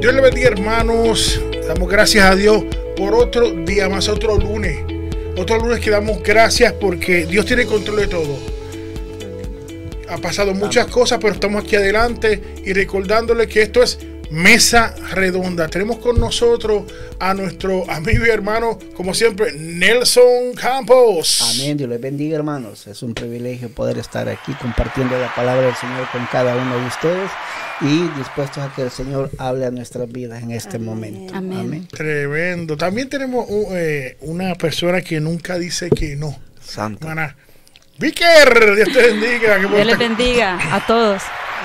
Dios le bendiga, hermanos. Damos gracias a Dios por otro día más, otro lunes. Otro lunes que damos gracias porque Dios tiene control de todo. Ha pasado muchas cosas, pero estamos aquí adelante y recordándole que esto es Mesa Redonda. Tenemos con nosotros a nuestro amigo y hermano, como siempre, Nelson Campos. Amén, Dios les bendiga hermanos. Es un privilegio poder estar aquí compartiendo la palabra del Señor con cada uno de ustedes y dispuestos a que el Señor hable a nuestras vidas en este momento. Amén. Tremendo. También tenemos eh, una persona que nunca dice que no. Santo. Hermana, Vicker, Dios te bendiga. Dios les bendiga a todos.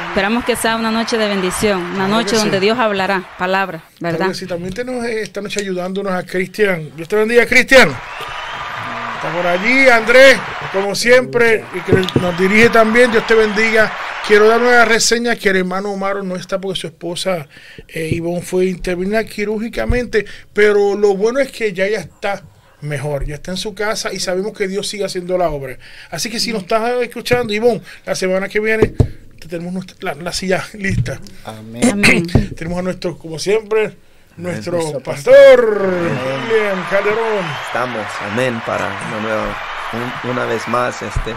Esperamos que sea una noche de bendición, una Claro noche donde sí. Dios hablará palabra, Claro ¿verdad? que sí, también tenemos eh, esta noche ayudándonos a Cristian. Dios te bendiga, Cristian. Está por allí, Andrés, como siempre, y que nos dirige también. Dios te bendiga. Quiero dar una reseña que el hermano Omar no está porque su esposa eh, Ivonne fue intervenida quirúrgicamente, pero lo bueno es que ya ella está mejor, ya está en su casa y sabemos que Dios sigue haciendo la obra. Así que si nos estás escuchando, Ivonne, la semana que viene tenemos nuestra- la, la silla lista. Amén. Amén. Tenemos a nuestro, como siempre, nuestro pastor, William Calderón. Estamos, amén, para una, nueva, un- una vez más este,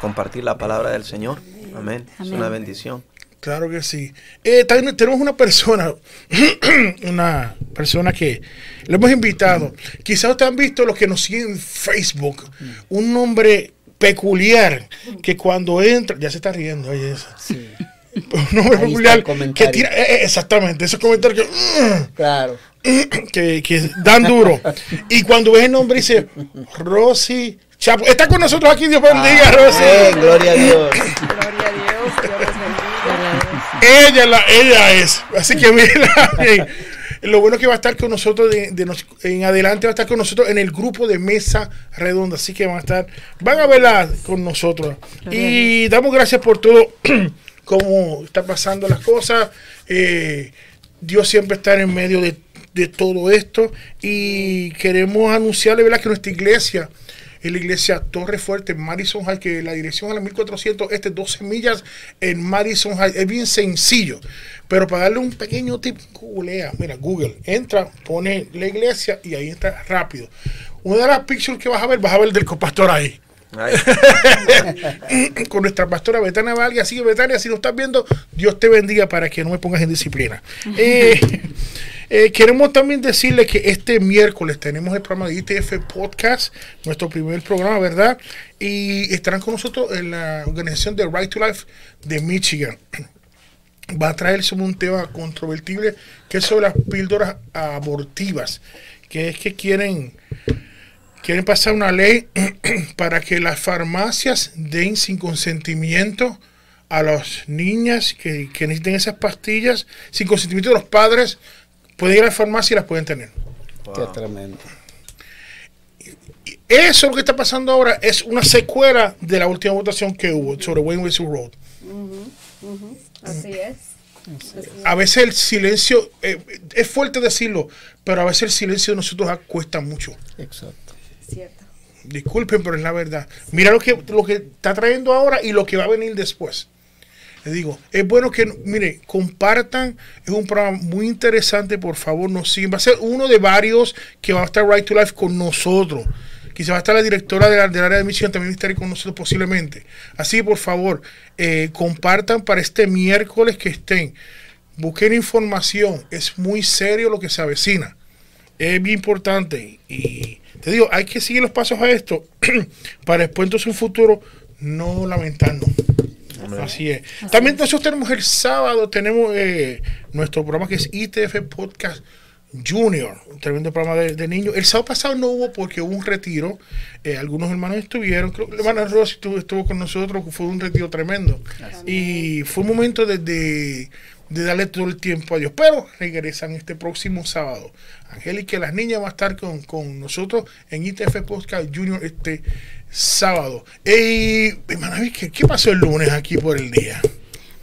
compartir la palabra del Señor. Amén. Es una bendición. Claro que sí. Eh, también tenemos una persona, una persona que le hemos invitado. Quizás ustedes han visto los que nos siguen en Facebook. Un nombre peculiar que cuando entra, ya se está riendo, oye, eso. Sí, Un Ahí el peculiar que comentario. tira, eh, eh, exactamente, esos comentarios que, claro. que, que dan duro. Y cuando ves el nombre dice Rosy Chapo. Está con nosotros aquí, Dios bendiga, Rosy. Amén, gloria a Dios. Gloria a Dios, bendiga. Ella, la, ella es. Así que mira, bien. Lo bueno es que va a estar con nosotros de, de nos- en adelante, va a estar con nosotros en el grupo de Mesa Redonda. Así que van a estar, van a verla con nosotros. Y damos gracias por todo, cómo está pasando las cosas. Eh, Dios siempre está en medio de, de todo esto. Y queremos anunciarle, ¿verdad?, que nuestra iglesia la iglesia Torre Fuerte en Madison High, que la dirección a la 1400, este 12 millas en Madison High. Es bien sencillo, pero para darle un pequeño tip, googlea, mira, Google, entra, pone la iglesia y ahí entra rápido. Una de las pictures que vas a ver, vas a ver del copastor ahí. Con nuestra pastora Betania Valga. Así que Betania, si nos estás viendo, Dios te bendiga para que no me pongas en disciplina. Eh, eh, queremos también decirle que este miércoles tenemos el programa de ITF Podcast, nuestro primer programa, ¿verdad? Y estarán con nosotros en la organización de Right to Life de Michigan. Va a traer sobre un tema controvertible que es sobre las píldoras abortivas, que es que quieren quieren pasar una ley para que las farmacias den sin consentimiento a las niñas que, que necesiten esas pastillas, sin consentimiento de los padres, pueden ir a la farmacia y las pueden tener. Qué tremendo. Eso lo que está pasando ahora es una secuela de la última votación que hubo sobre Wayne Wilson Road. Así es. A veces el silencio, eh, es fuerte decirlo, pero a veces el silencio de nosotros cuesta mucho. Exacto. Cierto. Disculpen, pero es la verdad. Mira lo que, lo que está trayendo ahora y lo que va a venir después. Les digo, es bueno que, mire, compartan. Es un programa muy interesante. Por favor, nos siguen. Va a ser uno de varios que va a estar Right to Life con nosotros. Quizá va a estar la directora del área de Michigan también estará con nosotros posiblemente. Así por favor, eh, compartan para este miércoles que estén. Busquen información. Es muy serio lo que se avecina es bien importante y te digo, hay que seguir los pasos a esto para después entonces un futuro no lamentarnos. Así es. También nosotros tenemos el sábado, tenemos eh, nuestro programa que es ITF Podcast Junior, un tremendo programa de, de niños. El sábado pasado no hubo porque hubo un retiro. eh, algunos hermanos estuvieron, creo que la hermana Rosy estuvo, estuvo con nosotros, fue un retiro tremendo. Y fue un momento de, de- de darle todo el tiempo a Dios. Pero regresan este próximo sábado. Angélica las niñas van a estar con, con nosotros en ITF Podcast Junior este sábado. Y, hermana Vicky, ¿qué pasó el lunes aquí por el día?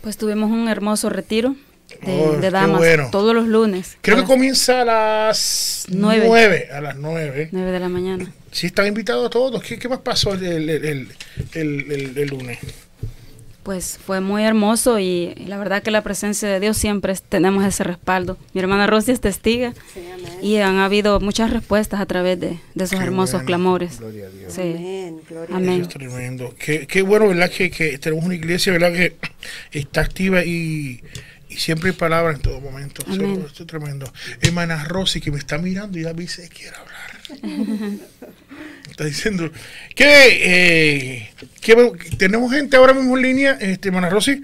Pues tuvimos un hermoso retiro de, Oh, de damas bueno. todos los lunes. Creo que comienza a las Nueve. 9. A las 9. 9 de la mañana. Sí, están invitados todos. ¿Qué, qué más pasó el- el- el lunes? Pues fue muy hermoso y la verdad que la presencia de Dios siempre es- tenemos ese respaldo. Mi hermana Rosy es testiga Sí, amén. y han habido muchas respuestas a través de, de esos Qué hermosos bueno. clamores. Gloria a Dios. Sí. Amén. Gloria a Amén. Eso es tremendo. Qué, qué bueno, ¿verdad? Que, que tenemos una iglesia, ¿verdad? Que está activa y, y siempre hay palabra en todo momento. Eso, Amén. esto es tremendo. Hermana Rosy, que me está mirando y ya me dice que quiere hablar. está diciendo que, eh, que tenemos gente ahora mismo en línea, este, hermana Rosy.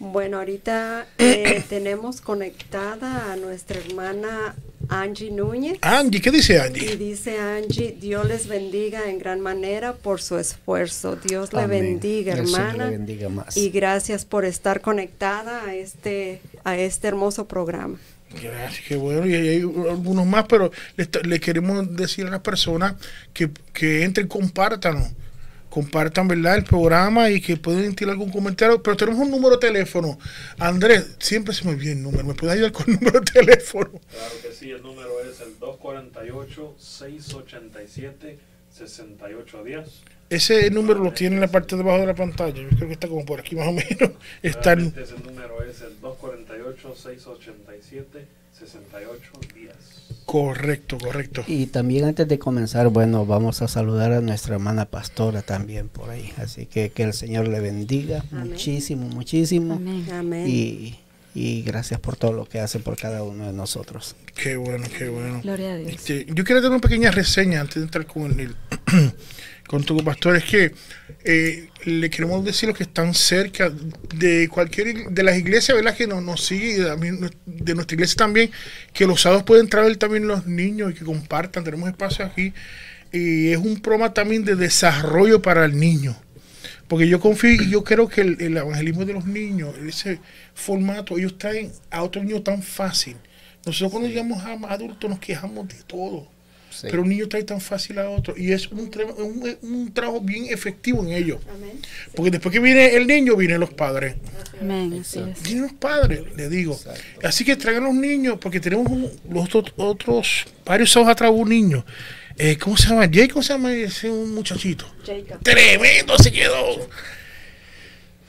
Bueno, ahorita eh, tenemos conectada a nuestra hermana Angie Núñez. Angie, ¿qué dice Y Angie? dice Angie, Dios les bendiga en gran manera por su esfuerzo. Dios le bendiga, hermana. le bendiga más. Y gracias por estar conectada a este, a este hermoso programa. Gracias, qué bueno. Y hay algunos más, pero le, queremos decir a las personas que, que entren, compártanlo. Compartan, ¿verdad? El programa y que pueden tirar algún comentario. Pero tenemos un número de teléfono. Andrés, siempre se me olvida el número. ¿Me puede ayudar con el número de teléfono? Claro que sí, el número es el 248-687-6810. Ese número lo tiene en la parte de abajo de la pantalla. Yo creo que está como por aquí más o menos. Está en- Nuevamente, ese número es el 248-687-6810. correcto, correcto. Y también antes de comenzar, bueno, vamos a saludar a nuestra hermana pastora también por ahí. Así que que el Señor le bendiga Amén. muchísimo, muchísimo. Amén. Amén. Y, y gracias por todo lo que hace por cada uno de nosotros. Qué bueno, qué bueno. Gloria a Dios. Este, yo quiero dar una pequeña reseña antes de entrar con el, con tu pastor. Es que eh, le queremos decir a los que están cerca de cualquier de las iglesias, ¿verdad? Que nos, nos sigue de nuestra iglesia también, que los sábados pueden traer también los niños y que compartan. Tenemos espacio aquí. Y es un programa también de desarrollo para el niño. Porque yo confío y yo creo que el, el evangelismo de los niños, ese formato, ellos traen a otro niño tan fácil. Nosotros cuando llegamos a adultos nos quejamos de todo. Sí. Pero un niño trae tan fácil a otro. Y es un, tra- un, un trabajo bien efectivo en ellos. Amén. Porque después que viene el niño, vienen los padres. Amén. Así es. Vienen los padres, le digo. Así que traigan los niños, porque tenemos un- los otros, otros varios años atrás un niño. Eh, ¿Cómo se llama? Jay, ¿cómo se llama ese un muchachito? Jacob. Tremendo se quedó.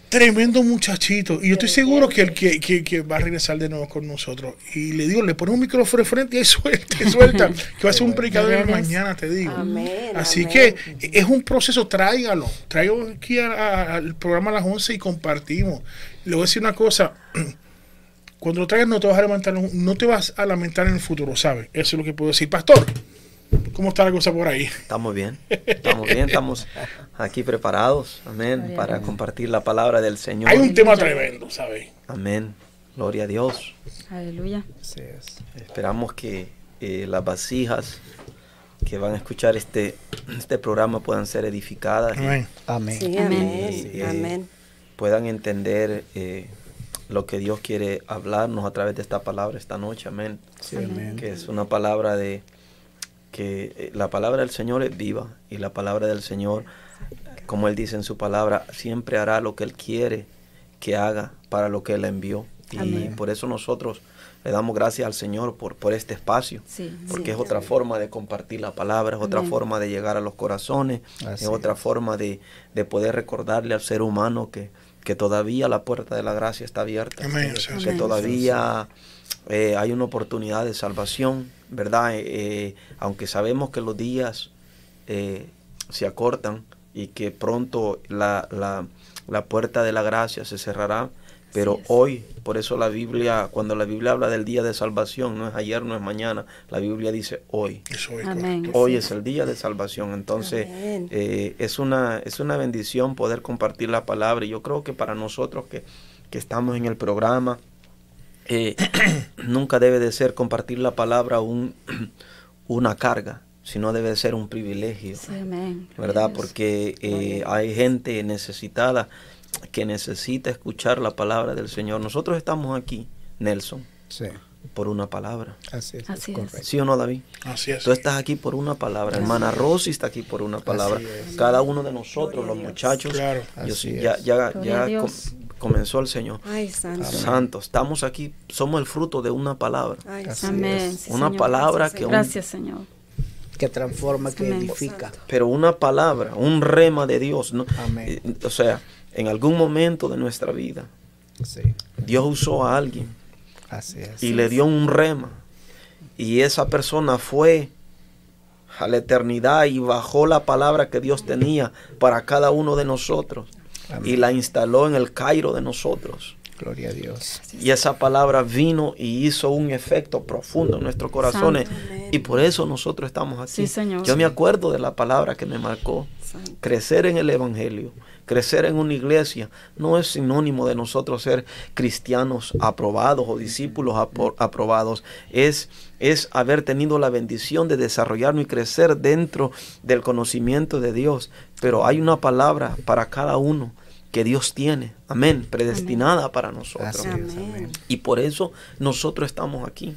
Tremendo muchachito. Y yo estoy seguro que el que, que, que va a regresar de nuevo con nosotros. Y le digo, le pone un micrófono frente y suelta, suelta. que va a ser un predicador de mañana, te digo. Amén, Así amén. que es un proceso, tráigalo. Traigo aquí a- a- al programa a las 11 y compartimos. Le voy a decir una cosa. Cuando lo traigas no te vas a lamentar, no te vas a lamentar en el futuro, ¿sabes? Eso es lo que puedo decir. Pastor, ¿cómo está la cosa por ahí? Estamos bien, estamos bien, estamos aquí preparados, amén, para compartir la palabra del Señor. Hay un tema tremendo, ¿sabes? Amén, gloria a Dios. Aleluya. Así es. Esperamos que eh, las vasijas que van a escuchar este, este programa puedan ser edificadas y Amén. Amén. Sí, Amén. puedan entender eh, lo que Dios quiere hablarnos a través de esta palabra esta noche, amén. Sí, amén. Que es una palabra de que eh, la palabra del Señor es viva y la palabra del Señor, como Él dice en su palabra, siempre hará lo que Él quiere que haga para lo que Él envió. Y Amén. por eso nosotros le damos gracias al Señor por, por este espacio. Sí. Porque Sí, es otra forma de compartir la palabra, es otra Amén. forma de llegar a los corazones, Así es otra es. forma de, de poder recordarle al ser humano que, que todavía la puerta de la gracia está abierta, Amén. Que todavía eh, hay una oportunidad de salvación, ¿verdad? Eh, eh, aunque sabemos que los días eh, se acortan y que pronto la, la, la puerta de la gracia se cerrará, pero hoy, por eso la Biblia, cuando la Biblia habla del día de salvación, no es ayer, no es mañana, la Biblia dice hoy. Eso es Amén. correcto. Hoy es el día de salvación, entonces eh, es, una, es una bendición poder compartir la palabra y yo creo que para nosotros que, que estamos en el programa, eh, nunca debe de ser compartir la palabra un, una carga, sino debe de ser un privilegio. Sí, amén. ¿verdad? Porque eh, hay gente necesitada que necesita escuchar la palabra del Señor. Nosotros estamos aquí, Nelson, Sí. por una palabra. Así es. Así es. correcto. ¿Sí o no, David? Así es. Tú estás aquí por una palabra. Hermana Rosy está aquí por una palabra. es. Cada uno de nosotros, Gloria los muchachos, Claro. yo ya, es. ya, comenzó el Señor. Ay, santo. Santo, estamos aquí, somos el fruto de una palabra. Ay. Amén. es. Sí, Una Señor. palabra Gracias, que un- Gracias, Señor. Que transforma, que Amén. edifica. pero una palabra, un rema de Dios, ¿no? Amén. Eh, O sea, En algún momento de nuestra vida, Sí, Dios usó a alguien así es. y le dio un rema. Y esa persona fue a la eternidad y bajó la palabra que Dios tenía para cada uno de nosotros y la instaló en el Cairo de nosotros. Gloria a Dios. Y esa palabra vino y hizo un efecto profundo en nuestros corazones. Santo. Y por eso nosotros estamos aquí. Sí, Señor. Yo me acuerdo de la palabra que me marcó. Santo. Crecer en el Evangelio, crecer en una iglesia, no es sinónimo de nosotros ser cristianos aprobados o discípulos apro- aprobados. Es, es haber tenido la bendición de desarrollarnos y crecer dentro del conocimiento de Dios. Pero hay una palabra para cada uno que Dios tiene. Amén. Predestinada para nosotros. Amén. Y por eso nosotros estamos aquí.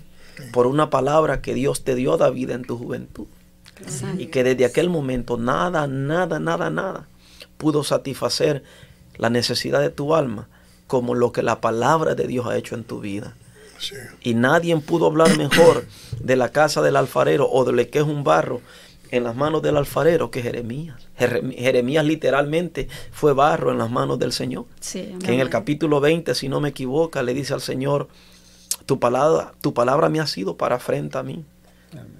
Por una palabra que Dios te dio, David, en tu juventud. Y que desde aquel momento nada, nada, nada, nada pudo satisfacer la necesidad de tu alma como lo que la palabra de Dios ha hecho en tu vida. Sí. Y nadie pudo hablar mejor de la casa del alfarero o de lo que es un barro en las manos del alfarero que Jeremías. Jerem- Jeremías literalmente fue barro en las manos del Señor Sí, que en el capítulo 20, si no me equivoco, le dice al Señor, tu palabra, tu palabra me ha sido para frente a mí.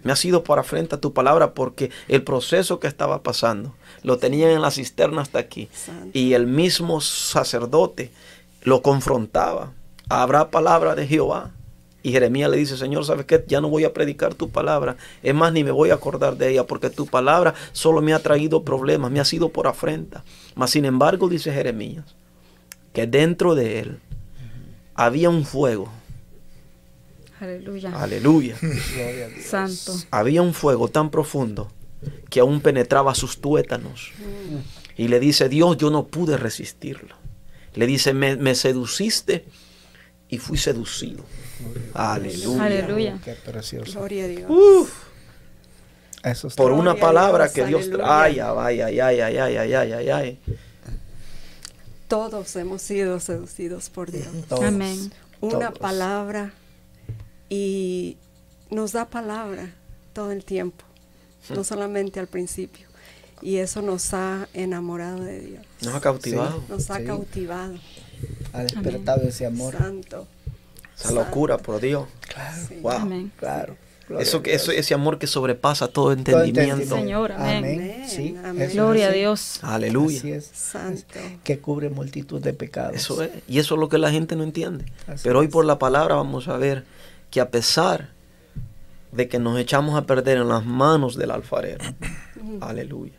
Me ha sido para frente a tu palabra porque el proceso que estaba pasando lo tenían en la cisterna hasta aquí. Santo. Y el mismo sacerdote lo confrontaba. Habrá palabra de Jehová. Y Jeremías le dice, Señor, ¿sabes qué? Ya no voy a predicar tu palabra. Es más, ni me voy a acordar de ella, porque tu palabra solo me ha traído problemas, me ha sido por afrenta. Mas, sin embargo, dice Jeremías, que dentro de él había un fuego. Aleluya. Aleluya. Gloria a Dios. Santo. había un fuego tan profundo que aún penetraba sus tuétanos. Y le dice, Dios, yo no pude resistirlo. Le dice, me, me seduciste y fui seducido. Aleluya. Aleluya. Qué precioso. Gloria a Dios. Eso es Por una palabra Dios, que Dios trae. Ay, ay, ay, ay, ay, ay, ay, ay, ay. Todos hemos sido seducidos por Dios. Todos, Amén. Una todos. palabra y nos da palabra todo el tiempo, no solamente al principio. Y eso nos ha enamorado de Dios, Nos ha cautivado. nos ha Sí. cautivado. Ha despertado ese amor. Santo. Esa locura, por Dios. Claro, Sí. Wow. Amén. claro. Gloria Eso, eso, ese amor que sobrepasa todo Todo entendimiento. Señor, amén. Amén, Sí, Gloria a. Dios. Aleluya. Así es. Santo. Que cubre multitud de pecados. Eso es. Y eso es lo que la gente no entiende. Así Pero hoy por la palabra vamos a ver que a pesar de que nos echamos a perder en las manos del alfarero, aleluya,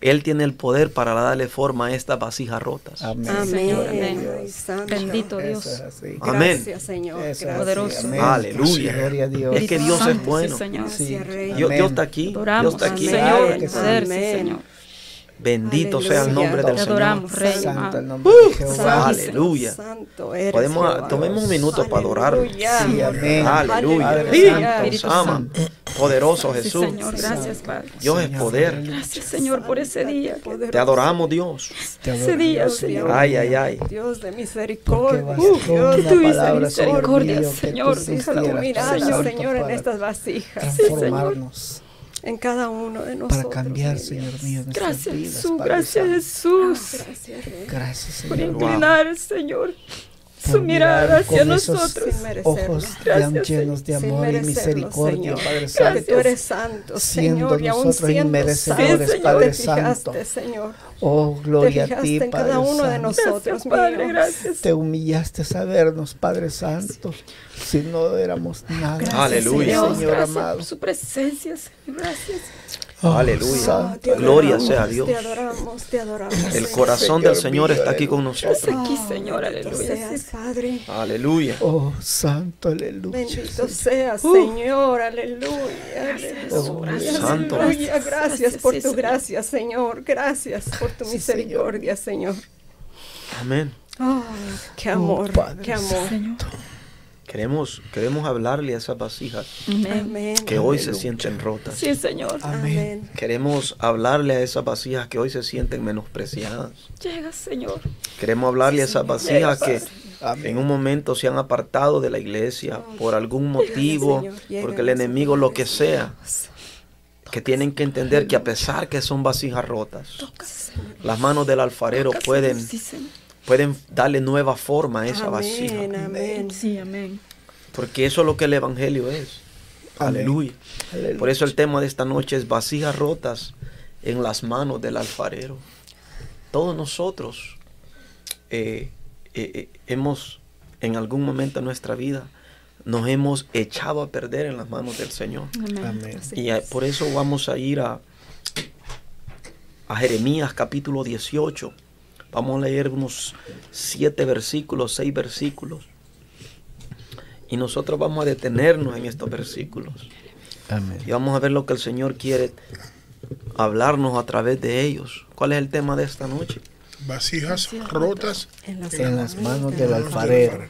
Él tiene el poder para darle forma a estas vasijas rotas. Amén. Amén. Amén. Bendito Dios. Eso es así. Amén. Gracias, Señor. Eso es así. Gracias. Poderoso. Amén. Aleluya. Gloria a Dios. Es que Dios es bueno. Señor. Sí. Gracias, Rey. Dios, está aquí. Dios está aquí. Señor. Señor. Bendito sea el nombre del Te Señor. adoramos, Rey. Santo el nombre de Jehová. Santo, Aleluya. Santo eres Podemos, Jehová. tomemos un minuto para adorarlo. Aleluya. Sí, amén. Aleluya. Sí, Santo, ama. Poderoso Sí, Jesús. Señor, gracias, Padre. Dios es Señor, poder. Gracias, Señor, por ese día. que- Poderoso. Te adoramos, Dios. Te Ese día, Señor. Ay, ay, ay. Dios de misericordia. Dios de tuviste Señor misericordia, que Señor, Señor, en estas vasijas. transformarnos, En cada uno de nosotros. para cambiar, Señor mío, Gracias, vidas, Jesús. Padre Gracias, Santo. Jesús. Gracias, Rey. Gracias, Por Señor. inclinar, Señor, por su mirada mirar hacia nosotros. Ojos Gracias, tan llenos de amor y misericordia, Señor. Padre Que Santo. tú eres santo, Siendo Señor, y aún nosotros siendo inmerecedores, santo, Padre fijaste, Santo. Señor. Oh, Te gloria a fijaste ti, en Padre cada uno de Santo. nosotros, Gracias, Padre, gracias. Te humillaste a vernos, Padre Santo, si no éramos nada. Gracias, Aleluya. Dios, Señor gracias amado. por su presencia, Señor. Gracias. Oh, Aleluya. Santo, Gloria adoramos, sea a Dios. Te adoramos, te adoramos. El Señor. corazón del Señor Señor mío, está aquí con nosotros. aquí, Señor. Bendito Aleluya. seas, Padre. Aleluya. Oh, Santo, aleluya. Bendito seas, Señor, aleluya, aleluya, Santo. aleluya. Gracias Gracias, por sí, tu Señor. gracia, Señor. Gracias por tu Sí, misericordia, Señor. Amén. Ah, qué amor, Padre qué amor. Señor. Queremos, queremos hablarle a esas vasijas Amén. Amén. que hoy se sienten rotas. Sí, Señor. Amén. Queremos hablarle a esas vasijas que hoy se sienten menospreciadas. Llega, Señor. Queremos hablarle a esas vasijas que Amén. en un momento se han apartado de la iglesia por algún motivo, porque el enemigo lo que sea que tienen que entender que a pesar que son vasijas rotas, las manos del alfarero pueden, Sí, Señor. Pueden darle nueva forma a esa vasija. Amén, amén. Sí, amén. Porque eso es lo que el Evangelio es. Aleluya. Por eso el tema de esta noche es vasijas rotas en las manos del alfarero. Todos nosotros eh, eh, eh, hemos, en algún momento de nuestra vida, nos hemos echado a perder en las manos del Señor. Amén. Y por eso vamos a ir a, a Jeremías capítulo 18. Vamos a leer unos siete versículos, seis versículos. Y nosotros vamos a detenernos en estos versículos. Amén. Y vamos a ver lo que el Señor quiere hablarnos a través de ellos. ¿Cuál es el tema de esta noche? Vasijas rotas En las, En las manos del alfarero.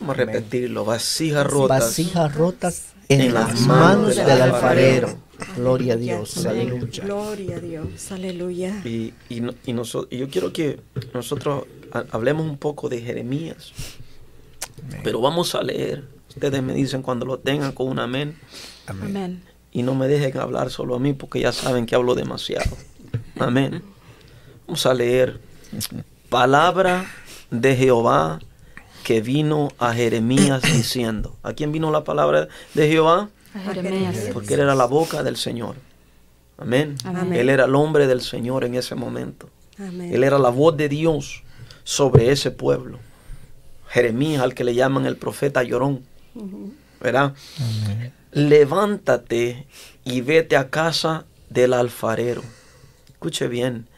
Vamos a repetirlo. Vasijas rotas. Vasijas rotas en, En las manos del alfarero. Gloria a Dios. Aleluya. Gloria a Dios. Aleluya. Y, y, no- y noso- y yo quiero que nosotros ha- hablemos un poco de Jeremías. Pero vamos a leer. Ustedes me dicen cuando lo tengan con un amén. Amén. Y no me dejen hablar solo a mí porque ya saben que hablo demasiado. Amén. Vamos a leer. Palabra de Jehová que vino a Jeremías diciendo. ¿A quién vino la palabra de Jehová? Jeremías. Porque él era la boca del Señor. Amén. Amén. Él era el hombre del Señor en ese momento. Amén. Él era la voz de Dios sobre ese pueblo. Jeremías, al que le llaman el profeta llorón. ¿Verdad? Levántate y vete a casa del alfarero. Escuche bien.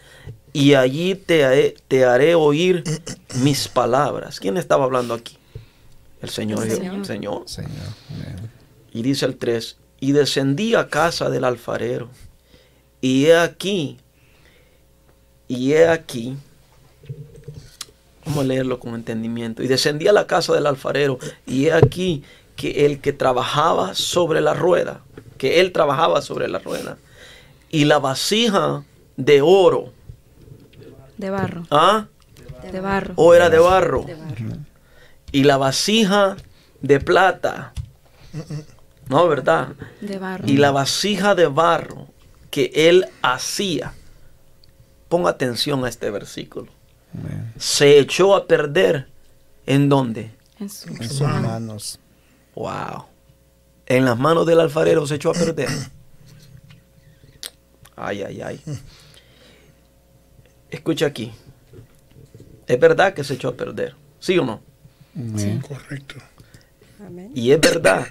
Y allí te haré, te haré oír mis palabras. ¿Quién estaba hablando aquí? El Señor. El El Señor. Señor. Y dice el 3, y descendí a casa del alfarero, y he aquí, y he aquí, vamos a leerlo con entendimiento, y descendí a la casa del alfarero, y he aquí que el que trabajaba sobre la rueda, que él trabajaba sobre la rueda, y la vasija de oro, De barro. ¿ah? De barro. ¿O era de barro? De barro. Y la vasija de plata, no, ¿verdad? De barro. y la vasija de barro que él hacía, ponga atención a este versículo, se echó a perder en dónde? En su En sus mano. manos. Wow. En las manos del alfarero se echó a perder. Ay, ay, ay. Escucha aquí. Es verdad que se echó a perder, ¿sí o no? Amén. Correcto. Y es verdad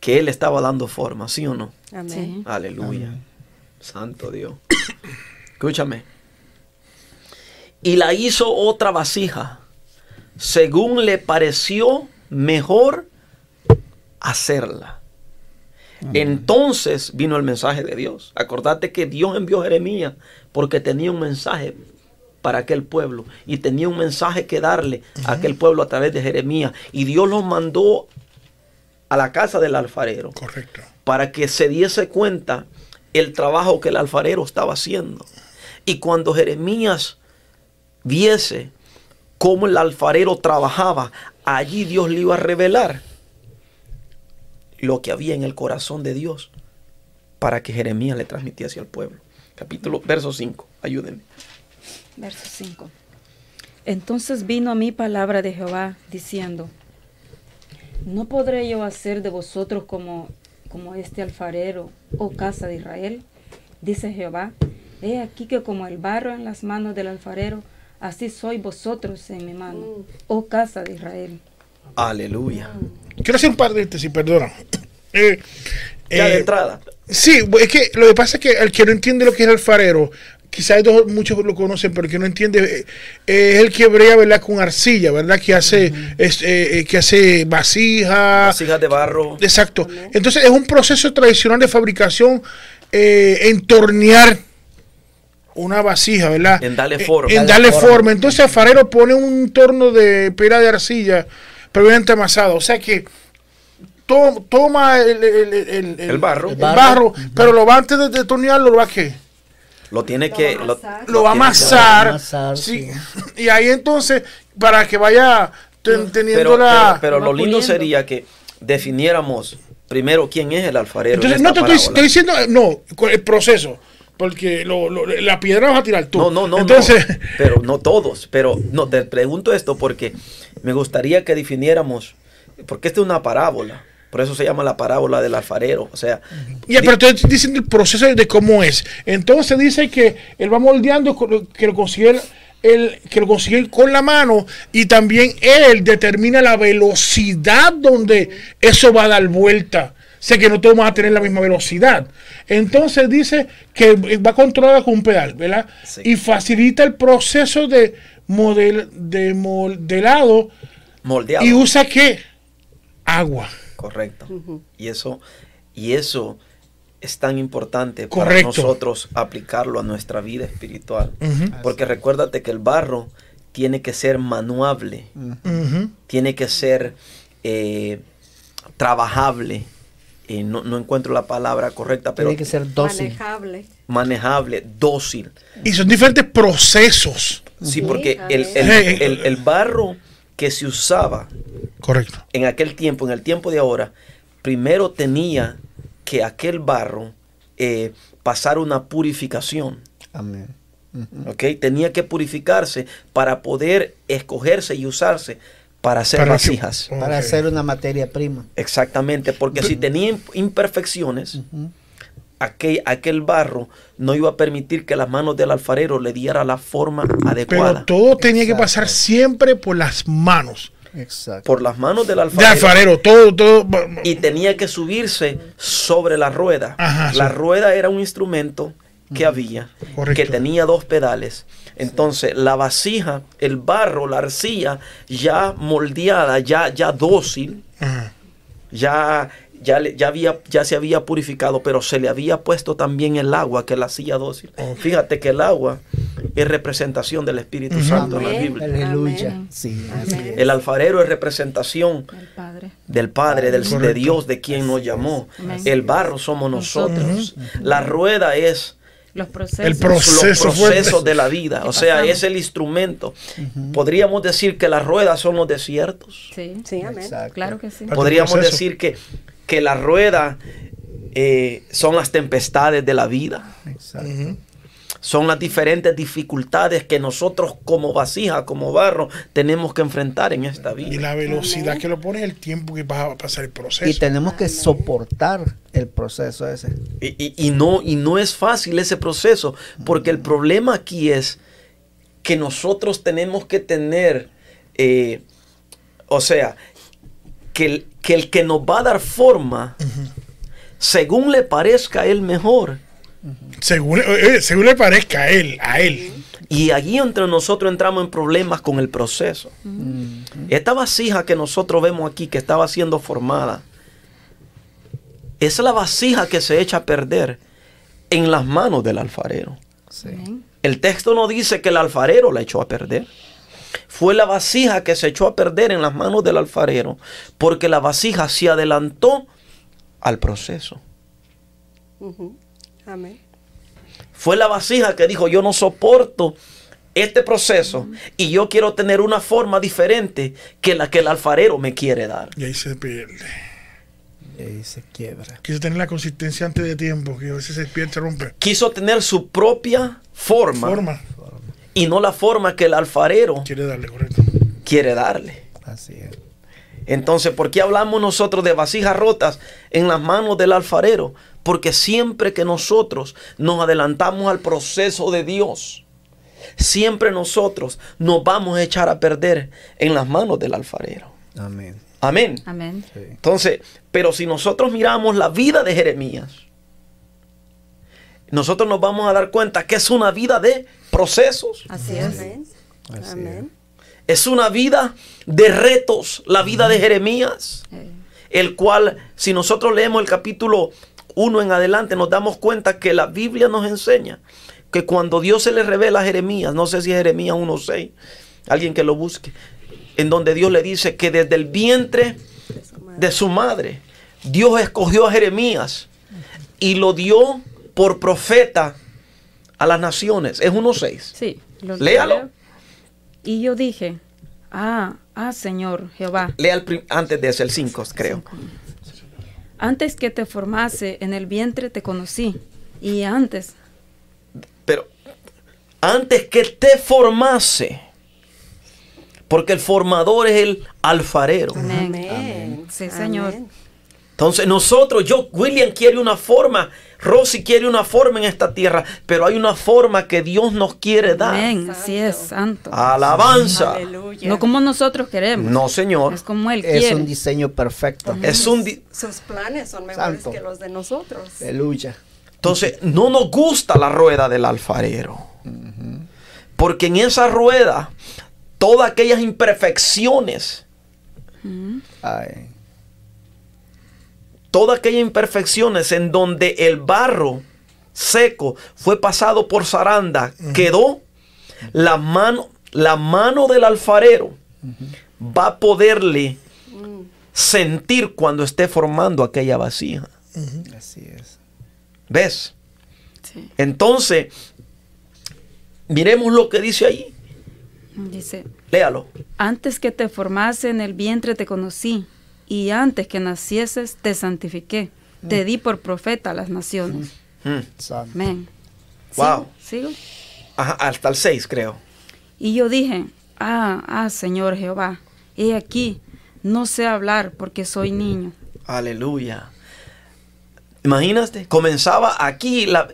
que él estaba dando forma, ¿sí o no? Amén. Sí. Aleluya. Santo Dios. Escúchame. Y la hizo otra vasija, según le pareció mejor hacerla. Entonces vino el mensaje de Dios. Acordate que Dios envió a Jeremías porque tenía un mensaje para aquel pueblo y tenía un mensaje que darle a aquel pueblo a través de Jeremías. Y Dios los mandó a la casa del alfarero Correcto. para que se diese cuenta el trabajo que el alfarero estaba haciendo. Y cuando Jeremías viese cómo el alfarero trabajaba, allí Dios le iba a revelar lo que había en el corazón de Dios para que Jeremías le transmitiese al pueblo. Capítulo, verso 5, ayúdenme. Verso 5. Entonces vino a mí palabra de Jehová diciendo, ¿no podré yo hacer de vosotros como, como este alfarero, oh casa de Israel? Dice Jehová, he aquí que como el barro en las manos del alfarero, así sois vosotros en mi mano, oh casa de Israel. Aleluya. Quiero hacer un paréntesis, perdona. Eh, Ya de eh, entrada. Sí, es que lo que pasa es que el que no entiende lo que es el alfarero, quizás hay dos, muchos lo conocen, pero que no entiende eh, eh, es el que brea, ¿verdad? Con arcilla, ¿verdad? Que hace, es, eh, eh, que hace vasija. Vasijas de barro. Exacto. Entonces es un proceso tradicional de fabricación, eh, entornear una vasija, ¿verdad? En darle forma. En Darle darle forma. forma. Entonces el farero pone un torno de pera de arcilla previamente amasado. O sea que to- toma el, el- el- el- El barro. el El barro. barro, pero lo va antes de, de tornearlo, lo va a qué? Lo tiene que... Lo, amasar. Lo va a amasar. amasar, sí. Y ahí entonces, para que vaya ten- teniendo pero, la... pero, pero lo lindo puliendo. sería que definiéramos primero, ¿quién es el alfarero? en Entonces, no te estoy, parábola? estoy diciendo, no, con el proceso. Porque lo- lo- la piedra la vas a tirar tú. No, no, no, Entonces, no, pero no todos. Pero no, te pregunto esto porque me gustaría que definiéramos, porque esta es una parábola, por eso se llama la parábola del alfarero. O sea, Ya, pero estoy diciendo el proceso de cómo es. Entonces dice que él va moldeando, que lo consigue, el- el- que lo consigue con la mano y también él determina la velocidad donde eso va a dar vuelta. Sé que no todos van a tener la misma velocidad. Entonces dice que va controlada con un pedal, ¿verdad? Sí. Y facilita el proceso de, model, de modelado moldeado. y usa qué? Agua. Correcto. Y eso, y eso es tan importante para nosotros aplicarlo a nuestra vida espiritual. Porque recuérdate que el barro tiene que ser manuable, tiene que ser eh, trabajable. Eh, no, no encuentro la palabra correcta, pero Tiene que ser dócil. Manejable. manejable, dócil. Y son diferentes procesos. Sí, porque el, el- el barro que se usaba Correcto. en aquel tiempo, en el tiempo de ahora, primero tenía que aquel barro eh, pasar una purificación. Amén. Ujú. ¿ok? Tenía que purificarse para poder escogerse y usarse para hacer Para que- vasijas. Para hacer una materia prima. Exactamente, porque si tenía imp- imperfecciones. Aquel, aquel barro no iba a permitir que las manos del alfarero le diera la forma Pero adecuada. todo tenía que pasar siempre por las manos Exacto. Por las manos del de alfarero. alfarero. Todo, todo. y tenía que subirse sobre la rueda. Ajá, la sí. rueda era un instrumento que había, Correcto. que tenía dos pedales. Entonces, la vasija, el barro, la arcilla, ya moldeada, ya, ya dócil, Ajá. ya, ya, le- ya, había, ya se había purificado, pero se le había puesto también el agua que la hacía dócil. Ok. Fíjate que el agua es representación del Espíritu. Santo en la. Biblia. Aleluya. Sí. El alfarero es representación Padre. del Padre, del, de. Dios, de quien nos llamó. Amén. El barro somos nosotros. La rueda es Los procesos. El proceso. los procesos fuerte. de la vida. O sea, pasamos. es el instrumento. Podríamos decir que las ruedas son los desiertos. Sí, Sí, amén. Exacto. claro que sí. Podríamos decir que, que la rueda eh, son las tempestades de la vida. Exacto. Son las diferentes dificultades que nosotros como vasija, como barro, tenemos que enfrentar en esta Y vida. la velocidad que lo pone es el tiempo que va a pasar el Y proceso. tenemos que soportar el proceso ese. Y, y- y no, y no es fácil ese proceso, porque el problema aquí es que nosotros tenemos que tener, eh, o sea, que el, que el que nos va a dar forma, según le parezca a él mejor, Según, eh, eh, según le parezca a él, a él. y allí entre nosotros entramos en problemas con el proceso. Esta vasija que nosotros vemos aquí, que estaba siendo formada, es la vasija que se echa a perder en las manos del alfarero. Sí. El texto no dice que el alfarero la echó a perder. Fue la vasija que se echó a perder en las manos del alfarero, porque la vasija se adelantó al proceso. Amén. Fue la vasija que dijo, yo no soporto este proceso y yo quiero tener una forma diferente que la que el alfarero me quiere dar. Y ahí se pierde. Y ahí se quiebra. Quise tener la consistencia antes de tiempo, que a veces se pierde, se rompe. Quiso tener su propia forma, Forma. Y no la forma que el alfarero Quiere darle, correcto. quiere darle. Así es. Entonces, ¿por qué hablamos nosotros de vasijas rotas en las manos del alfarero? Porque siempre que nosotros nos adelantamos al proceso de Dios, siempre nosotros nos vamos a echar a perder en las manos del alfarero. Amén. Amén. Amén. Sí. Entonces, pero si nosotros miramos la vida de Jeremías, nosotros nos vamos a dar cuenta que es una vida de procesos. Así es. Amén. Así Amén. Es una vida de retos, la vida de Jeremías. Eh, el cual, si nosotros leemos el capítulo 1 en adelante, nos damos cuenta que la Biblia nos enseña que cuando Dios se le revela a Jeremías, no sé si es Jeremías 1.6, alguien que lo busque, en donde Dios le dice que desde el vientre de su madre, Dios escogió a Jeremías y lo dio por profeta a las naciones. Es 1.6. sí. lo Léalo. leo. Y yo dije, ah, ah, Señor Jehová. Lea el antes de ese, el 5, creo. Antes que te formase en el vientre te conocí. Y antes, Pero antes que te formase, porque el formador es el alfarero. Amén. Amén. Sí, Señor. Amén. Entonces nosotros, yo, William quiere una forma, Rosy quiere una forma en esta tierra, pero hay una forma que Dios nos quiere dar. Amén. Así es, santo. Alabanza. Aleluya. No como nosotros queremos. No, Señor. Es como Él Es quiere. un diseño perfecto. Es un di- Sus planes son mejores Santo. que los de nosotros. Aleluya. Entonces, no nos gusta la rueda del alfarero. Porque en esa rueda, todas aquellas imperfecciones, Ay. Todas aquellas imperfecciones en donde el barro seco fue pasado por zaranda, quedó la mano, la mano del alfarero va a poderle sentir cuando esté formando aquella vasija. Así es. ¿Ves? Sí. Entonces, miremos lo que dice ahí. Dice, Léalo. antes que te formase en el vientre te conocí, y antes que nacieses te santifiqué. Te di por profeta a las naciones. Mm. Santo. Amén. Wow. ¿Sigo? ¿Sigo? Ajá, hasta el 6 creo. Y yo dije, ah, ah, Señor Jehová, he aquí, no sé hablar porque soy niño. Aleluya. Imagínate, comenzaba aquí, la,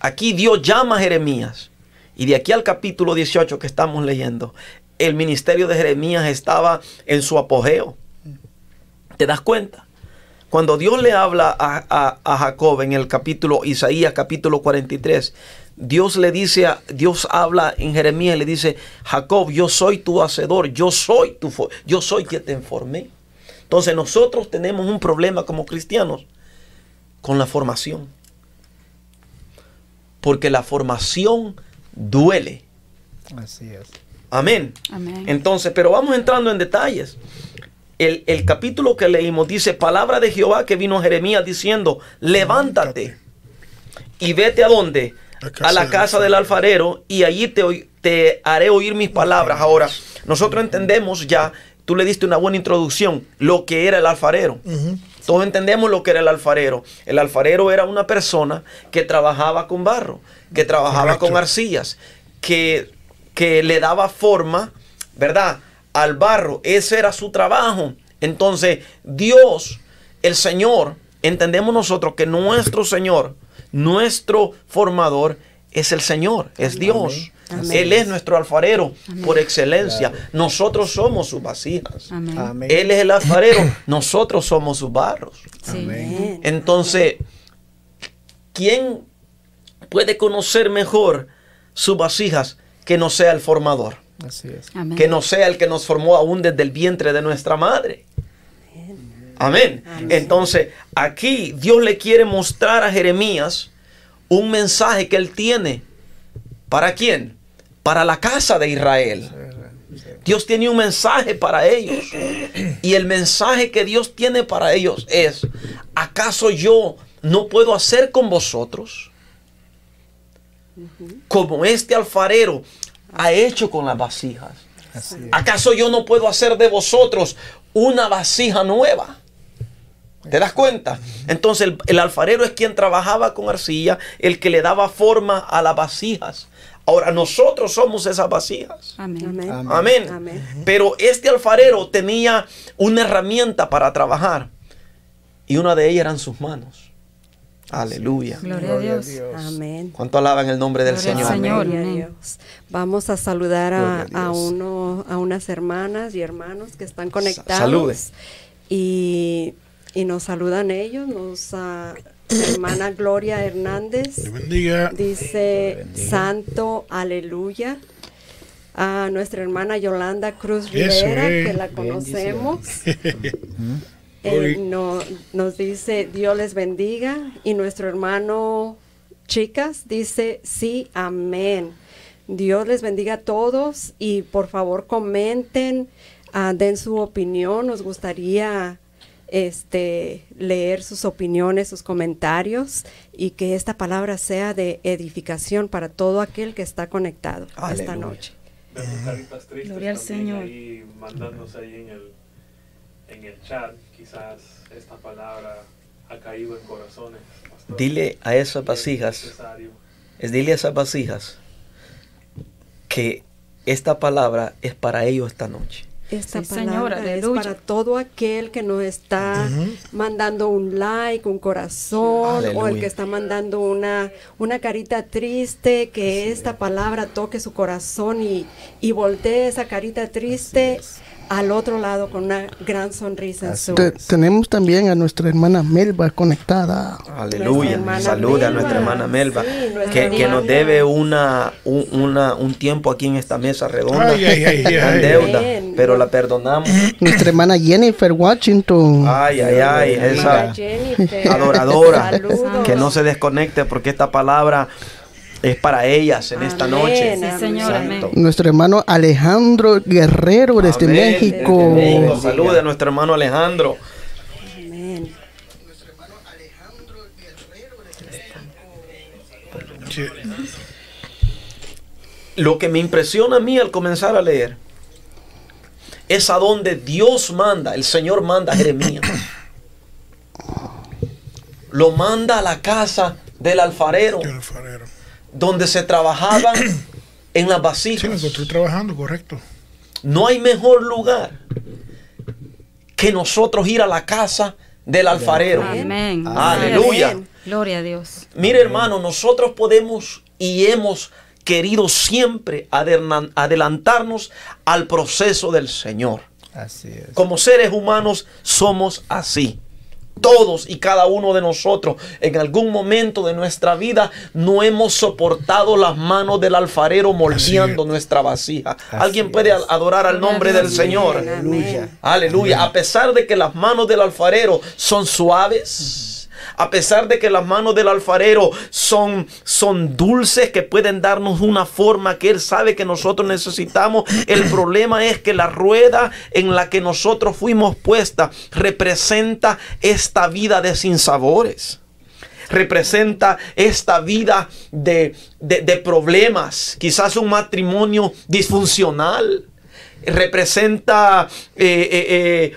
aquí Dios llama a Jeremías. Y de aquí al capítulo 18 que estamos leyendo, el ministerio de Jeremías estaba en su apogeo. ¿Te das cuenta? Cuando Dios le habla a, a- a Jacob en el capítulo Isaías capítulo 43, Dios le dice, a- Dios habla en Jeremías y le dice, Jacob, yo soy tu hacedor, yo soy tu, yo soy quien te formé. Entonces nosotros tenemos un problema como cristianos con la formación. Porque la formación duele. Así es. Amén. Amén. Entonces, pero vamos entrando en detalles. El, el capítulo que leímos dice, palabra de Jehová que vino a Jeremías diciendo, levántate y vete a dónde? A la casa del alfarero y allí te, te haré oír mis palabras. Ahora, nosotros entendemos ya, tú le diste una buena introducción, lo que era el alfarero. Todos entendemos lo que era el alfarero. El alfarero era una persona que trabajaba con barro, que trabajaba Correcto. con arcillas, que, que le daba forma, ¿verdad? Al barro. Ese era su trabajo. Entonces, Dios, el Señor, entendemos nosotros que nuestro Señor, nuestro formador, es el Señor, es Dios. Amén. Él es nuestro alfarero por excelencia. Nosotros somos sus vasijas. Él es el alfarero, nosotros somos sus barros. Sí. Entonces, ¿quién puede conocer mejor sus vasijas que no sea el formador? Así es. Amén. Que no sea el que nos formó aún desde el vientre de nuestra madre. Amén. Entonces, aquí Dios le quiere mostrar a Jeremías un mensaje que él tiene. ¿Para quién? Para la casa de Israel. Dios tiene un mensaje para ellos. Y el mensaje que Dios tiene para ellos es, ¿acaso yo no puedo hacer con vosotros? Como este alfarero ha hecho con las vasijas. ¿Acaso yo no puedo hacer de vosotros una vasija nueva? ¿Te das cuenta? Entonces el, el alfarero es quien trabajaba con arcilla, el que le daba forma a las vasijas. Ahora nosotros somos esas vasijas. Amén. Amén. Amén. Amén. Amén. Pero este alfarero tenía una herramienta para trabajar y una de ellas eran sus manos. Aleluya. Gloria a Dios. Amén. ¿Cuánto alaban el nombre del Gloria al Señor? Señor. Gloria a. Dios. Vamos a saludar a, a a Dios. uno, a unas hermanas y hermanos que están conectados. salude. Y, y nos saludan ellos, nos ah, hermana Gloria Hernández Dios bendiga. dice Santo Aleluya. A nuestra hermana Yolanda Cruz Rivera, es. que la conocemos. Eh, no- nos dice Dios les bendiga y nuestro hermano Chicas dice sí, amén. Dios les bendiga a todos y por favor comenten, ah, den su opinión. Nos gustaría este, leer sus opiniones, sus comentarios y que esta palabra sea de edificación para todo aquel que está conectado esta noche. Gloria al Señor. ahí mandándose ahí en el, en el chat. Quizás esta palabra ha caído en corazones. pastor. Dile a esas Es vasijas, es dile a esas vasijas que esta palabra es para ellos esta noche. Esta Sí, palabra es aleluya. para todo aquel que nos está mandando un like, un corazón, o el que está mandando una, una carita triste, que esta palabra toque su corazón y, y voltee esa carita triste al otro lado con una gran sonrisa en su Te- tenemos también a nuestra hermana Melba conectada. Aleluya. Saluda a nuestra hermana Melba, Sí, nuestra que, que nos debe una, un, una- un tiempo aquí en esta mesa redonda. Ay, ay, ay, Gran ay. deuda, Amén. pero la perdonamos. Nuestra hermana Jennifer Washington. Ay, ay, ay, esa Jennifer. adoradora, Saludos. que no se desconecte porque esta palabra es para ellas en esta noche. Sí, Señor, amén. Nuestro hermano Alejandro Guerrero desde Amén. México. Desde México. A nuestro hermano Alejandro. Amén. Lo que me impresiona a mí al comenzar a leer es a donde Dios manda, el Señor manda a Jeremías. Lo manda a la casa del alfarero. Donde se trabajaban en las Sí, vasijas. lo que estoy trabajando, correcto. No hay mejor lugar que nosotros ir a la casa del alfarero. Amén. Aleluya. Amén. Gloria a Dios. Mire hermano, nosotros podemos y hemos querido siempre adelan- adelantarnos al proceso del Señor. Así es. Como seres humanos somos así. Todos y cada uno de nosotros en algún momento de nuestra vida no hemos soportado las manos del alfarero moldeando es. nuestra vasija. Así ¿Alguien puede es. adorar al nombre del Señor? Aleluya. Aleluya. A pesar de que las manos del alfarero son suaves. A pesar de que las manos del alfarero son, son dulces que pueden darnos una forma que él sabe que nosotros necesitamos, el problema es que la rueda en la que nosotros fuimos puesta representa esta vida de sinsabores. Representa esta vida de, de- problemas, quizás un matrimonio disfuncional, representa eh, eh, eh,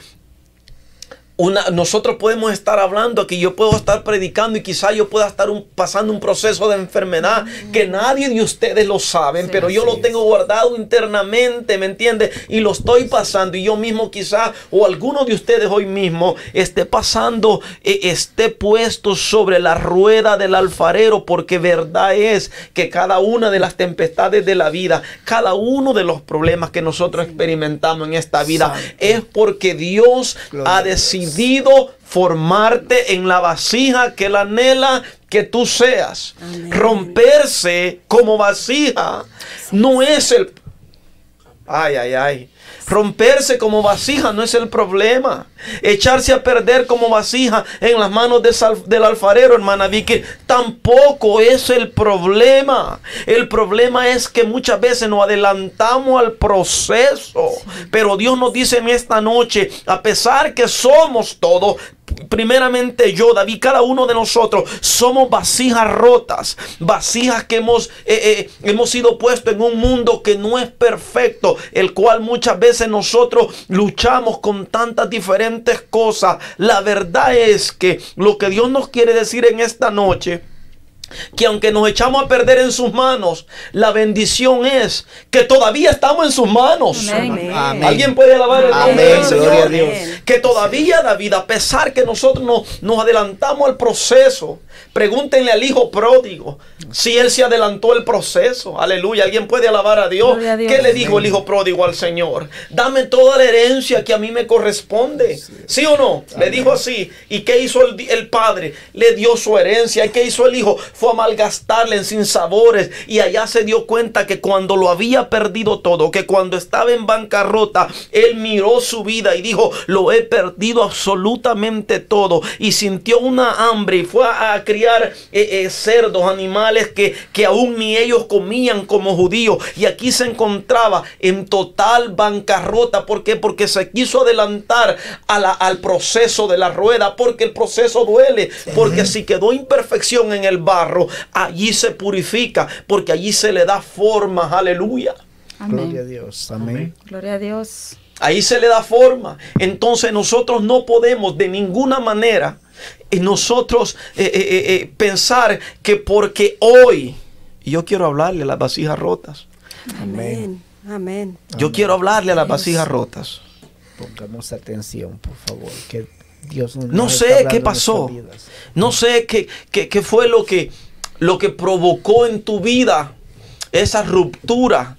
una, nosotros podemos estar hablando aquí, yo puedo estar predicando y quizás yo pueda estar un- pasando un proceso de enfermedad que nadie de ustedes lo saben, pero yo lo tengo guardado internamente, ¿me entiende? Y lo estoy pasando y yo mismo quizás o alguno de ustedes hoy mismo esté pasando, eh, esté puesto sobre la rueda del alfarero, porque verdad es que cada una de las tempestades de la vida, cada uno de los problemas que nosotros experimentamos en esta vida es porque Dios Gloria ha Dios. Decidido formarte en la vasija que él anhela que tú seas. Amén. Romperse como vasija no es el... Ay, ay, ay. Romperse como vasija no es el problema. Echarse a perder como vasija en las manos del alfarero, hermana Vicky, tampoco es el problema. El problema es que muchas veces nos adelantamos al proceso. Pero Dios nos dice en esta noche, a pesar que somos todos, primeramente yo, David, cada uno de nosotros somos vasijas rotas, vasijas que hemos, eh, eh, hemos sido puestos en un mundo que no es perfecto, el cual muchas veces nosotros luchamos con tantas diferentes cosas. La verdad es que lo que Dios nos quiere decir en esta noche, que aunque nos echamos a perder en sus manos, la bendición es que todavía estamos en sus manos. Amén. Amén. Alguien puede alabar el nombre Amén. del Señor. Gloria a Dios. Que todavía, David, a pesar que nosotros nos, nos adelantamos al proceso, pregúntenle al hijo pródigo si él se adelantó el proceso. Aleluya. Alguien puede alabar a Dios. Gloria a Dios. ¿Qué le dijo el hijo pródigo al Señor? Dame toda la herencia que a mí me corresponde. ¿Sí o no? Le dijo así. ¿Y qué hizo el, el padre? Le dio su herencia. ¿Y qué hizo el hijo? Fue a malgastarle en sinsabores. Y allá se dio cuenta que cuando lo había perdido todo, que cuando estaba en bancarrota, él miró su vida y dijo, lo he perdido absolutamente todo. Y sintió una hambre y fue a, a criar eh, eh, cerdos, animales que, que aún ni ellos comían como judíos. Y aquí se encontraba en total bancarrota. ¿Por qué? Porque se quiso adelantar a la- al proceso de la rueda. Porque el proceso duele. Porque si quedó imperfección en el barro, allí se purifica. Porque allí se le da forma. Aleluya. Gloria a. Dios. Amén. Gloria a Dios. Ahí se le da forma. Entonces nosotros no podemos de ninguna manera nosotros eh, eh, eh, eh, pensar que porque hoy, yo quiero hablarle a las vasijas rotas, Amén. Amén. yo quiero hablarle a las vasijas rotas. Pongamos atención, por favor, que Dios nos No sé qué pasó. No sé qué, qué- qué fue lo que, lo que provocó en tu vida esa ruptura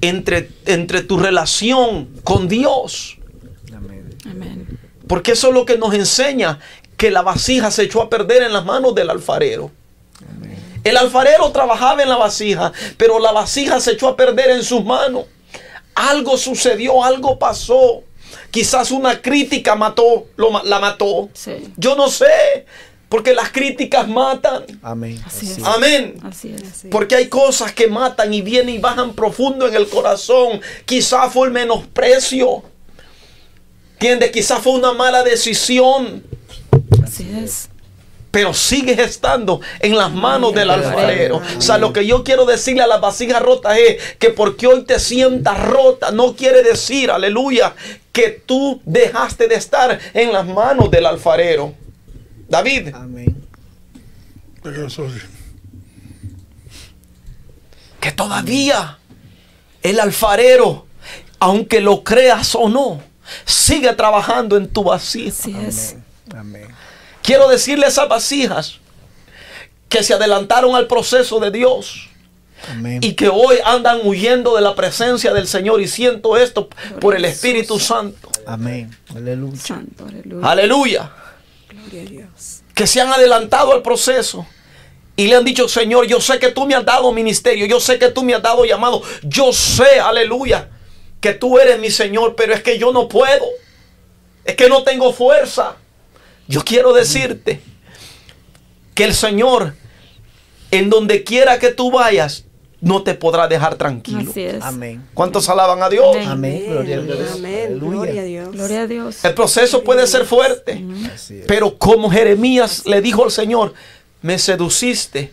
entre, entre tu relación con Dios. Amén. Amén. Porque eso es lo que nos enseña que la vasija se echó a perder en las manos del alfarero. El alfarero trabajaba en la vasija, pero la vasija se echó a perder en sus manos. Algo sucedió, algo pasó. Quizás una crítica mató, lo la mató. Sí. Yo no sé, porque las críticas matan. Amén. Así es. Amén. Así es. Así. Porque hay cosas que matan y vienen y bajan profundo en el corazón. Quizás fue el menosprecio. ¿Entiendes? Quizás fue una mala decisión. Así es. Pero sigues estando en las manos del alfarero. O sea, lo que yo quiero decirle a las vasijas rotas es que porque hoy te sientas rota, no quiere decir, aleluya, que tú dejaste de estar en las manos del alfarero. David, Amén. Que todavía el alfarero, aunque lo creas o no, sigue trabajando en tu vasija. Así es. Amén. Quiero decirle a esas vasijas que se adelantaron al proceso de Dios Amén. y que hoy andan huyendo de la presencia del Señor y siento esto por el Espíritu Santo. Amén. Aleluya. Santo, aleluya. Aleluya. Gloria a Dios. Que se han adelantado al proceso. Y le han dicho, Señor, yo sé que tú me has dado ministerio, yo sé que tú me has dado llamado, yo sé, aleluya, que tú eres mi Señor, pero es que yo no puedo, es que no tengo fuerza. Yo quiero decirte que el Señor, en donde quiera que tú vayas, no te podrá dejar tranquilo. Así es. Amén. ¿Cuántos alaban a Dios? Amén. Amén. Gloria a Dios. Amén. Gloria a Dios. Gloria a Dios. El proceso puede ser fuerte. Así es. Pero como Jeremías le dijo al Señor, me seduciste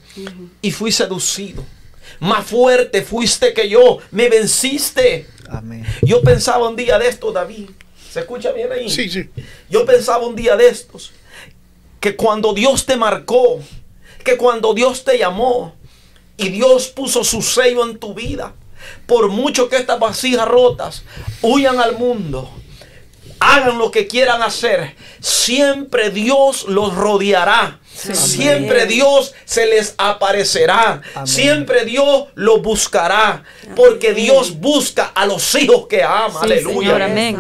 y fui seducido. Más fuerte fuiste que yo, me venciste. Amén. Yo pensaba un día de esto, David. ¿Se escucha bien ahí? Sí, sí. Yo pensaba un día de estos que cuando Dios te marcó, que cuando Dios te llamó y Dios puso su sello en tu vida, por mucho que estas vasijas rotas huyan al mundo, hagan lo que quieran hacer, siempre Dios los rodeará. Siempre Dios se les aparecerá. Amén. Siempre Dios los buscará. Porque. Dios busca a los hijos que ama. Sí, Aleluya. Señor, amén.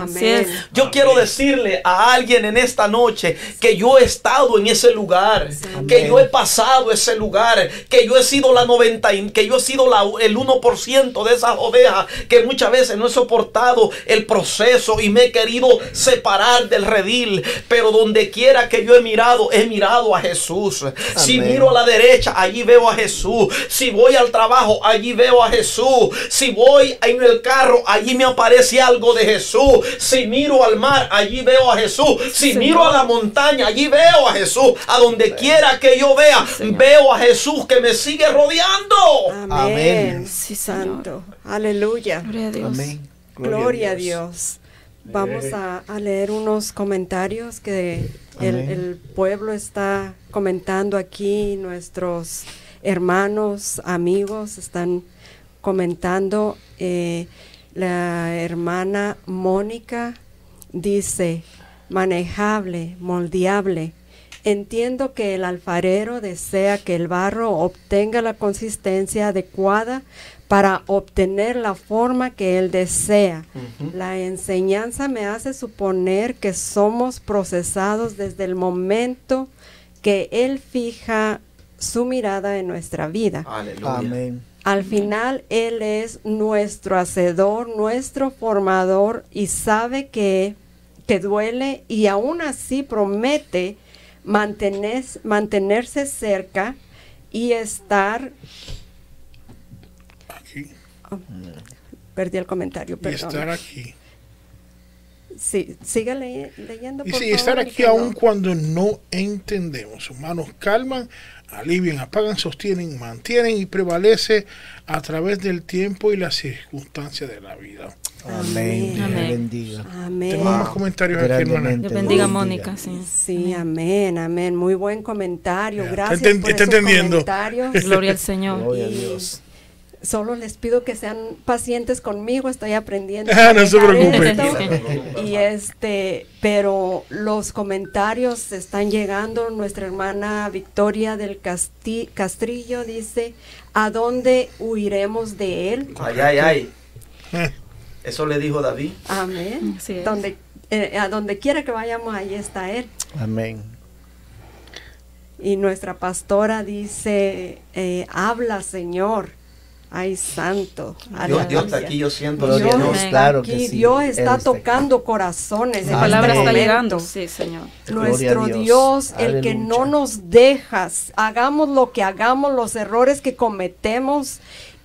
Yo quiero decirle a alguien en esta noche que yo he estado en ese lugar, que yo he pasado ese lugar, que yo he sido la 90, y- que yo he sido la- el 1% de esas ovejas, que muchas veces no he soportado el proceso y me he querido separar del redil, pero donde quiera que yo he mirado, he mirado a Jesús. Si Amén. miro a la derecha, allí veo a Jesús. Si voy al trabajo, allí veo a Jesús. Si voy en el carro, allí me aparece algo de Jesús. Si miro al mar, allí veo a Jesús. Si Señor. miro a la montaña, allí veo a Jesús. A donde quiera que yo vea, Señor. veo a Jesús que me sigue rodeando. Amén. Amén. Sí, Señor. Santo. Aleluya. Gloria a Dios. Amén. Gloria a Dios. Vamos a, a leer unos comentarios que el pueblo está comentando aquí, nuestros hermanos, amigos están comentando. Eh, la hermana Mónica dice, manejable, moldeable. Entiendo que el alfarero desea que el barro obtenga la consistencia adecuada para obtener la forma que él desea. La enseñanza me hace suponer que somos procesados desde el momento que él fija su mirada en nuestra vida. Aleluya. Amén. Al final Él es nuestro hacedor, nuestro formador y sabe que, que duele y aún así promete mantener- mantenerse cerca y estar, Perdí el comentario, Y perdón. estar aquí. sí, siga leye- leyendo. Y por sí, favor, estar aquí que aún no. cuando no entendemos. Sus manos calman, alivian, apagan, sostienen, mantienen y prevalece a través del tiempo y las circunstancias de la vida. Amén. Amén. bendiga. Amén. Tenemos más comentarios aquí, hermana. Dios bendiga. Mónica, sí. Sí, amén, amén. Muy buen comentario. Gracias está por está esos entendiendo. comentarios. Gloria al Señor. Gloria a Y Dios. Solo les pido que sean pacientes conmigo, estoy aprendiendo. Ah, no se manejar preocupe. esto. Y este, pero los comentarios están llegando. Nuestra hermana Victoria del Casti- Castrillo dice, ¿a dónde huiremos de él? Ay, ay, ay. Eh, Eso le dijo David. Amén. Donde, eh, a donde quiera que vayamos, ahí está él. Amén. Y nuestra pastora dice, eh, habla Señor, ay santo. Dios, Dios está aleluya". aquí, yo siento Dios Dios, está claro aquí, que sí. Dios está está tocando corazones. La palabra este está llegando. Sí, Señor. Nuestro Dios. Dios, el que no nos dejas, hagamos lo que hagamos, los errores que cometemos,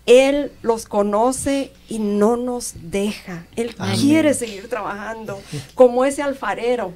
Él los conoce y no nos deja. Él Amén. quiere seguir trabajando como ese alfarero,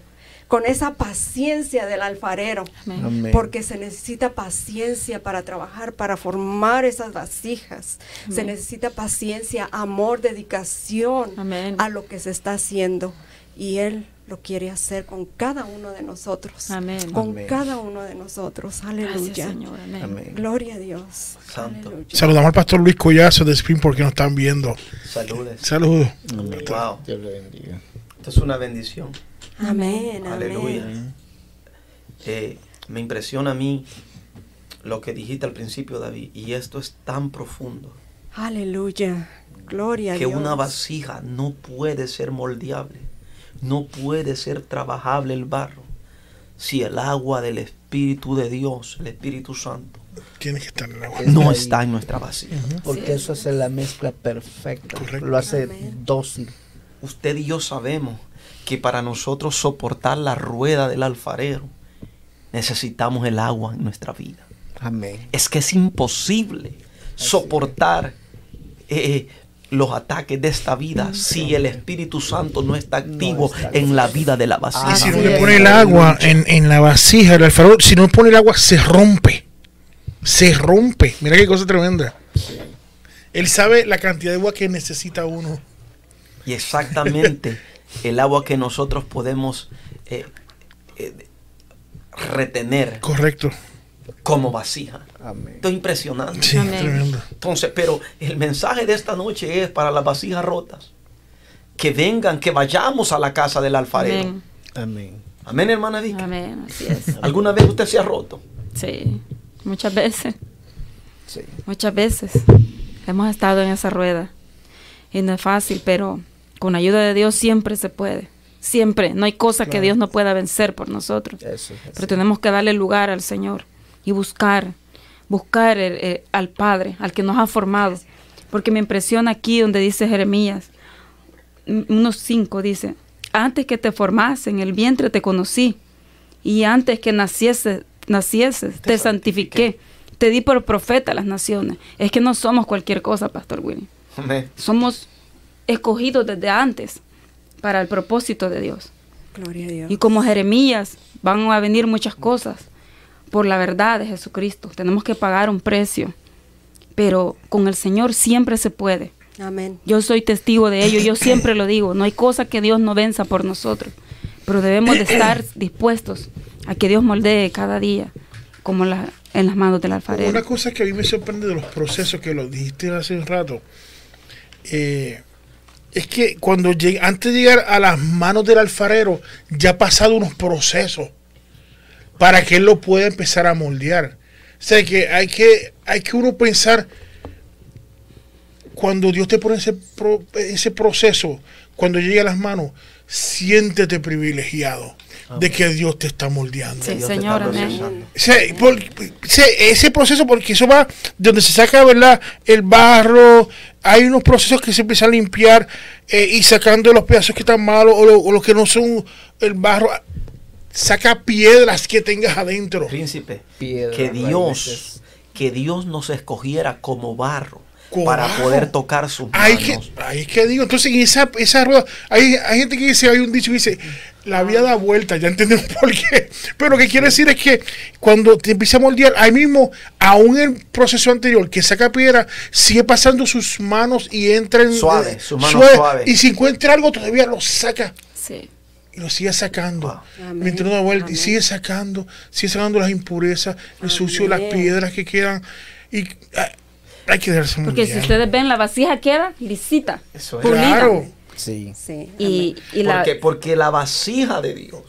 con esa paciencia del alfarero. Amén. Amén. Porque se necesita paciencia para trabajar, para formar esas vasijas. Se necesita paciencia, amor, dedicación Amén. a lo que se está haciendo. Y Él lo quiere hacer con cada uno de nosotros. Amén. Con Amén. cada uno de nosotros. Gracias, Aleluya. Señor. Amén. Amén. Gloria a Dios. Santo. Aleluya. Saludamos al pastor Luis Collazo de Spin porque nos están viendo. Saludos. Amén. Wow. Dios le bendiga. Esto es una bendición. Amén. Aleluya. Amén. Eh, me impresiona a mí lo que dijiste al principio, David, y esto es tan profundo Aleluya. Gloria a que Dios. una vasija no puede ser moldeable, no puede ser trabajable el barro, si el agua del Espíritu de Dios, el Espíritu Santo, Tiene que estar en el agua. Está no está en nuestra vasija. Porque eso hace la mezcla perfecta. Correcto. Lo hace Amén. dócil. Usted y yo sabemos que para nosotros soportar la rueda del alfarero necesitamos el agua en nuestra vida. Amén. Es que es imposible soportar eh, los ataques de esta vida si el Espíritu Santo no está activo está en la vida de la vasija. Y si no le pone el agua en, en la vasija, el alfarero, si no pone el agua, se rompe. Se rompe. Mira qué cosa tremenda. Él sabe la cantidad de agua que necesita uno. Y exactamente el agua que nosotros podemos eh, eh, retener Correcto. como vasija. Amén. Esto es impresionante. Sí, Amén. tremendo. Entonces, pero el mensaje de esta noche es para las vasijas rotas. Que vengan, que vayamos a la casa del alfarero. Amén. Amén, Amén. hermana Vicky. Amén. Así es. ¿Alguna vez usted se ha roto? Sí. Muchas veces. Sí. Muchas veces hemos estado en esa rueda y no es fácil, pero con ayuda de Dios siempre se puede. Siempre. No hay cosa que. Dios no pueda vencer por nosotros. Eso es Pero tenemos que darle lugar al Señor y buscar, buscar el- el- al Padre, al que nos ha formado. Porque me impresiona aquí donde dice Jeremías, m- unos cinco dice, antes que te formase en el vientre te conocí y antes que naciese, nacieses te, santifiqué. Te di por profeta a las naciones. Es que no somos cualquier cosa, Pastor Willy. Amén. Somos escogidos desde antes para el propósito de Dios. Gloria a Dios. Y como Jeremías, van a venir muchas cosas por la verdad de Jesucristo. Tenemos que pagar un precio, pero con el Señor siempre se puede. Amén. Yo soy testigo de ello, yo siempre lo digo, no hay cosa que Dios no venza por nosotros, pero debemos de estar dispuestos a que Dios moldee cada día como la- en las manos del Una alfarero. cosa que a mí me sorprende de los procesos que lo dijiste hace un rato, eh, es que cuando llega, antes de llegar a las manos del alfarero, ya ha pasado unos procesos para que él lo pueda empezar a moldear. O sea que hay que, hay que uno pensar, cuando Dios te pone ese, pro- ese proceso, cuando llegue a las manos, siéntete privilegiado de que Dios te está moldeando. Sí, Señor, amén. por- ese proceso, porque eso va de donde se saca, ¿verdad? El barro, hay unos procesos que se empiezan a limpiar eh, y sacando los pedazos que están malos o, lo- o los que no son el barro. Saca piedras que tengas adentro. Príncipe, Piedra, que Dios, que Dios nos escogiera como barro para poder tocar sus manos. Hay que, ahí es que digo, entonces en esa, esa rueda, hay, hay gente que dice, hay un dicho que dice, la vida da vuelta, ya entendemos por qué. Pero lo que quiere decir es que cuando te empieza a moldear, ahí mismo, aún el proceso anterior, que saca piedra, sigue pasando sus manos y entra en. Suave, eh, sus manos suave. Y si encuentra algo, todavía lo saca Sí. y lo sigue sacando. Wow. Mientras una vuelta y sigue sacando, sigue sacando las impurezas, el sucio, las piedras que quedan. Y ah, hay que darse Porque si ustedes ven, la vasija queda lisita, Eso es. pulida. Claro. Sí. Sí, Y, y la, Porque, porque la vasija de Dios,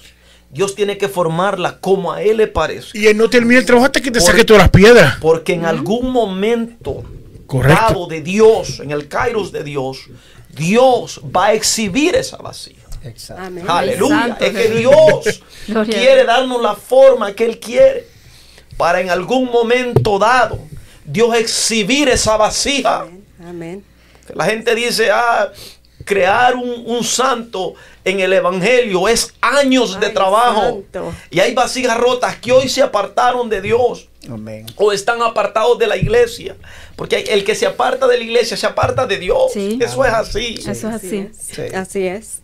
Dios tiene que formarla como a Él le parece. Y él no termina el trabajo hasta que te saque todas las piedras. Porque en algún momento Correcto. dado de Dios, en el kairos de Dios, Dios va a exhibir esa vasija. Exacto. Amén. Aleluya. Es que. Dios quiere darnos la forma que Él quiere para en algún momento dado Dios exhibir esa vasija. Amén. Amén. La gente dice, ah, crear un, un santo en el Evangelio es años de trabajo. santo. Y hay vasijas rotas que hoy se apartaron de Dios Amén. o están apartados de la iglesia. Porque el que se aparta de la iglesia se aparta de Dios. Sí. Eso es así. Eso es así. es. Sí. Así es.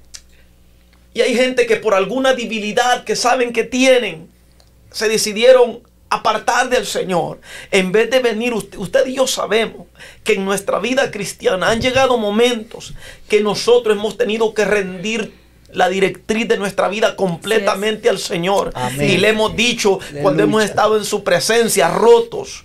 Y hay gente que por alguna debilidad que saben que tienen, se decidieron apartar del Señor. En vez de venir, usted, usted y yo sabemos que en nuestra vida cristiana han llegado momentos que nosotros hemos tenido que rendir la directriz de nuestra vida completamente al Señor. Amén. Y le hemos dicho cuando hemos estado en su presencia, rotos,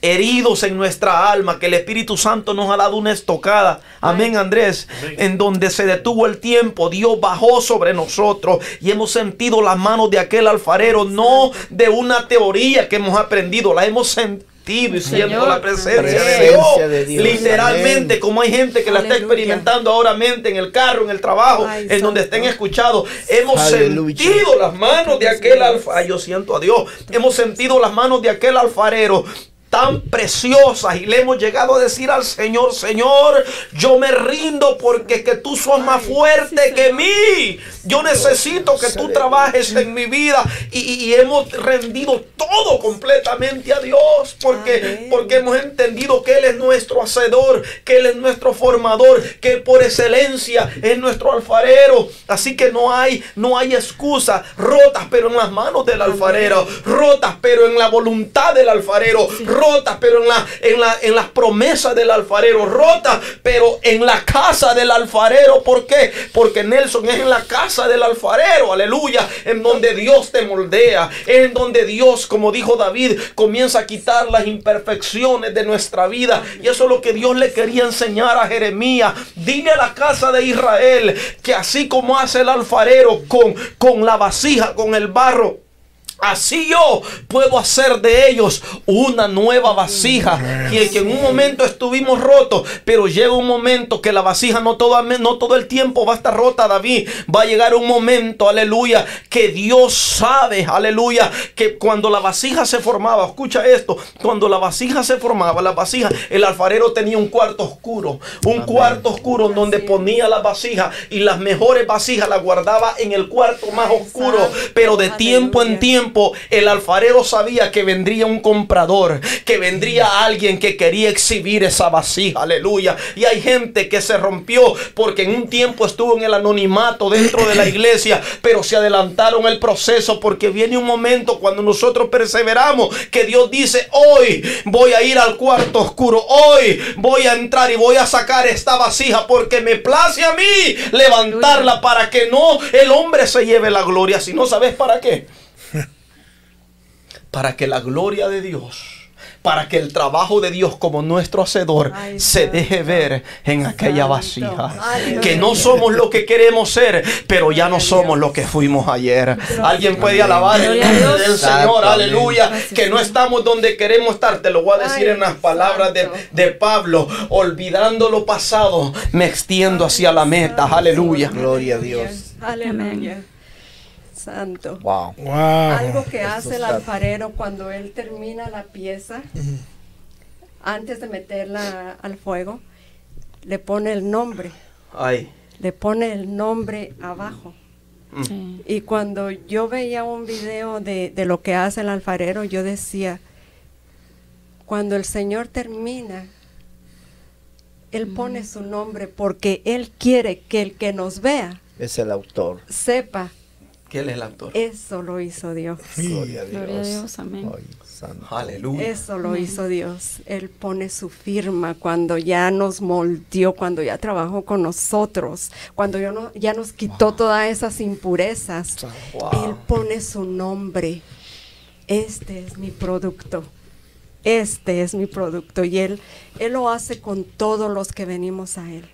heridos en nuestra alma, que el Espíritu Santo nos ha dado una estocada. Amén, Andrés. En donde se detuvo el tiempo, Dios bajó sobre nosotros y hemos sentido las manos de aquel alfarero, no de una teoría que hemos aprendido, la hemos sentido y siento Señor. la presencia, de, Presencia Dios. de Dios. Literalmente, Amén. como hay gente que la está experimentando ahora mente en el carro, en el trabajo, Ay, en donde estén escuchados, hemos Aleluya. sentido las manos de aquel alfarero. Yo siento a Dios. Hemos sentido las manos de aquel alfarero tan preciosas y le hemos llegado a decir al Señor, Señor, yo me rindo porque que tú sos más fuerte que mí. Yo necesito que tú trabajes en mi vida y, y- hemos rendido todo completamente a Dios porque, porque hemos entendido que Él es nuestro hacedor, que Él es nuestro formador, que por excelencia es nuestro alfarero. Así que no hay, no hay excusa, rotas pero en las manos del alfarero, rotas pero en la voluntad del alfarero, rotas pero en, la, en, la, en las promesas del alfarero, rotas pero en la casa del alfarero. ¿Por qué? Porque Nelson es en la casa del alfarero, aleluya, en donde Dios te moldea, en donde Dios, como dijo David, comienza a quitar las imperfecciones de nuestra vida. Y eso es lo que Dios le quería enseñar a Jeremías. Dile a la casa de Israel que así como hace el alfarero con, con la vasija, con el barro, Así yo puedo hacer de ellos una nueva vasija. Y que en un momento estuvimos rotos, pero llega un momento que la vasija no todo, no todo el tiempo va a estar rota, David. Va a llegar un momento, aleluya, que Dios sabe, aleluya, que cuando la vasija se formaba, escucha esto, cuando la vasija se formaba, la vasija, el alfarero tenía un cuarto oscuro, un cuarto oscuro en donde ponía la vasija y las mejores vasijas las guardaba en el cuarto más oscuro, pero de tiempo en aleluya. Tiempo el alfarero sabía que vendría un comprador, que vendría alguien que quería exhibir esa vasija, aleluya. Y hay gente que se rompió porque en un tiempo estuvo en el anonimato dentro de la iglesia, pero se adelantaron el proceso porque viene un momento cuando nosotros perseveramos que Dios dice, hoy voy a ir al cuarto oscuro, hoy voy a entrar y voy a sacar esta vasija porque me place a mí levantarla para que no el hombre se lleve la gloria, si no sabes para qué para que la gloria de Dios, para que el trabajo de Dios como nuestro hacedor Ay, se deje ver en aquella Santo. vasija. Que no somos lo que queremos ser, pero ya no somos lo que fuimos ayer. Alguien puede alabar el Gloria a nombre Dios. del Señor, aleluya. Que no estamos donde queremos estar. Te lo voy a decir en las palabras de, de Pablo. Olvidando lo pasado, me extiendo hacia la meta. Aleluya. Gloria a Dios. Aleluya. Santo. Wow. Wow. Algo que hace el alfarero cuando él termina la pieza, antes de meterla al fuego, le pone el nombre, Ay. le pone el nombre abajo. Sí. Y cuando yo veía un video de, de lo que hace el alfarero, yo decía, cuando el Señor termina Él pone su nombre porque Él quiere que el que nos vea Es el autor. sepa, Que Él es el autor. eso lo hizo Dios. Gloria a Dios. Gloria a Dios, amén. Ay, santo. Aleluya. Eso lo hizo Dios. Él pone su firma cuando ya nos moldeó, cuando ya trabajó con nosotros, cuando ya, no- ya nos quitó todas esas impurezas. Wow. Él pone su nombre. Este es mi producto. Este es mi producto. Y él, él lo hace con todos los que venimos a Él.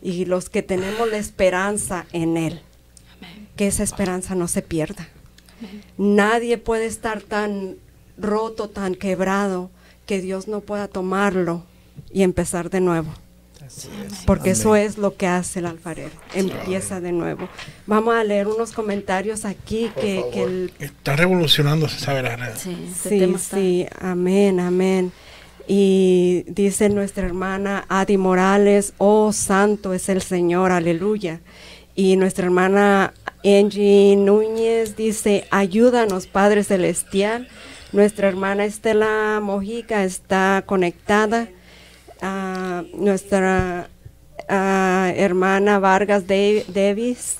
Y los que tenemos la esperanza en Él. Que esa esperanza no se pierda. Nadie puede estar tan roto, tan quebrado, que Dios no pueda tomarlo y empezar de nuevo. Así es. Porque eso es lo que hace el alfarero. Empieza de nuevo. Vamos a leer unos comentarios aquí que, que el Está revolucionándose, ¿sabe la red? Sí, este Sí, sí, amén, amén. Y dice nuestra hermana Adi Morales, oh santo es el Señor, aleluya. Y nuestra hermana Angie Núñez dice, ayúdanos Padre Celestial. Nuestra hermana Estela Mojica está conectada. Ah, nuestra ah, hermana Vargas Davis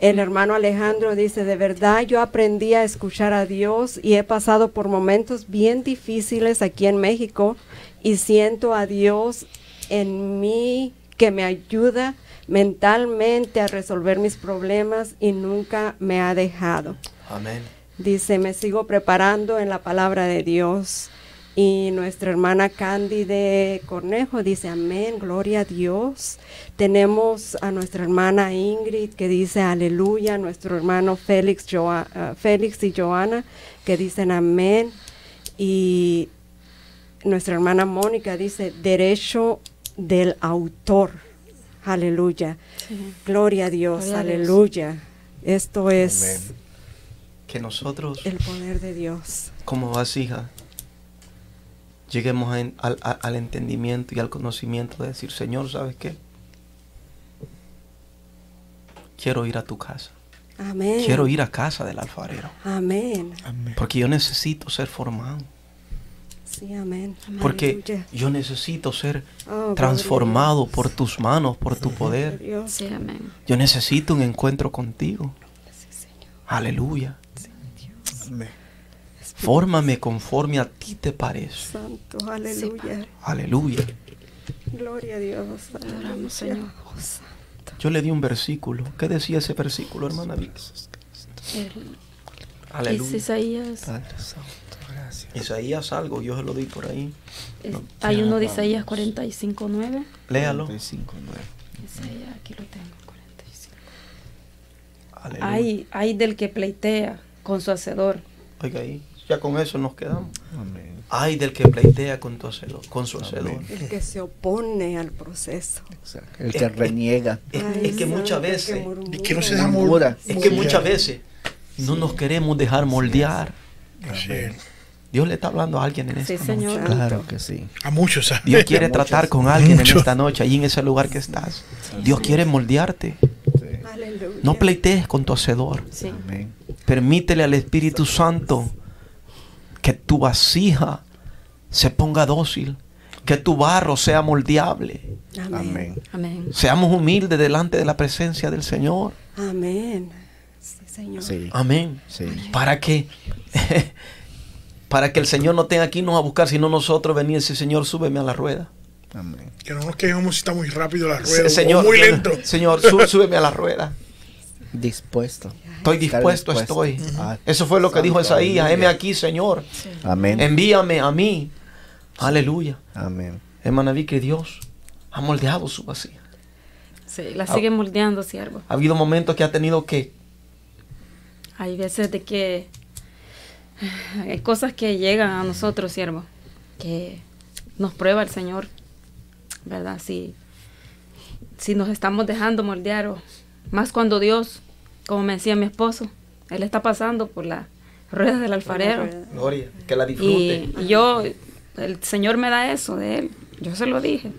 el hermano Alejandro dice, de verdad yo aprendí a escuchar a Dios y he pasado por momentos bien difíciles aquí en México y siento a Dios en mí que me ayuda mentalmente a resolver mis problemas y nunca me ha dejado. Amén. Dice, me sigo preparando en la palabra de Dios. Y nuestra hermana Candy de Cornejo dice, amén, gloria a Dios. Tenemos a nuestra hermana Ingrid que dice, aleluya. Nuestro hermano Félix, Joa- ah, Félix y Joana que dicen, amén. Y nuestra hermana Mónica dice, derecho del autor. Aleluya. Gloria a Dios, Gloria a Dios. aleluya. Esto es Amén. Que nosotros, el poder de Dios. como vasija, lleguemos en- al, al- al entendimiento y al conocimiento de decir, Señor, ¿sabes qué? Quiero ir a tu casa. Amén. Quiero ir a casa del alfarero. Amén. Amén. Porque yo necesito ser formado. Sí, amén. Porque Aleluya. yo necesito ser Oh, transformado Dios. por tus manos, por tu poder. Dios. Sí, amén. Yo necesito un encuentro contigo. Sí, Señor. Aleluya. Amén. Fórmame conforme a ti te parece. Santo, aleluya. Aleluya. Gloria a Dios. adoramos, Aleluya. Señor. Oh, santo. Yo le di un versículo. ¿Qué decía ese versículo, hermana Vix? El- Es Aleluya. Isaías. Padre Santo, gracias. Isaías algo, yo se lo di por ahí. es- No, hay uno de. Isaías 45, 9. Léalo. 35:9. Isaías, aquí lo tengo, 45. Aleluya. Hay, hay del que pleitea con su hacedor. Oiga ahí. Ya con eso nos quedamos. Amén. Ay del que pleitea con, tu hacedor, con su hacedor. El que se opone al proceso. Exacto. El que reniega. Es, Ay, es que muchas veces. Y que no se Murmura. mol- es que muchas veces no nos queremos dejar moldear. Sí. Dios le está hablando a alguien en Sí, esta Señor. noche. Claro que sí. A muchos. ¿sabes? Dios quiere Muchos. tratar con alguien en esta noche, ahí en ese lugar que estás. Dios quiere moldearte. No pleitees con tu hacedor. Sí. Amén. Permítele al Espíritu Santo que tu vasija se ponga dócil, que tu barro sea moldeable. Amén. Amén. Amén. Seamos humildes delante de la presencia del Señor. Amén. Sí, Señor. Sí. Amén. Sí. Para que para que el Señor no tenga que irnos a buscar, sino nosotros venir y decir, Señor, súbeme a la rueda. Amén. Que no nos quejemos si está muy rápido la Se- rueda. Señor, o muy lento. Señor, sú- súbeme a la rueda. Dispuesto. Estoy dispuesto, dispuesto. estoy. Ah, Eso fue lo que dijo Santo, aleluya. Heme aquí, Señor. Amén. Envíame a mí. Aleluya. Amén. Hermana, vi que Dios ha moldeado su vasija. Sí, la sigue moldeando, siervo. Ha habido momentos que ha tenido que Hay veces de que hay cosas que llegan a nosotros, siervo, que nos prueba el Señor, ¿verdad? Si, si nos estamos dejando moldear, o más cuando Dios, como me decía mi esposo, Él está pasando por la rueda del alfarero. Gloria, que la disfrute. y yo, el Señor me da eso de Él, yo se lo dije.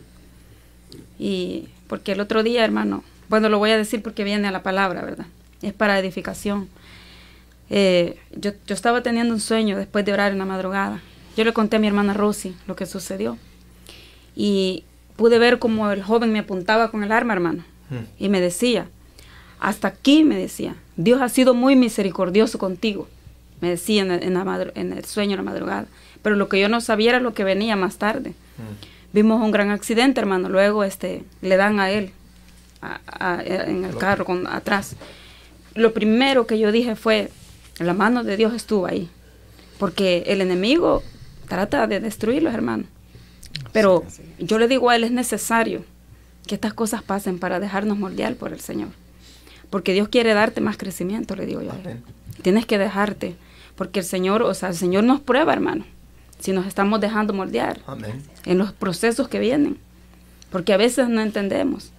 Y porque el otro día, hermano, bueno, lo voy a decir porque viene a la palabra, ¿verdad? Es para edificación. Eh, yo, yo estaba teniendo un sueño después de orar en la madrugada. Yo le conté a mi hermana Rosy lo que sucedió. Y pude ver como el joven me apuntaba con el arma, hermano. Mm. Y me decía, hasta aquí me decía, Dios ha sido muy misericordioso contigo. Me decía en el, en la en el sueño, en la madrugada. Pero lo que yo no sabía era lo que venía más tarde. Vimos un gran accidente, hermano. Luego este, le dan a él a- a- en el carro con, atrás. Lo primero que yo dije fue, la mano de Dios estuvo ahí. Porque el enemigo trata de destruirlos, hermano. Pero yo le digo a él, es necesario que estas cosas pasen para dejarnos moldear por el Señor. Porque Dios quiere darte más crecimiento, le digo yo. Amén. Tienes que dejarte. Porque el Señor, o sea, el Señor nos prueba, hermano. Si nos estamos dejando moldear Amén. en los procesos que vienen. Porque a veces no entendemos.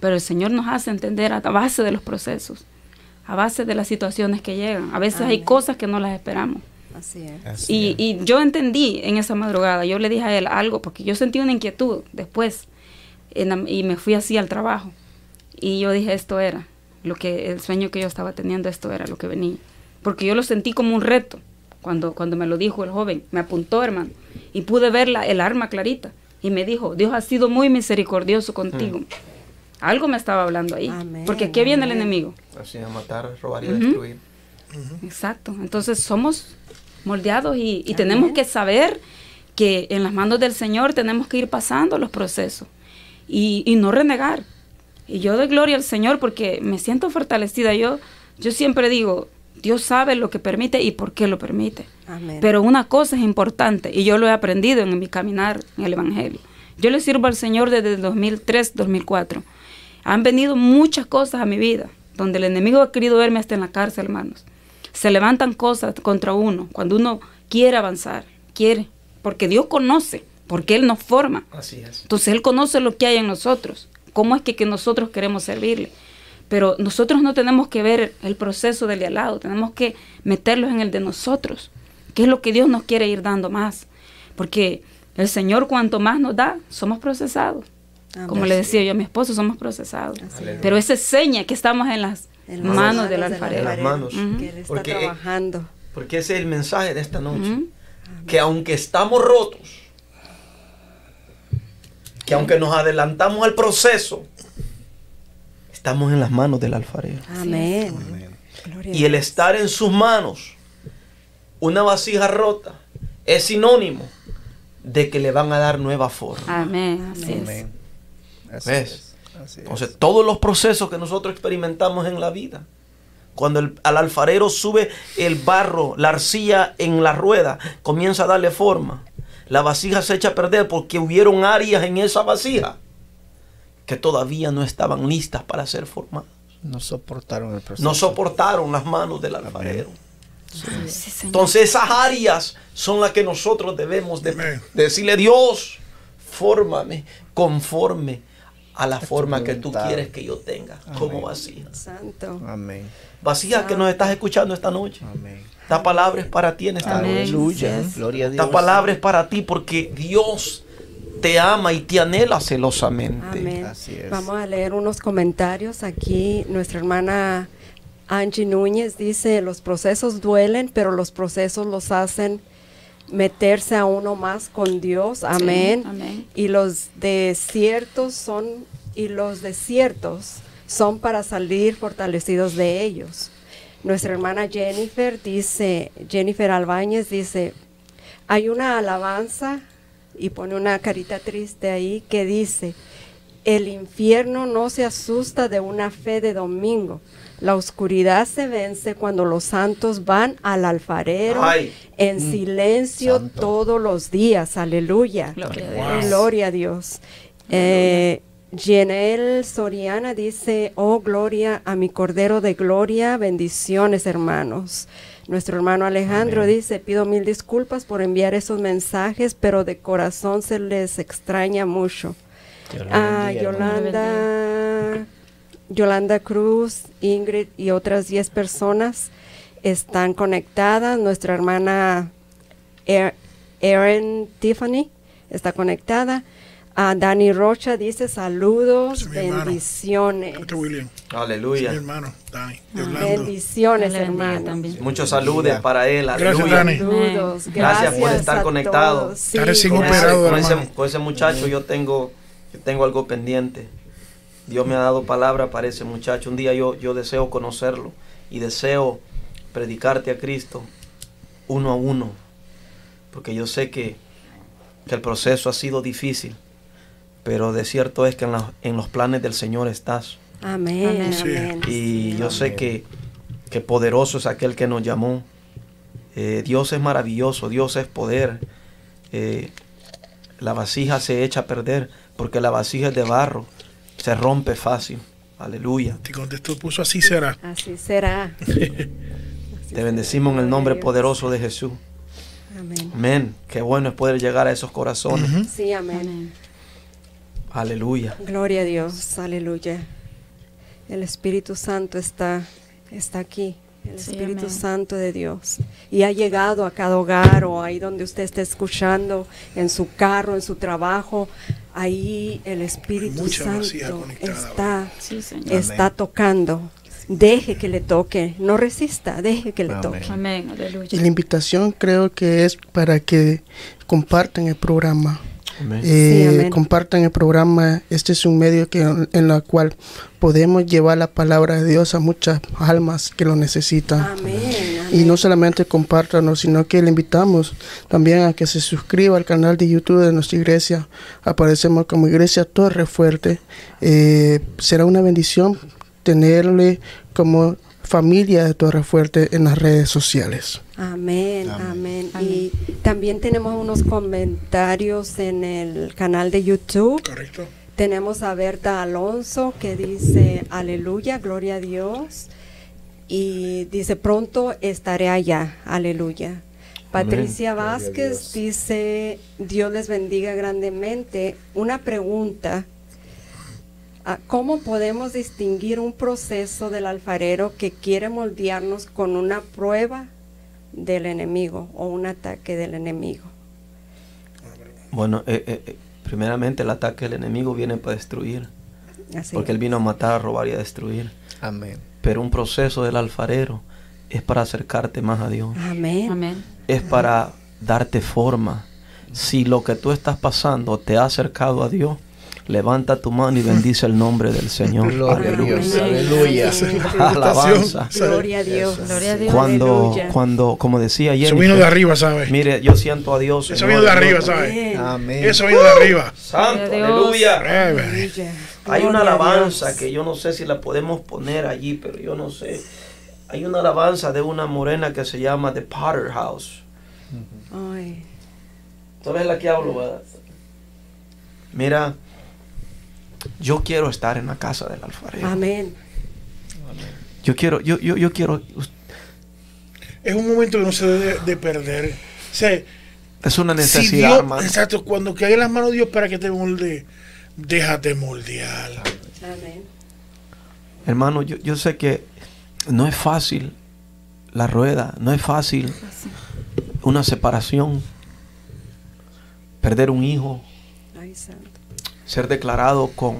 Pero el Señor nos hace entender a base de los procesos. A base de las situaciones que llegan. A veces hay cosas que no las esperamos. Así es. Así Y, es. y yo entendí en esa madrugada, yo le dije a él algo, porque yo sentí una inquietud después, en la- y me fui así al trabajo. Y yo dije, esto era, lo que el sueño que yo estaba teniendo, esto era lo que venía. Porque yo lo sentí como un reto, cuando, cuando me lo dijo el joven, me apuntó, hermano, y pude ver la, el arma clarita. Y me dijo, Dios ha sido muy misericordioso contigo. Algo me estaba hablando ahí. Amén, porque aquí viene el enemigo. Así a matar, robar y Ujú. destruir. Exacto. Entonces somos moldeados y, y tenemos que saber que en las manos del Señor tenemos que ir pasando los procesos y, y no renegar. Y yo doy gloria al Señor porque me siento fortalecida. Yo, yo siempre digo, Dios sabe lo que permite y por qué lo permite. Amén. Pero una cosa es importante y yo lo he aprendido en mi caminar en el Evangelio. Yo le sirvo al Señor desde el 2003, 2004. Han venido muchas cosas a mi vida donde el enemigo ha querido verme hasta en la cárcel, hermanos. Se levantan cosas contra uno cuando uno quiere avanzar, quiere, porque Dios conoce, porque Él nos forma. Así es. Entonces Él conoce lo que hay en nosotros, cómo es que, que nosotros queremos servirle. Pero nosotros no tenemos que ver el proceso del de al lado, tenemos que meterlos en el de nosotros, que es lo que Dios nos quiere ir dando más. Porque el Señor cuanto más nos da, somos procesados. Amén. Como le decía yo a mi esposo, somos procesados. Es. Pero esa seña que estamos en las manos del alfarero. En las manos. Que Él está Porque- trabajando. Porque ese es el mensaje de esta noche. Que aunque estamos rotos, que aunque nos adelantamos al proceso, estamos en las manos del alfarero. Amén. Gloria a Y el estar en sus manos, una vasija rota, es sinónimo de que le van a dar nueva forma. Amén. Así es. Amén. Así ¿Ves? es, así es. Entonces, todos los procesos que nosotros experimentamos en la vida, cuando el- al alfarero sube el barro, la arcilla en la rueda, comienza a darle forma, la vasija se echa a perder porque hubieron áreas en esa vasija que todavía no estaban listas para ser formadas. no soportaron el proceso. No soportaron las manos del alfarero. Sí. Entonces esas áreas son las que nosotros debemos de, de decirle, Dios, fórmame conforme a la forma que tú quieres que yo tenga como vasija. Santo. Amén. Vasija que nos estás escuchando esta noche. Amén. Esta palabra es para ti en esta Amén. noche. Aleluya. Gloria a Dios. Esta palabra es para ti porque Dios te ama y te anhela celosamente. Amén. Así es. Vamos a leer unos comentarios aquí. Nuestra hermana Angie Núñez dice, los procesos duelen, pero los procesos los hacen meterse a uno más con Dios. Amén. amén. Y los desiertos son, y los desiertos son para salir fortalecidos de ellos. Nuestra hermana Jennifer dice, Jennifer Albáñez dice, hay una alabanza y pone una carita triste ahí que dice, el infierno no se asusta de una fe de domingo. La oscuridad se vence cuando los santos van al alfarero Ay. en silencio Santo. todos los días. Aleluya. Gloria a Wow. Gloria a Dios. Eh, Jenel Soriana dice, oh gloria a mi Cordero de Gloria, bendiciones hermanos. Nuestro hermano Alejandro dice, pido mil disculpas por enviar esos mensajes, pero de corazón se les extraña mucho. Ah. Yolanda, Yolanda Cruz, Ingrid y otras 10 personas están conectadas. Nuestra hermana Er- Erin Tiffany está conectada. Ah, Dani Rocha dice saludos, Sí, hermano. bendiciones. Aleluya. hermano, Dani, de Orlando. Bendiciones, hermano. también. Muchos saludos para él. Gracias. Dani. Saludos. Gracias Gracias por estar conectado. Sí, operado. Con ese, hermano. con ese muchacho yo tengo que tengo algo pendiente. Dios me ha dado palabra para ese muchacho. Un día yo, yo deseo conocerlo y deseo predicarte a Cristo uno a uno, porque yo sé que, que el proceso ha sido difícil, pero de cierto es que en, la- en los planes del Señor estás. Amén, Amén. Sí. amén. Y yo sé que, que poderoso es aquel que nos llamó. Eh, Dios es maravilloso, Dios es poder. Eh, la vasija se echa a perder porque la vasija es de barro, se rompe fácil. Aleluya. Te contestó, puso así será. Así será. Te bendecimos en el nombre Dios. poderoso de Jesús. Amén. Amén. Qué bueno es poder llegar a esos corazones. Sí, amén. Amén. Aleluya. Gloria a Dios, aleluya. El Espíritu Santo está, está aquí, el Sí, Espíritu amén. Santo de Dios. Y ha llegado a cada hogar o ahí donde usted esté escuchando, en su carro, en su trabajo. Ahí el Espíritu mucha Santo está, Sí, Señor. está tocando. Deje que le toque, no resista, deje que le Amén. toque. Amén. Aleluya. Y la invitación creo que es para que compartan el programa. Eh, Sí, compartan el programa. Este es un medio que, en el cual podemos llevar la palabra de Dios a muchas almas que lo necesitan. Amén. Y no solamente compártanlo, sino que le invitamos también a que se suscriba al canal de YouTube de nuestra iglesia. Aparecemos como Iglesia Torre Fuerte. Eh, será una bendición tenerle como familia de Torre Fuerte en las redes sociales. Amén, Amén. amén, Y también tenemos unos comentarios en el canal de YouTube. Correcto. Tenemos a Berta Alonso que dice, aleluya, gloria a Dios. Y dice, pronto estaré allá, aleluya. Patricia Gloria a Vázquez Dios. dice, Dios les bendiga grandemente. Una pregunta, ¿cómo podemos distinguir un proceso del alfarero que quiere moldearnos con una prueba del enemigo o un ataque del enemigo? Bueno, eh, eh, eh, primeramente el ataque del enemigo viene para destruir, Así. porque él vino a matar, a robar y a destruir. Amén. Pero un proceso del alfarero es para acercarte más a Dios, Amén. Amén. es para darte forma. Si lo que tú estás pasando te ha acercado a Dios, levanta tu mano y bendice el nombre del Señor. Gloria a Dios. Amén. Aleluya. Alabanza. Gloria a Dios. Gloria a Dios. Cuando, cuando, como decía Eso Jennifer, vino de arriba, ¿sabes? mire, yo siento a Dios. Eso vino de arriba. ¿sabes? Amén. Eso vino de arriba. Santo, aleluya. Aleluya. Hay una alabanza que yo no sé si la podemos poner allí, pero yo no sé. Hay una alabanza de una morena que se llama The Potter House. Ay, ¿Sabes la que hablo? verdad? Mira, yo quiero estar en la casa del alfarero. amén. Yo quiero, yo, yo, yo quiero. Es un momento que no se debe de perder. O sea, Es una si necesidad, Dios, hermano. exacto, cuando caiga en las manos de Dios para que te molde, déjate moldear. Amén. Hermano, yo, yo sé que no es fácil la rueda, no es fácil una separación, perder un hijo, Ay, santo. Ser declarado con,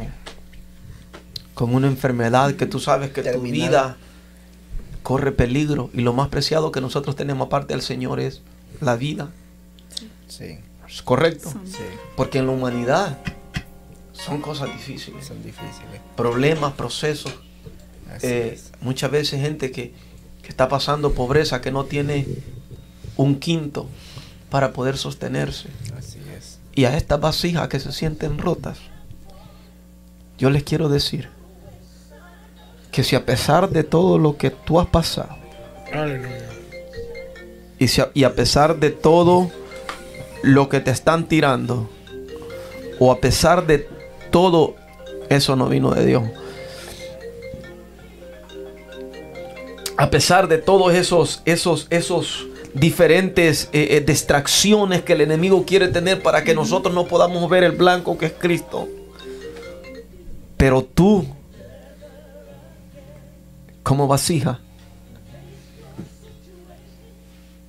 con una enfermedad que tú sabes que tu vida corre peligro y lo más preciado que nosotros tenemos aparte del Señor es la vida. Sí, ¿Es correcto? Sí. Porque en la humanidad son cosas difíciles, Son difíciles. problemas, procesos. Así Eh, es. muchas veces gente que, que está pasando pobreza, que no tiene un quinto para poder sostenerse. Así. Y a estas vasijas que se sienten rotas, yo les quiero decir que si a pesar de todo lo que tú has pasado, y, si a, y a pesar de todo lo que te están tirando, o a pesar de todo, eso no vino de Dios. A pesar de todos esos, esos, esos diferentes eh, eh, distracciones que el enemigo quiere tener para que nosotros no podamos ver el blanco que es Cristo. Pero tú, como vasija,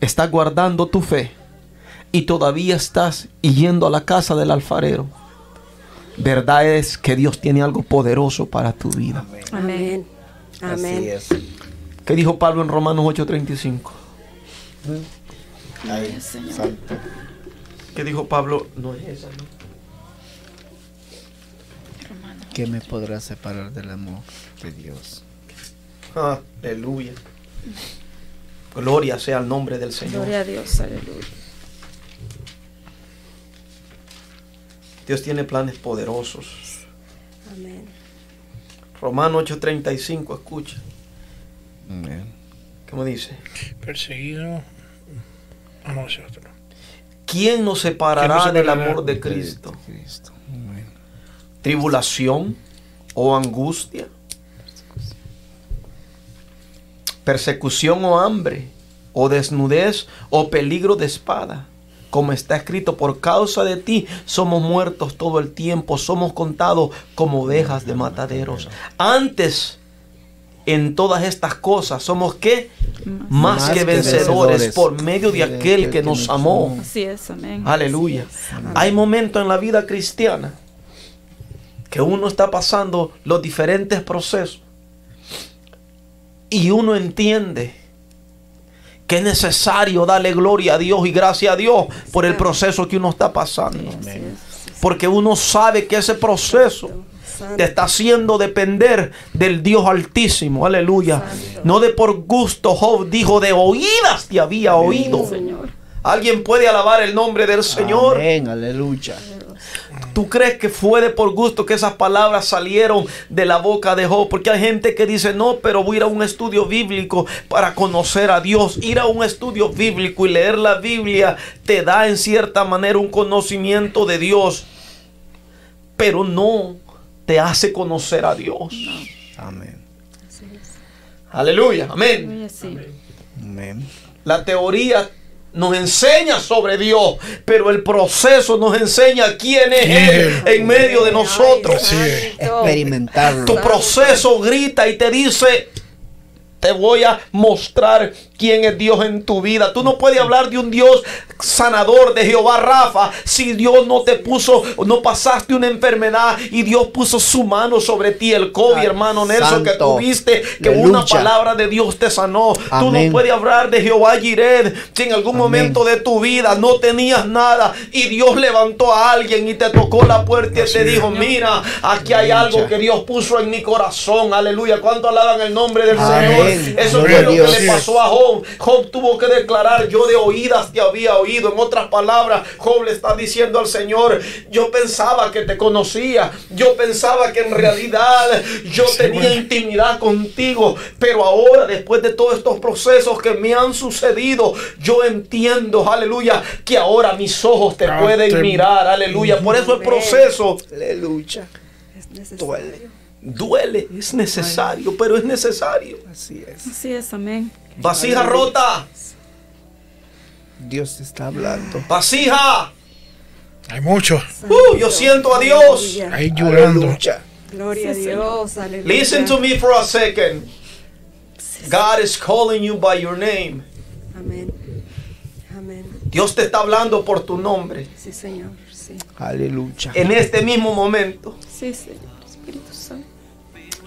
estás guardando tu fe y todavía estás yendo a la casa del alfarero. Verdad es que Dios tiene algo poderoso para tu vida. Amén. Así Amén. es. ¿Qué dijo Pablo en Romanos 8:35? Ay, santo. ¿Qué dijo Pablo? No es esa, ¿no? ¿Qué me podrá separar del amor de Dios? Aleluya. Gloria sea al nombre del Señor. Gloria a Dios, aleluya. Dios tiene planes poderosos. Amén. Romano 8:35, escucha. Amén. ¿Cómo dice? Perseguido a nosotros. ¿Quién nos ¿Quién separará del amor de De Cristo? ¿Tribulación o angustia? ¿Persecución o hambre? ¿O desnudez o peligro de espada? Como está escrito, por causa de ti somos muertos todo el tiempo, somos contados como ovejas de mataderos. Antes, en todas estas cosas, somos qué? Más, Más que que vencedores vencedores. por medio de aquel que nos amó. Así es, amén. Aleluya. Hay momentos en la vida cristiana que uno está pasando los diferentes procesos y uno entiende que es necesario darle gloria a Dios y gracias a Dios por el proceso que uno está pasando. Porque uno sabe que ese proceso te está haciendo depender del Dios Altísimo. Aleluya. No de por gusto, Job dijo, de oídas te había oído. Alguien puede alabar el nombre del Señor. Amén, aleluya. ¿Tú crees que fue de por gusto que esas palabras salieron de la boca de Job? Porque hay gente que dice, no, pero voy a ir a un estudio bíblico para conocer a Dios. Ir a un estudio bíblico y leer la Biblia te da en cierta manera un conocimiento de Dios, pero no te hace conocer a Dios. Amén. Aleluya, amén. Sí. Amén. La teoría nos enseña sobre Dios, pero el proceso nos enseña quién es Él en medio de nosotros. Así es. Experimentarlo. Tu proceso grita y te dice, te voy a mostrar quién es Dios en tu vida. Tú no puedes hablar de un Dios sanador de Jehová Rafa si Dios no te puso, no pasaste una enfermedad y Dios puso su mano sobre ti, el COVID, Ay, hermano Nelson, que tuviste, que una palabra de Dios te sanó. Tú no puedes hablar de Jehová Jired si en algún Amén. momento de tu vida no tenías nada y Dios levantó a alguien y te tocó la puerta y te dijo, mira, aquí hay algo que Dios puso en mi corazón. Aleluya. ¿Cuánto alaban el nombre del Amén. Señor? Eso fue lo que le pasó a Job. Job tuvo que declarar, yo de oídas te había oído. En otras palabras, Job le está diciendo al Señor, yo pensaba que te conocía. Yo pensaba que en realidad yo tenía intimidad contigo. Pero ahora, después de todos estos procesos que me han sucedido, yo entiendo, aleluya, que ahora mis ojos te Ah, pueden te- mirar. Aleluya. Por eso el proceso Aleluya. Es necesario. Duele, es necesario, pero es necesario. Así es. Así es, amén. Vasija rota, Dios está hablando. vasija. Hay muchos Uh, yo siento a Dios. Ahí llorando. Aleluya. Gloria a. Dios. Aleluya. Listen to me for a second. God is calling you by your name. Amén. Amén. Dios te está hablando por tu nombre. Sí, Señor. Sí. Aleluya. En este mismo momento, Sí, Señor.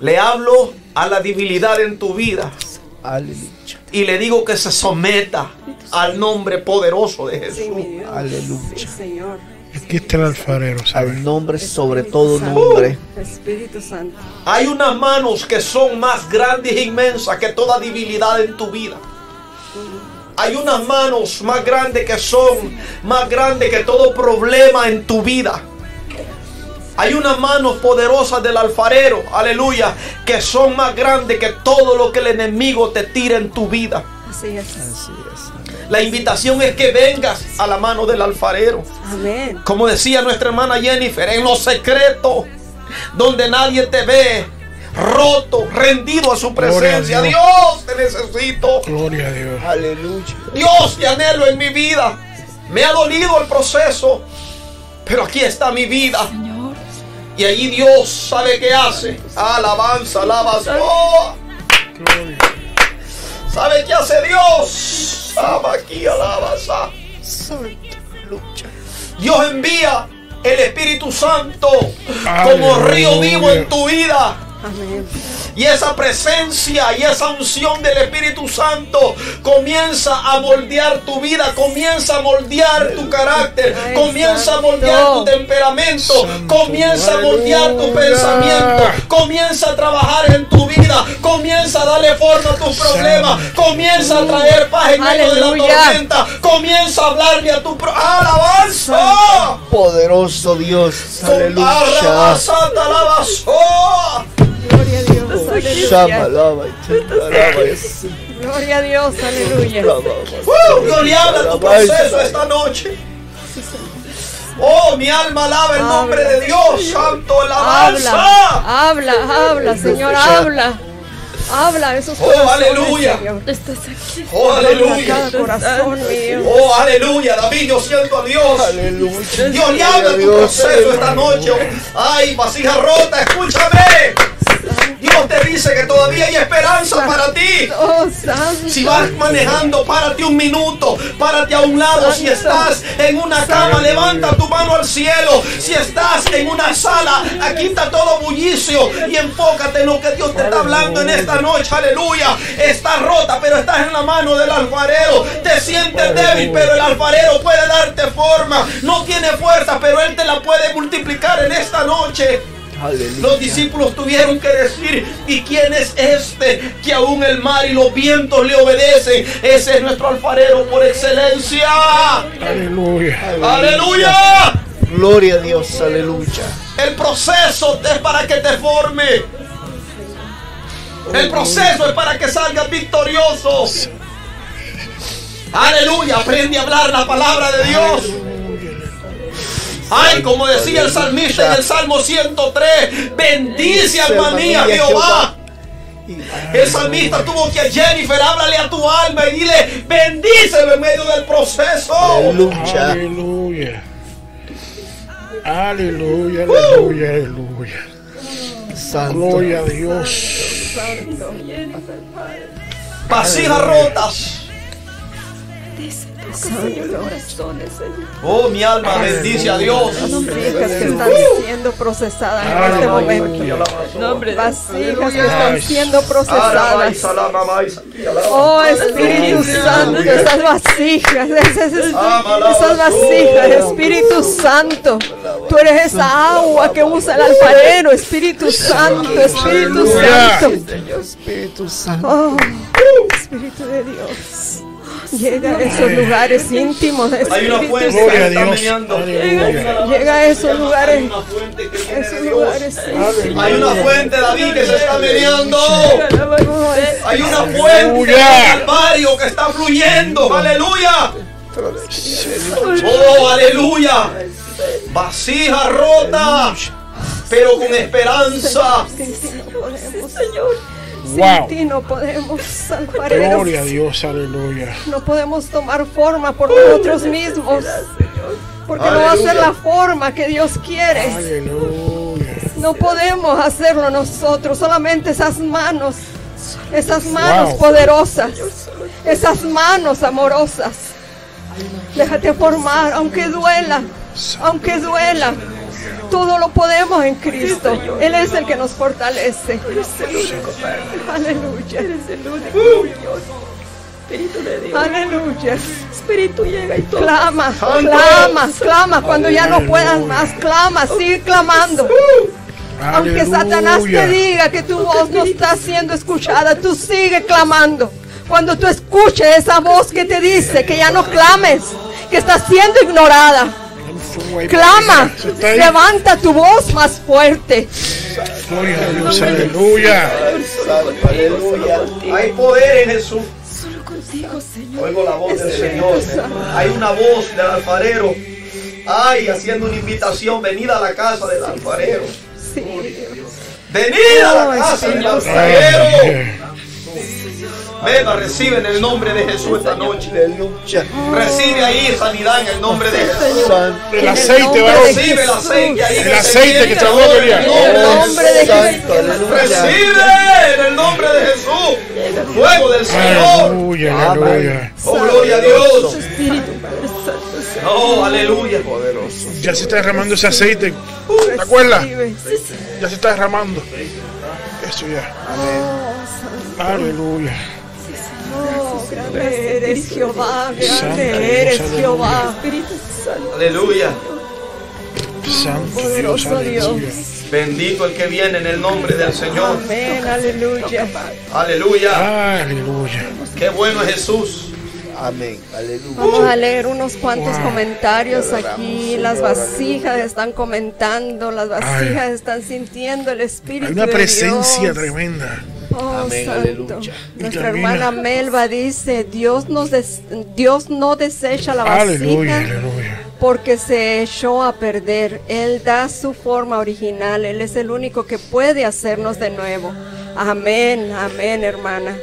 Le hablo a la debilidad en tu vida Aleluya. y le digo que se someta al nombre poderoso de Jesús. Aleluya. Sí, Señor. Aquí está el alfarero, ¿sabes? Al nombre sobre todo Santo. nombre. Espíritu Santo. Hay unas manos que son más grandes e inmensas que toda debilidad en tu vida. Hay unas manos más grandes que son más grandes que todo problema en tu vida. Hay unas manos poderosas del alfarero, aleluya, que son más grandes que todo lo que el enemigo te tira en tu vida. Así es. Así es. La invitación es que vengas a la mano del alfarero. Amén. Como decía nuestra hermana Jennifer, en lo secreto, donde nadie te ve, roto, rendido a su a presencia. Dios. Dios, te necesito. Gloria a Dios. Aleluya. Dios, te anhelo en mi vida. Me ha dolido el proceso, pero aquí está mi vida. Señor. Y allí Dios sabe qué hace. Alabanza, alabanza. Oh. ¿Sabe qué hace Dios? Ama aquí, alabanza. Dios envía el Espíritu Santo como río vivo en tu vida. Amén. Y esa presencia y esa unción del Espíritu Santo comienza a moldear tu vida, comienza a moldear tu carácter, comienza a moldear tu temperamento, comienza a moldear tu pensamiento, comienza a trabajar en tu vida, comienza a darle forma a tus problemas, comienza a traer paz en medio de la tormenta, comienza a hablarle a tu pro- alabanza. Poderoso Dios. Aleluya. Gloria a Dios. Aleluya. es- Gloria a Dios. Aleluya. Uh, Dios le habla a tu proceso esta noche. Oh, mi alma alaba el nombre de Dios. Santo alabanza. Habla, habla, habla, Señor, habla. Habla esos Oh, corazones, aleluya. Señor. Estás aquí. Oh, aleluya. cada corazón mío. Oh, aleluya. David, yo siento a Dios. Aleluya. Dios le habla a tu Dios, proceso esta noche. Ay, vasija rota, escúchame. Dios te dice que todavía hay esperanza para ti. Oh. Si vas manejando, párate un minuto, párate a un lado. Si estás en una cama, levanta tu mano al cielo. Si estás en una sala, aquí está todo bullicio y enfócate en lo que Dios te está hablando en esta noche. Aleluya. Estás rota, pero estás en la mano del alfarero. Te sientes débil, pero el alfarero puede darte forma. No tiene fuerza, pero Él te la puede multiplicar en esta noche. Los discípulos tuvieron que decir, ¿y quién es este que aún el mar y los vientos le obedecen? Ese es nuestro alfarero por excelencia. Aleluya. Aleluya. Gloria a Dios, aleluya. El proceso es para que te forme. El proceso es para que salgas victorioso. Aleluya, aprende a hablar la palabra de Dios. Ay, como decía el salmista en el Salmo 103, bendice alma mía Jehová. El salmista tuvo que a Jennifer, háblale a tu alma y dile, bendícelo en medio del proceso. Aleluya. Aleluya. Aleluya, aleluya, aleluya. Santo. Gloria a Dios. Vasijas rotas. Oh, mi alma bendice a Dios. Vasijas que están siendo procesadas en este momento. Vasijas que están siendo procesadas. Oh Espíritu Santo, esas vasijas, esas, esas vasijas, Espíritu Santo. Tú eres esa agua que usa el alfarero, Espíritu Santo, Espíritu. Santo. Espíritu Santo. Oh, Espíritu de Dios. Llega a esos lugares íntimos de Hay una fuente Santo. que a está Dios. meneando. Llega a esos lugares, Hay una fuente que viene esos lugares íntimos. Hay una fuente, David, que se está meneando. Oh, Hay una fuente Calvario que está fluyendo. Aleluya. Oh, aleluya. Vasija rota, pero con esperanza. Wow. Sin ti no podemos, alfareros. Gloria a Dios, aleluya. No podemos tomar forma por nosotros mismos. Porque no va a ser la forma que Dios quiere. Aleluya. No podemos hacerlo nosotros, solamente esas manos, esas manos Wow. poderosas, esas manos amorosas. Déjate formar, aunque duela, aunque duela. Todo lo podemos en Cristo. Él es el que nos fortalece. Aleluya. Aleluya. Espíritu llega y toca. Clama, clama, clama. Cuando ya no puedas más, clama, sigue clamando. Aunque Satanás te diga que tu voz no está siendo escuchada, tú sigue clamando. Cuando tú escuches esa voz que te dice que ya no clames, que estás siendo ignorada, clama, levanta tu voz más fuerte. Gloria a Dios, aleluya. Hay poder en Jesús. Solo contigo, Señor. Oigo la voz del Señor. Hay una voz del alfarero. Ay, haciendo una invitación. Venida a la casa del alfarero. Sí. Venida a la casa del alfarero. Amén. Venga, recibe en el nombre de Jesús esta noche. Aleluya. Recibe ahí sanidad en el nombre de Jesús. El aceite, varón. Recibe el aceite ahí. El aceite que te habló, En el nombre el de nombre de aleluya. Recibe en el nombre de Jesús. Fuego del Señor. Aleluya, aleluya. Oh, gloria a Dios. Oh, aleluya. Ya se está derramando ese aceite. ¿Te acuerdas? Ya se está derramando. Eso ya. Oh, santo. Aleluya. Oh, grande eres Jehová, Santo grande eres Jehová. Aleluya. Santo Poderoso aleluya. Dios. Bendito el que viene en el nombre del Señor. Amén, aleluya. Aleluya. Aleluya. Qué bueno es Jesús. Amén. Aleluya. Vamos a leer unos cuantos Wow. comentarios aquí. Las vasijas están comentando, las vasijas están sintiendo el Espíritu Hay una de presencia Dios. tremenda. Oh, Amén, santo. aleluya. Nuestra hermana Melba dice, Dios, nos des- Dios no desecha la vasija Aleluya, aleluya. porque se echó a perder. Él da su forma original. Él es el único que puede hacernos de nuevo. Amén, amén, hermana.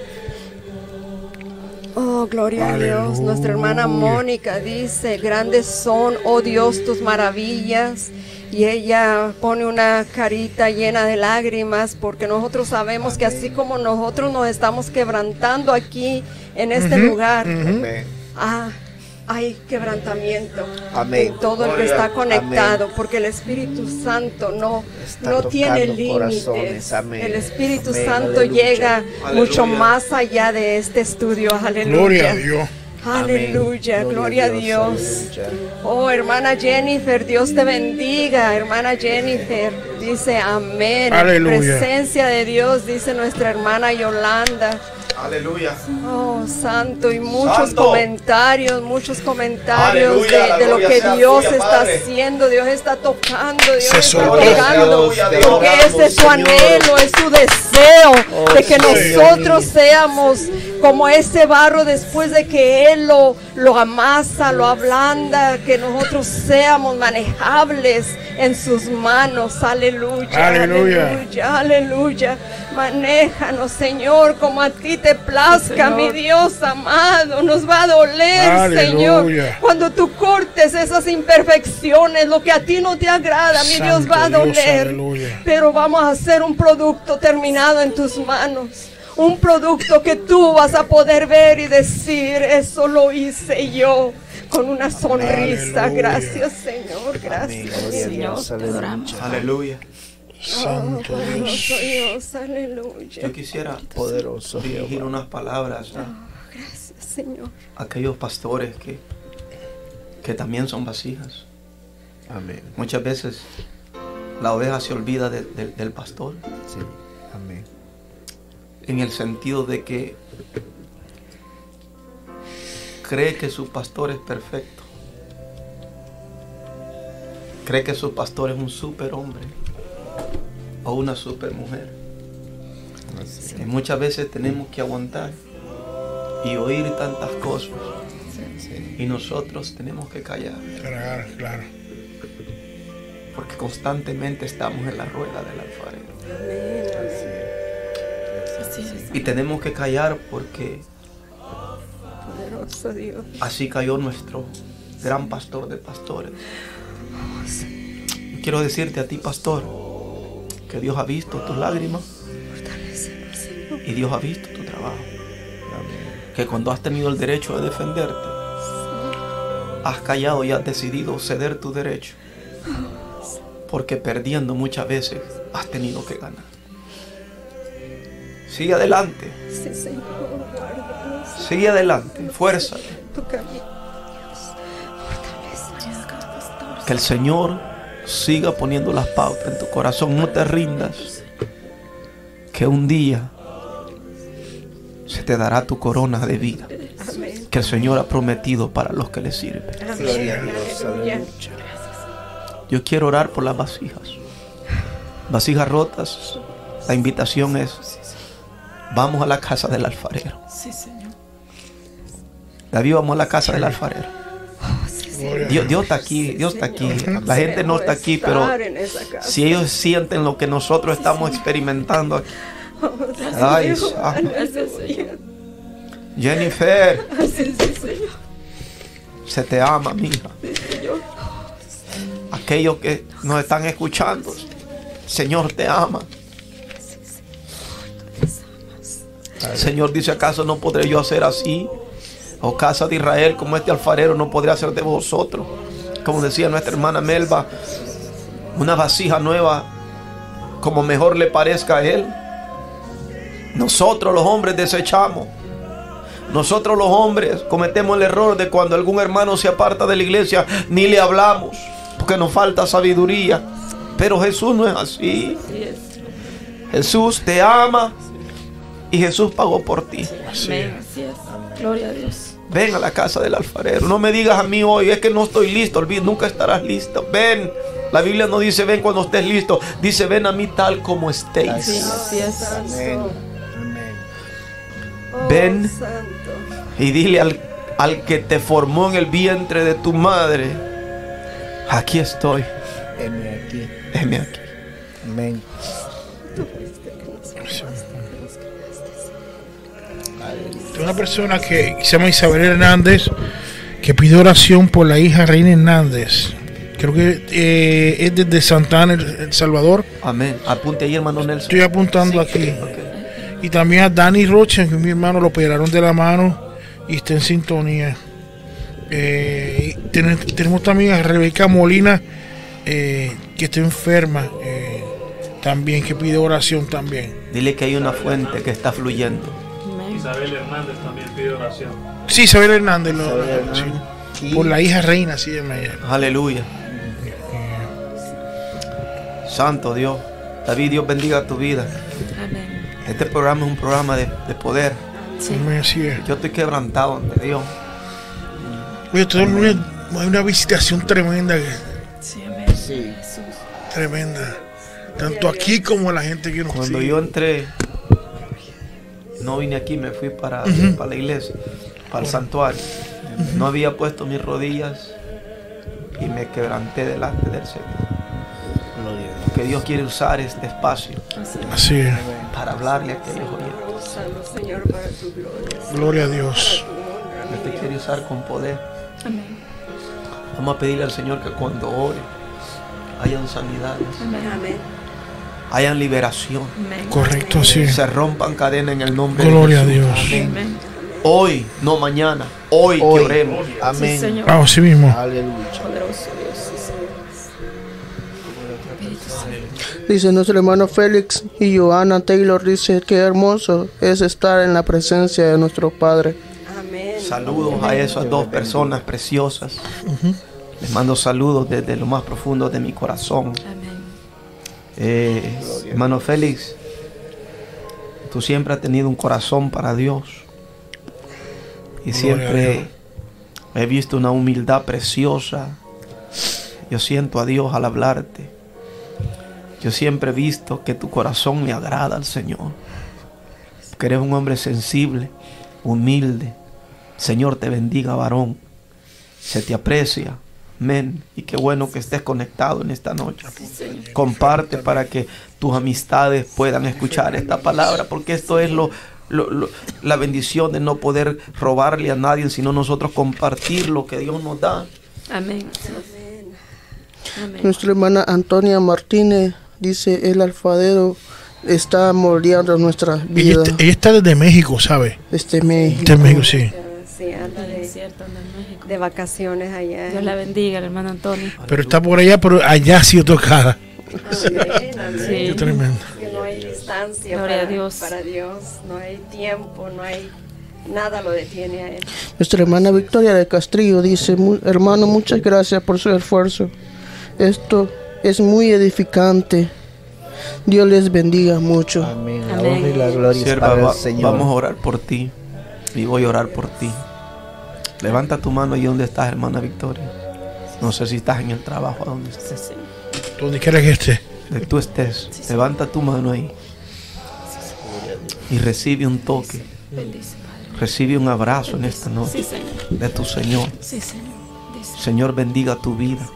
Oh, gloria a Dios. Nuestra hermana. Mónica dice, grandes son, oh Dios, tus maravillas. Y ella pone una carita llena de lágrimas porque nosotros sabemos que así como nosotros nos estamos quebrantando aquí en este lugar, ah, hay quebrantamiento Amén. en todo el que está conectado, porque el Espíritu Santo no, Está no tiene límites. El Espíritu Amén. Santo Aleluya. llega Aleluya. mucho más allá de este estudio. Aleluya. Gloria a Dios. Aleluya, Amén. gloria a Dios. Aleluya. Oh, hermana Jennifer, Dios te bendiga. Hermana Jennifer, dice amén. Aleluya. Presencia de Dios, dice nuestra hermana Yolanda. Aleluya. Oh, santo, y muchos Santo. comentarios, muchos comentarios Aleluya, de, de lo que sea Dios tuya, está Padre. haciendo, Dios está tocando, Dios Se está tocando, porque ese es su anhelo, es su deseo de que nosotros seamos como ese barro después de que Él lo, lo amasa, lo ablanda, que nosotros seamos manejables en sus manos, aleluya, Aleluya. aleluya, aleluya. Manéjanos, Señor, como a ti te plazca, mi Dios amado. Nos va a doler, Aleluya. Señor. Cuando tú cortes esas imperfecciones, lo que a ti no te agrada, mi Dios va a doler. Pero vamos a hacer un producto terminado en tus manos. Un producto que tú vas a poder ver y decir, eso lo hice yo. Con una sonrisa. Aleluya. Gracias, Señor. Gracias, Señor. Dios. Aleluya. Aleluya. Santo Oh, Dios. aleluya. Yo quisiera Poderoso dirigir unas palabras a Gracias, Señor. aquellos pastores que, que también son vasijas. Amén. Muchas veces la oveja se olvida de- de- del pastor Sí. Amén. en el sentido de que cree que su pastor es perfecto. Cree que su pastor es un superhombre o una supermujer. Así. Que muchas veces tenemos que aguantar y oír tantas cosas Sí. y nosotros tenemos que callar Claro, claro. porque constantemente estamos en la rueda del alfarero. Y tenemos que callar porque Poderoso Dios. así cayó nuestro gran pastor de pastores. Y quiero decirte a ti, pastor, que Dios ha visto tus lágrimas y Dios ha visto tu trabajo. Que cuando has tenido el derecho de defenderte, has callado y has decidido ceder tu derecho. Porque perdiendo muchas veces has tenido que ganar. Sigue adelante, sigue adelante, camino. Que el Señor siga poniendo las pautas en tu corazón. No te rindas. Que un día se te dará tu corona de vida. Amén. Que el Señor ha prometido para los que le sirven. Gloria a Dios. Aleluya. Aleluya. Yo quiero orar por las vasijas. Vasijas rotas. La invitación es, vamos a la casa del alfarero. Sí, Señor. David, vamos a la casa del alfarero. Dios, Dios está aquí, Dios está aquí. La gente no está aquí, pero si ellos sienten lo que nosotros estamos experimentando aquí. Ay, Señor. Jennifer, se te ama, mija. Aquellos que nos están escuchando, Señor te ama. Señor dice, ¿acaso no podré yo hacer así? O casa de Israel, como este alfarero, no podré hacer de vosotros. Como decía nuestra hermana Melba, una vasija nueva, como mejor le parezca a él. Nosotros los hombres desechamos. Nosotros los hombres cometemos el error de cuando algún hermano se aparta de la iglesia, ni le hablamos, porque nos falta sabiduría. Pero Jesús no es así. Así es. Jesús te ama y Jesús pagó por ti. Amén. Gloria a Dios. Ven a la casa del alfarero. No me digas a mí hoy, es que no estoy listo. Olvídate, nunca estarás listo. Ven. La Biblia no dice ven cuando estés listo. Dice ven a mí tal como estéis. así es. Amén. Oh, Ven. Santo. Y dile al, al que te formó en el vientre de tu madre. Aquí estoy. Heme aquí. Heme aquí. Amén. Una persona que se llama Isabel Hernández que pide oración por la hija Reina Hernández. Creo que eh, es desde Santana, El, El Salvador. Amén. Apunte ahí, hermano Nelson. Estoy apuntando aquí. Y también a Dani Rocha, que mi hermano lo operaron de la mano y está en sintonía. Eh, tenemos también a Rebeca Molina, eh, que está enferma, eh, también, que pide oración también. Dile que hay una fuente que está fluyendo. Isabel Hernández también pide oración. Sí, Isabel Hernández, lo- Isabel lo- Hernández. sí. Y por la hija reina, sí, llama ella. Aleluya. Santo Dios. David, Dios bendiga tu vida. Amén. Este programa es un programa de, de poder. Sí. Amén, así es. Yo estoy quebrantado ante Dios. Oye, todo el lunes hay una visitación tremenda, que- Sí, amén. Sí. Jesús. tremenda. Tanto aquí como la gente que nos Cuando sigue. yo entré, no vine aquí, me fui para, para la iglesia, para el santuario. No había puesto mis rodillas y me quebranté delante del Señor. Gloria a Dios. Que Dios quiere usar este espacio Así es. Así es. para hablarle a aquellos oyentes. Gloria. Gloria a Dios. Él te quiere usar con poder. Amén. Vamos a pedirle al Señor que cuando ore hayan sanidades, Amén. Amén. Hayan liberación, Amén. Correcto, sí. se rompan cadenas en el nombre Gloria a de Jesús. Dios. Amén. Hoy, no mañana, hoy, Hoy. que oremos. Sí, Amén. Señor. Vamos, sí mismo. Aleluya. Poderoso Dios. Sí, Señor. Dice nuestro hermano Félix y Johanna Taylor dice que hermoso es estar en la presencia de nuestro Padre. Amén. Saludos a esas dos personas preciosas. Les mando saludos desde lo más profundo de mi corazón. Amén. Eh, hermano Félix, tú siempre has tenido un corazón para Dios. Y Gloria siempre he visto una humildad preciosa. Yo siento a Dios al hablarte. Yo siempre he visto que tu corazón le agrada al Señor. Que eres un hombre sensible, humilde. Señor te bendiga, varón. Se te aprecia. Amén. Y qué bueno que estés conectado en esta noche. Comparte para que tus amistades puedan escuchar esta palabra, porque esto es lo, lo- lo- la bendición de no poder robarle a nadie, sino nosotros compartir lo que Dios nos da. Amén. Amén. Nuestra hermana Antonia Martínez dice el alfadero está moldeando Ella vidas está, ella está desde México, ¿sabe? desde México. Desde México, sí. Sí, anda de, anda. De vacaciones allá. Dios la bendiga, el hermano Antonio. Pero está por allá, pero allá ha sido tocada. Amén, amén. Sí. Qué tremendo. Que no hay distancia para, Dios. para Dios, no hay tiempo, no hay nada lo detiene a Él. Nuestra hermana Victoria de Castrillo dice, "Mu- hermano, muchas gracias por su esfuerzo. Esto es muy edificante. Dios les bendiga mucho. Amén. Amén. honra y la gloria es Sierva, para va- el Señor. vamos a orar por ti y voy a orar por ti. Levanta tu mano ahí donde estás, hermana Victoria. No sé si estás en el trabajo, donde estés. Donde quiera que esté. Donde tú estés, levanta tu mano ahí y recibe un toque, Bendice, Padre. recibe un abrazo en esta Sí, noche Señor. de tu Señor. Sí, Señor. Dice. Señor bendiga tu vida.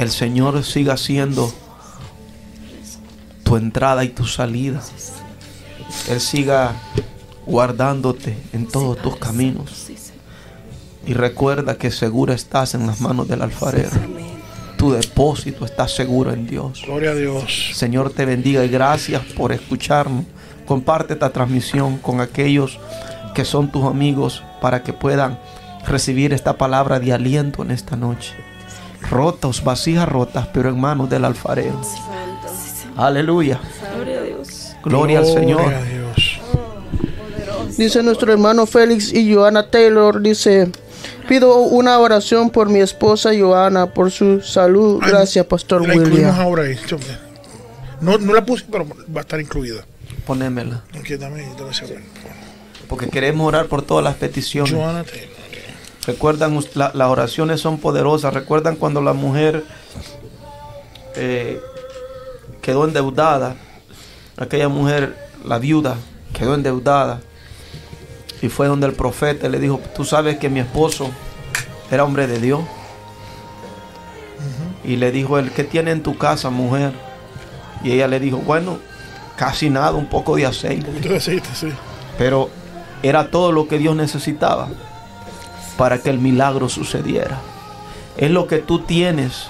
El Señor siga siendo tu entrada y tu salida. Él siga guardándote en todos tus caminos. Y recuerda que segura estás en las manos del alfarero. Tu depósito está seguro en Dios. Gloria a Dios. Señor te bendiga y gracias por escucharnos. Comparte esta transmisión con aquellos que son tus amigos para que puedan recibir esta palabra de aliento en esta noche. Rotos, vasijas rotas, pero en manos del alfarero. Aleluya. Gloria a Dios. Gloria al Señor. Gloria a Dios. Dice nuestro hermano Félix y Joana Taylor, dice, pido una oración por mi esposa Joana, por su salud. Gracias, Pastor La incluimos William. ahora ahí. No, no la puse, pero va a estar incluida. Ponémela. Ok, dame, dame. Porque queremos orar por todas las peticiones. Joana Taylor. Recuerdan, la- las oraciones son poderosas. Recuerdan cuando la mujer eh, quedó endeudada. Aquella mujer, la viuda, quedó endeudada. Y fue donde el profeta le dijo, tú sabes que mi esposo era hombre de Dios. Y le dijo él, ¿qué tiene en tu casa, mujer? Y ella le dijo, bueno, casi nada, un poco de aceite. Un poquito de aceite, sí. Pero era todo lo que Dios necesitaba para que el milagro sucediera. Es lo que tú tienes,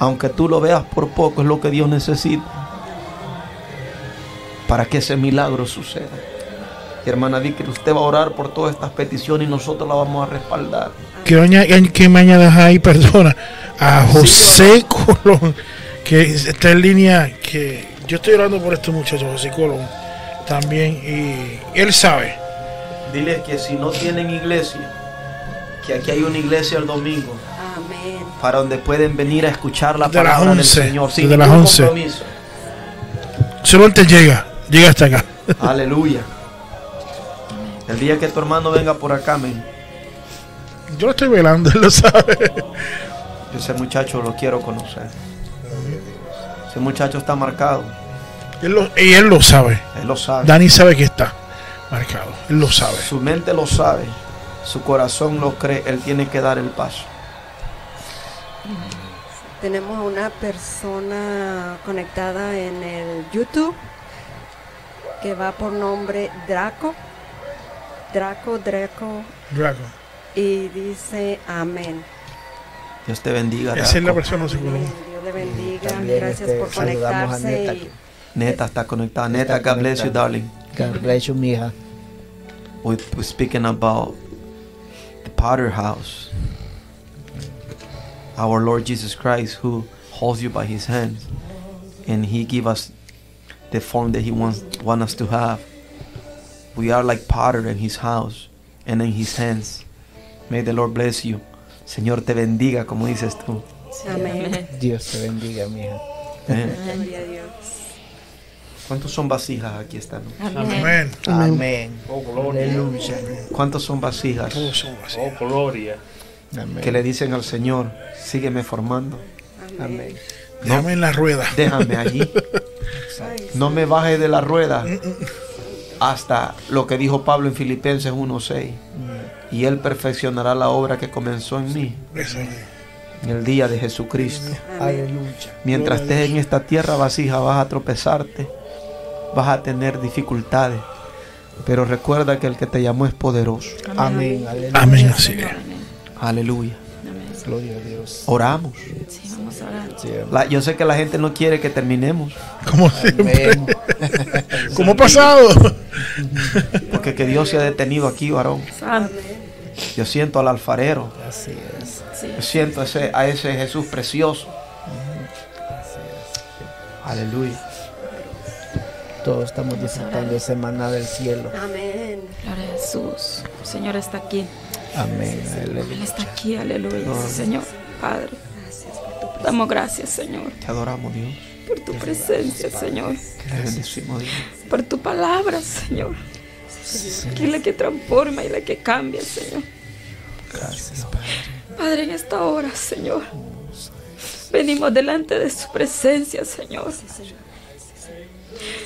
aunque tú lo veas por poco, es lo que Dios necesita para que ese milagro suceda. Y hermana Vicky, usted va a orar por todas estas peticiones y nosotros la vamos a respaldar. Quiero aña- que me añadas ahí, perdona, a José Colón, que está en línea, que yo estoy orando por este muchacho, José Colón, también, y él sabe. Dile que si no tienen iglesia, que aquí hay una iglesia el domingo Amén. para donde pueden venir a escuchar la De las palabra del 11, Señor sin desde las ningún 11. compromiso. Solo antes llega, llega hasta acá. Aleluya. El día que tu hermano venga por acá, men, Yo lo estoy velando, él lo sabe. yo ese muchacho lo quiero conocer. Ese muchacho está marcado. Él lo- y él lo sabe. Él lo sabe. Dani sabe que está marcado, él lo sabe. Su mente lo sabe. Su corazón lo cree. Él tiene que dar el paso. Tenemos a una persona conectada en el YouTube que va por nombre Draco. Draco, Draco. Draco. Y dice amén. Dios te bendiga. Esa es la Draco. persona, José Amén. Dios le bendiga. También, Gracias este, por saludamos a conectarse. Neta, y- Neta está conectada. Neta, Está God bless you, darling. God bless you, mija. We, we're speaking about the Potter House. Our Lord Jesus Christ, who holds you by His hand, and He give us the form that He wants want us to have. We are like Potter in His house and in His hands. May the Lord bless you. Señor te bendiga, como dices tú. Amén. Dios te bendiga, mija. Amén. Gloria a Dios. ¿Cuántos son vasijas aquí esta noche? Amén. Amén. Oh, gloria. Aleluya. ¿Cuántos son vasijas Todos son vacíos. Oh, gloria. Amén. que le dicen al Señor, sígueme formando? Amén. Déjame en la rueda. Déjame allí. No me baje de la rueda hasta lo que dijo Pablo en Filipenses 1:6. Y él perfeccionará la obra que comenzó en mí en el día de Jesucristo. Mientras estés en esta tierra vasija vas a tropezarte, vas a tener dificultades. Pero recuerda que el que te llamó es poderoso. Amén. Aleluya. Amén, así es. Aleluya. Gloria a Dios. Oramos. Sí, vamos a orar. Sí, amén. La- yo sé que la gente no quiere que terminemos, Como siempre. Amén. ¿Cómo ha pasado? porque que Dios se ha detenido aquí, varón. Yo siento al alfarero. Así es. Yo siento ese, a ese Jesús precioso. Aleluya. Todos estamos disfrutando ese maná del cielo. Amén. Gloria a Jesús. El Señor está aquí. Amén. Él Aleluya. está aquí. Aleluya. Señor, Padre. Damos gracias, Señor, Te adoramos, Dios. por tu presencia, Señor. Te bendecimos, Dios. Por tu palabra, Señor. Que es la que transforma y la que cambia, Señor. Gracias, Padre. Padre, en esta hora, Señor. Venimos delante de su presencia, Señor.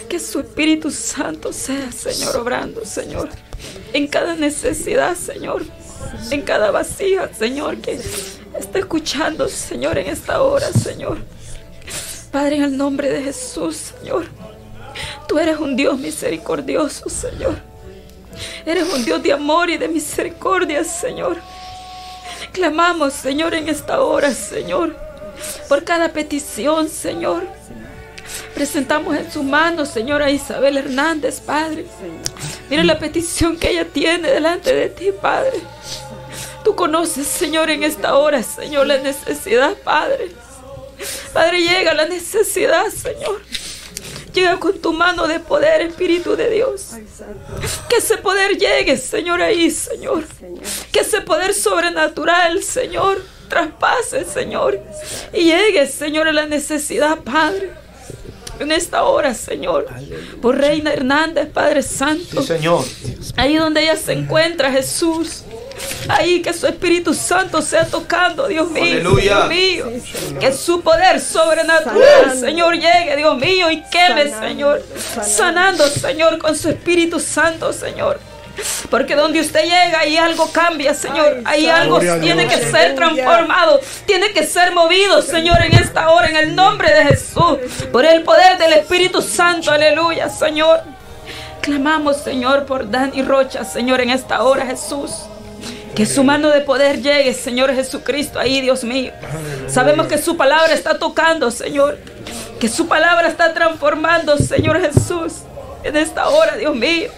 Que su Espíritu Santo sea, Señor, obrando, Señor. En cada necesidad, Señor. En cada vasija, Señor, que está escuchando, Señor, en esta hora, Señor. Padre, en el nombre de Jesús, Señor. Tú eres un Dios misericordioso, Señor. Eres un Dios de amor y de misericordia, Señor. Clamamos, Señor, en esta hora, Señor, por cada petición, Señor. Presentamos en su mano, Señor, a Isabel Hernández, Padre. Mira la petición que ella tiene delante de ti, Padre. Tú conoces, Señor, en esta hora, Señor, la necesidad, Padre. Padre, llega la necesidad, Señor. Llega con tu mano de poder, Espíritu de Dios. Que ese poder llegue, Señor, ahí. Señor. Que ese poder sobrenatural, Señor, traspase, Señor. Y llegue, Señor, a la necesidad, Padre. En esta hora, Señor. Por Reina Hernández, Padre Santo. Sí, Señor. Ahí donde ella se encuentra, Jesús. Ahí que su Espíritu Santo sea tocando, Dios mío. Aleluya. Dios mío. Que su poder sobrenatural, Sanando. Señor, llegue, Dios mío, y queme, Sanando, Señor. sanando. Sanando, Señor, con su Espíritu Santo, Señor. Porque donde usted llega, ahí algo cambia, Señor. Ahí algo tiene que ser transformado. Tiene que ser movido, Señor, en esta hora, en el nombre de Jesús. Por el poder del Espíritu Santo. Aleluya, Señor. Clamamos, Señor, por Dani Rocha, Señor, en esta hora, Jesús. Que su mano de poder llegue, Señor Jesucristo, ahí, Dios mío. Sabemos que su palabra está tocando, Señor. Que su palabra está transformando, Señor Jesús. En esta hora, Dios mío.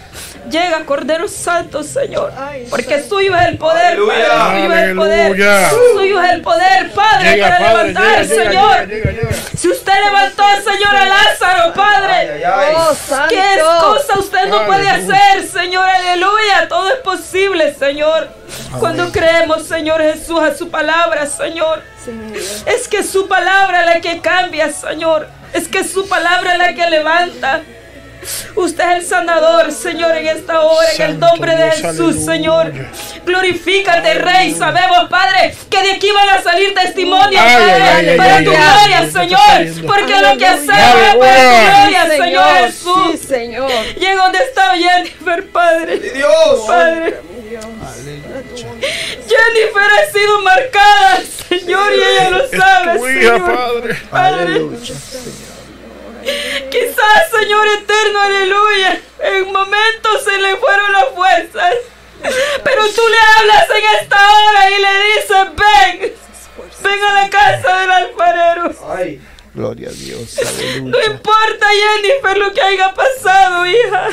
Llega Cordero Santo, Señor. Porque suyo es el poder, Aleluya. Padre. Suyo es el poder. Suyo es el poder, Padre, Llega, para Padre, levantar, llega, Señor. llega, llega, llega. Si usted levantó, Señor, a Lázaro, Padre. Oh. ¿Qué es cosa usted no puede hacer, Señor? Aleluya. Todo es posible, Señor. Cuando creemos, Señor Jesús, a su palabra, Señor. Señor. Es que su palabra es la que cambia, Señor. Es que su palabra es la que levanta. Usted es el sanador, Señor, en esta hora, en el nombre de Jesús, aleluya. Señor. Glorifícate, Rey. Sabemos, Padre, que de aquí van a salir testimonios, Ay, Padre, ay, ay, para ay, tu ay, gloria, Señor. Porque lo que hacemos es para tu gloria, Señor Jesús. Sí, Señor. Llega donde está Jennifer, Padre. Dios. Padre. Mi Dios. Jennifer ha sido marcada, Señor, y ella lo sabe, Es tu hija, Señor. Padre. Quizás, Señor eterno, aleluya, en momentos se le fueron las fuerzas. Pero tú le hablas en esta hora y le dices, ven, ven a la casa del alfarero. Ay. Gloria a Dios. No Aleluya. importa, Jennifer, lo que haya pasado, hija.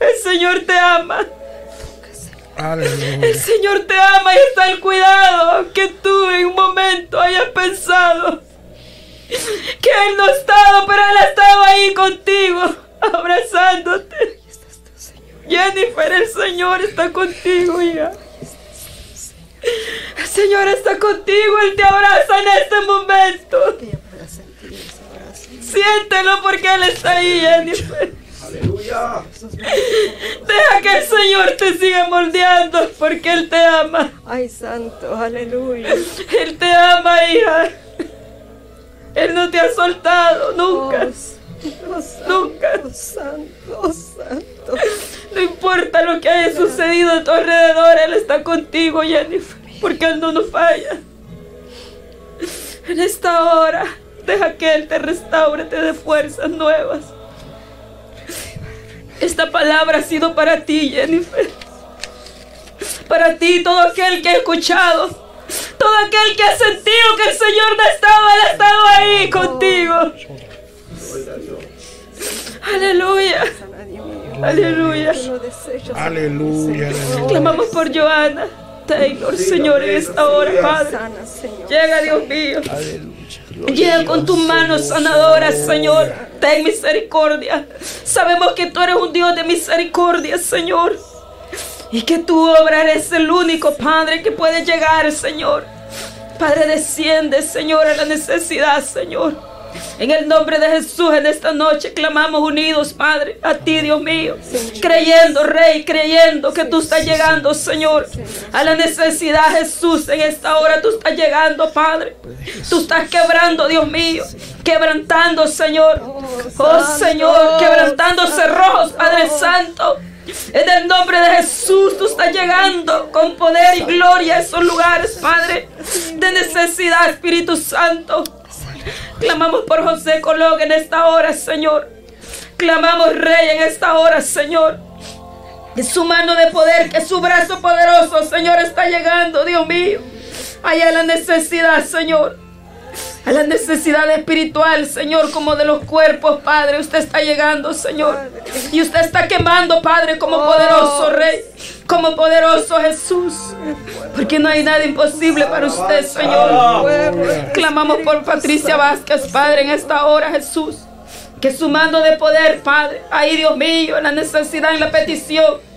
El Señor te ama. Aleluya. El Señor te ama y está al cuidado, aunque tú en un momento hayas pensado que Él no estaba, pero Él ha estado ahí contigo, abrazándote. Jennifer, el Señor está contigo, hija. El Señor está contigo, Él te abraza en este momento. Siéntelo porque Él está ahí, Jennifer. Aleluya. Deja que el Señor te siga moldeando porque Él te ama. Ay, santo. Aleluya. Él te ama, hija. Él no te ha soltado nunca. Oh, santo, Nunca. santo, santo. No importa lo que haya sucedido a tu alrededor, Él está contigo, Jennifer. Porque Él no nos falla. En esta hora, deja que Él te restaure, te dé fuerzas nuevas. Esta palabra ha sido para ti, Jennifer. Para ti, todo aquel que ha escuchado. Todo aquel que ha sentido que el Señor no ha estado, Él ha estado ahí contigo. Aleluya. Aleluya. Aleluya. Clamamos por Joana Taylor, Señor, en esta hora, Padre. Llega, Dios mío. Llega con tu mano sanadora, Señor. Ten misericordia. Sabemos que tú eres un Dios de misericordia, Señor. Y que tu obra eres el único, Padre, que puede llegar, Señor. Padre, desciende, Señor, a la necesidad, Señor. En el nombre de Jesús, en esta noche clamamos unidos, Padre, a ti, Dios mío. Creyendo, Rey, creyendo que tú estás llegando, Señor, a la necesidad, Jesús. En esta hora tú estás llegando, Padre. Tú estás quebrando, Dios mío. Quebrantando, Señor. Oh, Señor, quebrantando cerrojos, Padre Santo. En el nombre de Jesús, tú estás llegando con poder y gloria a esos lugares, Padre, de necesidad, Espíritu Santo. Clamamos por José Colón en esta hora, Señor. Clamamos, Rey, en esta hora, Señor. Que su mano de poder, que su brazo poderoso, Señor, está llegando, Dios mío. Allá la necesidad, Señor. A la necesidad espiritual, Señor, como de los cuerpos, Padre. Usted está llegando, Señor. Y usted está quemando, Padre, como poderoso Rey. Como poderoso Jesús. Porque no hay nada imposible para usted, Señor. Clamamos por Patricia Vázquez, Padre, en esta hora, Jesús. Que su mando de poder, Padre, ahí Dios mío, en la necesidad, en la petición.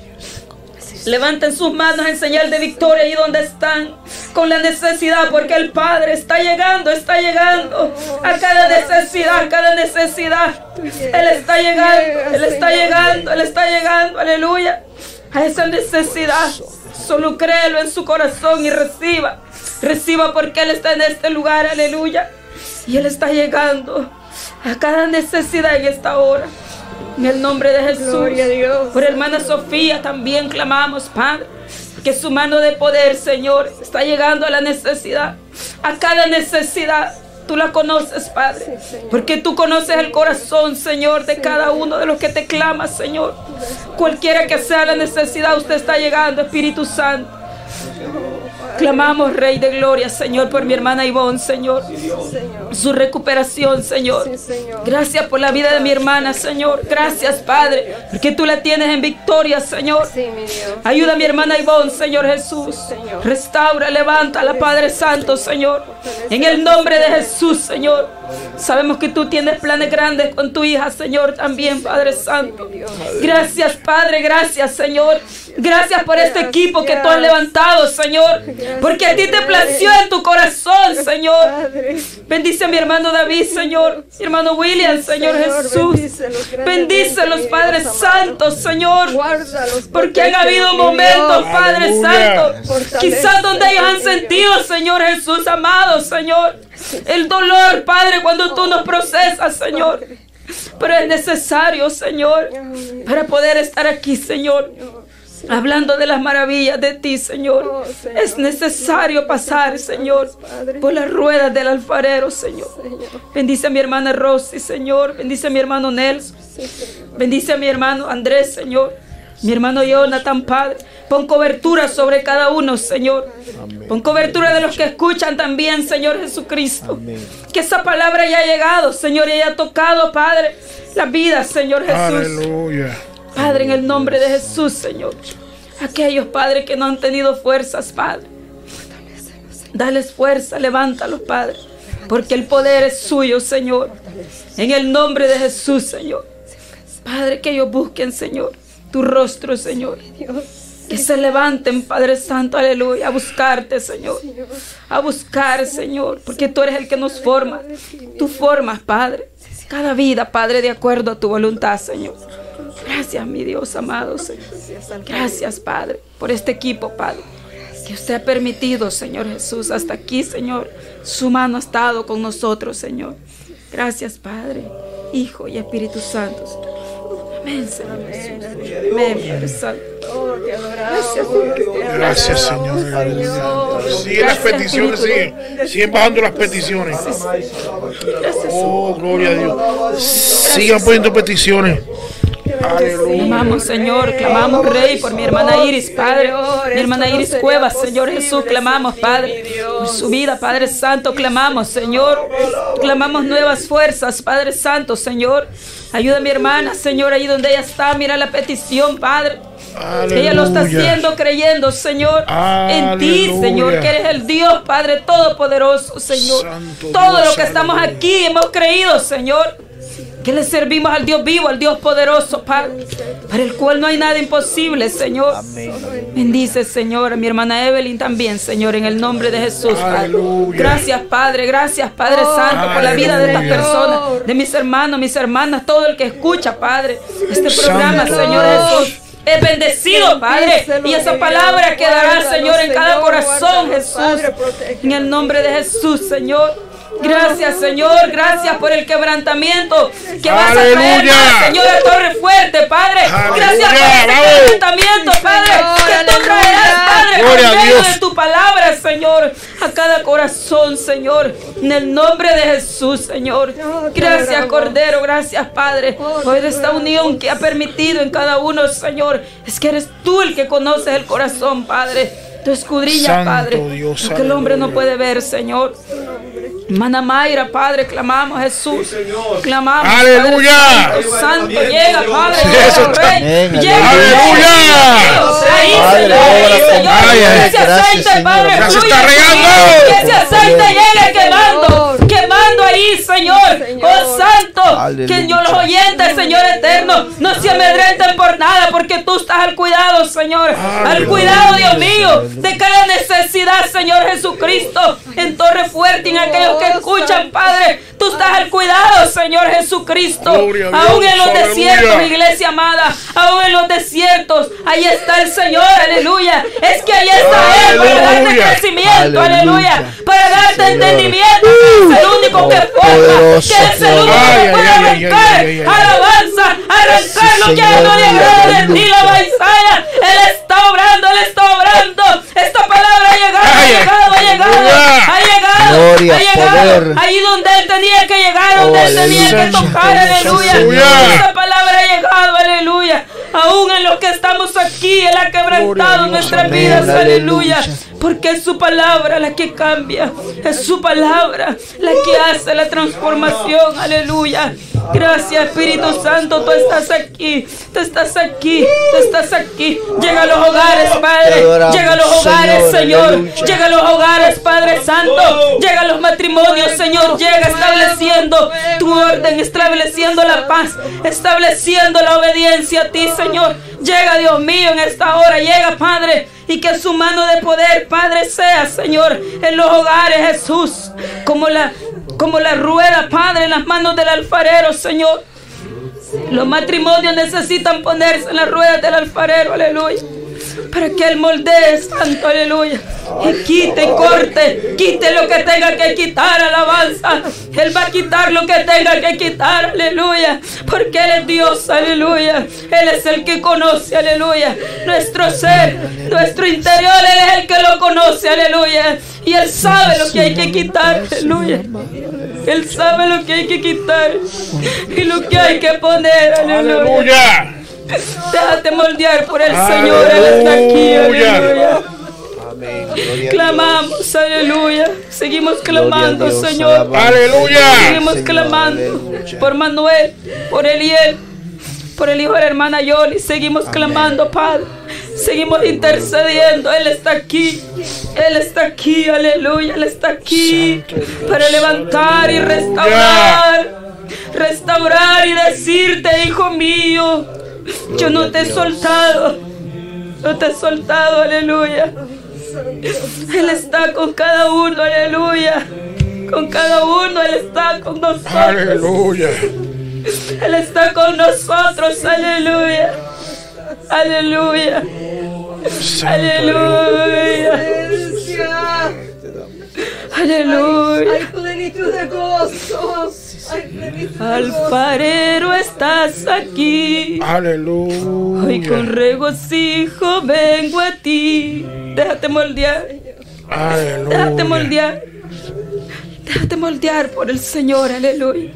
Levanten sus manos en señal de victoria ahí donde están, con la necesidad, porque el Padre está llegando, está llegando a cada necesidad, a cada necesidad. Él está llegando, Él está llegando, Él está llegando, aleluya, a esa necesidad. Solo créelo en su corazón y reciba, reciba porque Él está en este lugar, aleluya. Y Él está llegando a cada necesidad en esta hora. En el nombre de Jesús. Gloria a Dios. Por hermana Sofía también clamamos, Padre. Que su mano de poder, Señor, está llegando a la necesidad. A cada necesidad. Tú la conoces, Padre. Porque tú conoces el corazón, Señor, de cada uno de los que te clama, Señor. Cualquiera que sea la necesidad, usted está llegando, Espíritu Santo. Clamamos, Rey de Gloria, Señor, por mi hermana Ivonne, Señor. Su recuperación, Señor. Gracias por la vida de mi hermana, Señor. Gracias, Padre, porque tú la tienes en victoria, Señor. Ayuda a mi hermana Ivonne, Señor Jesús. Restaura, levanta la Padre Santo, Señor. En el nombre de Jesús, Señor. Sabemos que tú tienes planes grandes con tu hija, Señor, también, Padre Santo. Gracias, Padre, gracias, Señor. Gracias por este equipo que tú has levantado, Señor. Porque a ti te plació en tu corazón, Señor. Bendice a mi hermano David, Señor. Mi hermano William, Señor Jesús. bendícelos grandemente, Bendícelos, mi Padre Dios amado. Santo, Señor. Porque han habido momentos. Padre. Santo, quizás donde ellos han sentido, Señor Jesús amado, Señor, el dolor, Padre, cuando tú nos procesas, Señor. Pero es necesario, Señor, para poder estar aquí, Señor. Hablando de las maravillas de ti, Señor. Oh, Señor. Es necesario pasar, Señor, por las ruedas del alfarero, Señor. Bendice a mi hermana Rosy, Señor. Bendice a mi hermano Nelson. Bendice a mi hermano Andrés, Señor. Mi hermano Jonathan, Padre. Pon cobertura sobre cada uno, Señor. Pon cobertura de los que escuchan también, Señor Jesucristo. Que esa palabra haya llegado, Señor, y haya tocado, Padre, la vida, Señor Jesús. Aleluya. Padre, en el nombre de Jesús, Señor. Aquellos, Padre, que no han tenido fuerzas, Padre. Dales fuerza, levántalos, Padre. Porque el poder es suyo, Señor. En el nombre de Jesús, Señor. Padre, que ellos busquen, Señor, tu rostro, Señor. Que se levanten, Padre Santo, aleluya, a buscarte, Señor. A buscar, Señor, porque tú eres el que nos forma. Tú formas, Padre. Cada vida, Padre, de acuerdo a tu voluntad, Señor. Gracias, mi Dios amado, Señor. Gracias, Padre, por este equipo, Padre. Que usted ha permitido, Señor Jesús, hasta aquí, Señor. Su mano ha estado con nosotros, Señor. Gracias, Padre, Hijo y Espíritu Santo. Amén, Señor Jesús. Amén, Padre Santo. Oh. Gracias, Señor. Gracias, Señor. Siguen las peticiones, siguen. Siguen bajando las peticiones. Oh, gloria a Dios. Sigan poniendo peticiones. Clamamos, Señor, clamamos, Rey, por mi hermana Iris, Padre. Mi hermana Iris Cuevas, Señor Jesús, clamamos, Padre. Por su vida, Padre Santo, clamamos, Señor. Clamamos nuevas fuerzas, Padre Santo, Señor. Ayuda a mi hermana, Señor, ahí donde ella está. Mira la petición, Padre. Ella lo está haciendo creyendo, Señor, en ti. Señor, que eres el Dios, Padre Todopoderoso, Señor. Santo Todo Dios, lo que estamos aquí hemos creído, Señor. Que le servimos al Dios vivo, al Dios poderoso, Padre, para el cual no hay nada imposible, Señor. Bendice, Señor, a mi hermana Evelyn también, Señor, en el nombre de Jesús, Padre. Gracias, Padre, gracias, Padre Santo, por la vida de estas personas, de mis hermanos, mis hermanas, todo el que escucha, Padre, este Santo programa, Señor. Jesús. Es bendecido, Padre. Y esa palabra quedará, Señor, en cada corazón, Jesús. En el nombre de Jesús, Señor. Gracias, Señor. Gracias por el quebrantamiento que vas a traer, Señor, a Torre Fuerte, Padre. Gracias por ese Bravo. quebrantamiento, Padre. Que tú traerás, Padre, Gloria por a medio Dios. de tu palabra, Señor, a cada corazón, Señor. En el nombre de Jesús, Señor. Gracias, Cordero. Gracias, Padre, por esta unión que ha permitido en cada uno, Señor. Es que eres tú el que conoces el corazón, Padre. Tú escudrillas, Santo Padre. Dios, Lo que el hombre no puede ver, Señor. Hermana Mayra, Padre, clamamos Jesús. Clamamos. Aleluya. Padre Santo, Santo, llega, Padre. Sí, llega, eso está- Rey. Llega, aleluya. Ahí, Señor, Señor. Que Gracias, aceite, Señor. Padre, Ya se está Señor. regando. Que aceite llegue quemando, quemando ahí, Señor. Señor. Oh Santo, que los oyentes, Señor eterno, no se amedrenten por nada, porque tú estás al cuidado, Señor. Al cuidado, Dios mío, de cada necesidad, Señor Jesucristo, en Torre Fuerte, y en aquellos que escuchan, Padre. Tú estás al cuidado, Señor Jesucristo. Dios, Aún en los aleluya. desiertos, iglesia amada, aún en los desiertos, ahí está el Señor, aleluya. Es que ahí está Él para darte crecimiento, Aleluya. Para darte Señor. entendimiento, que es el único que forma, que es el único que puede arrancar alabanza, arrancar lo que no le agrada de ti, la Isaías. Él está obrando, Él está obrando. Esta palabra ha llegado, ha llegado, ha llegado, ha llegado, ha llegado. Poder. Ahí donde Él tenía que llegar, donde Oh, Él tenía que tocar, aleluya. Aleluya. Esta palabra ha llegado, aleluya. Aún en los que estamos aquí, Él ha quebrantado nuestras amén, vidas, aleluya. aleluya. Porque es su palabra la que cambia, es su palabra la que hace la transformación, aleluya. Gracias Espíritu Santo, tú estás aquí, tú estás aquí, tú estás aquí. Llega a los hogares, Padre, llega a los hogares, Señor, llega a los hogares, Padre Santo, llega a los matrimonios, Señor, llega estableciendo tu orden, estableciendo la paz, estableciendo la obediencia a ti, Señor. Llega, Dios mío, en esta hora, llega, Padre, y que su mano de poder, Padre, sea, Señor, en los hogares, Jesús, como la, como la rueda, Padre, en las manos del alfarero, Señor. Los matrimonios necesitan ponerse en las ruedas del alfarero, aleluya. Para que Él moldee, santo, aleluya. Y quite corte, quite lo que tenga que quitar, alabanza. Él va a quitar lo que tenga que quitar, aleluya. Porque Él es Dios, aleluya. Él es el que conoce, aleluya. Nuestro ser, nuestro interior, Él es el que lo conoce, aleluya. Y Él sabe lo que hay que quitar, aleluya. Él sabe lo que hay que quitar y lo que hay que poner, aleluya. Déjate moldear por el Señor, Él está aquí, Aleluya. aleluya. Amén. Gloria a Clamamos, aleluya. Seguimos clamando, Dios, Señor. Aleluya. Seguimos Señor, clamando aleluya. por Manuel, por Eliel, por el hijo de la hermana Yoli. Seguimos clamando, Padre. Seguimos intercediendo. Él está aquí. Él está aquí, aleluya. Él está aquí para levantar y restaurar. Restaurar y decirte, hijo mío, yo no te he soltado. No te he soltado, aleluya. Él está con cada uno, aleluya. Con cada uno, Él está con nosotros. Aleluya. Él está con nosotros, aleluya. Aleluya. Aleluya. Aleluya. Hay plenitud de gozo. Alfarero, estás aquí. Aleluya. Hoy con regocijo vengo a ti. Déjate moldear. Déjate Aleluya. moldear. Déjate moldear por el Señor, aleluya.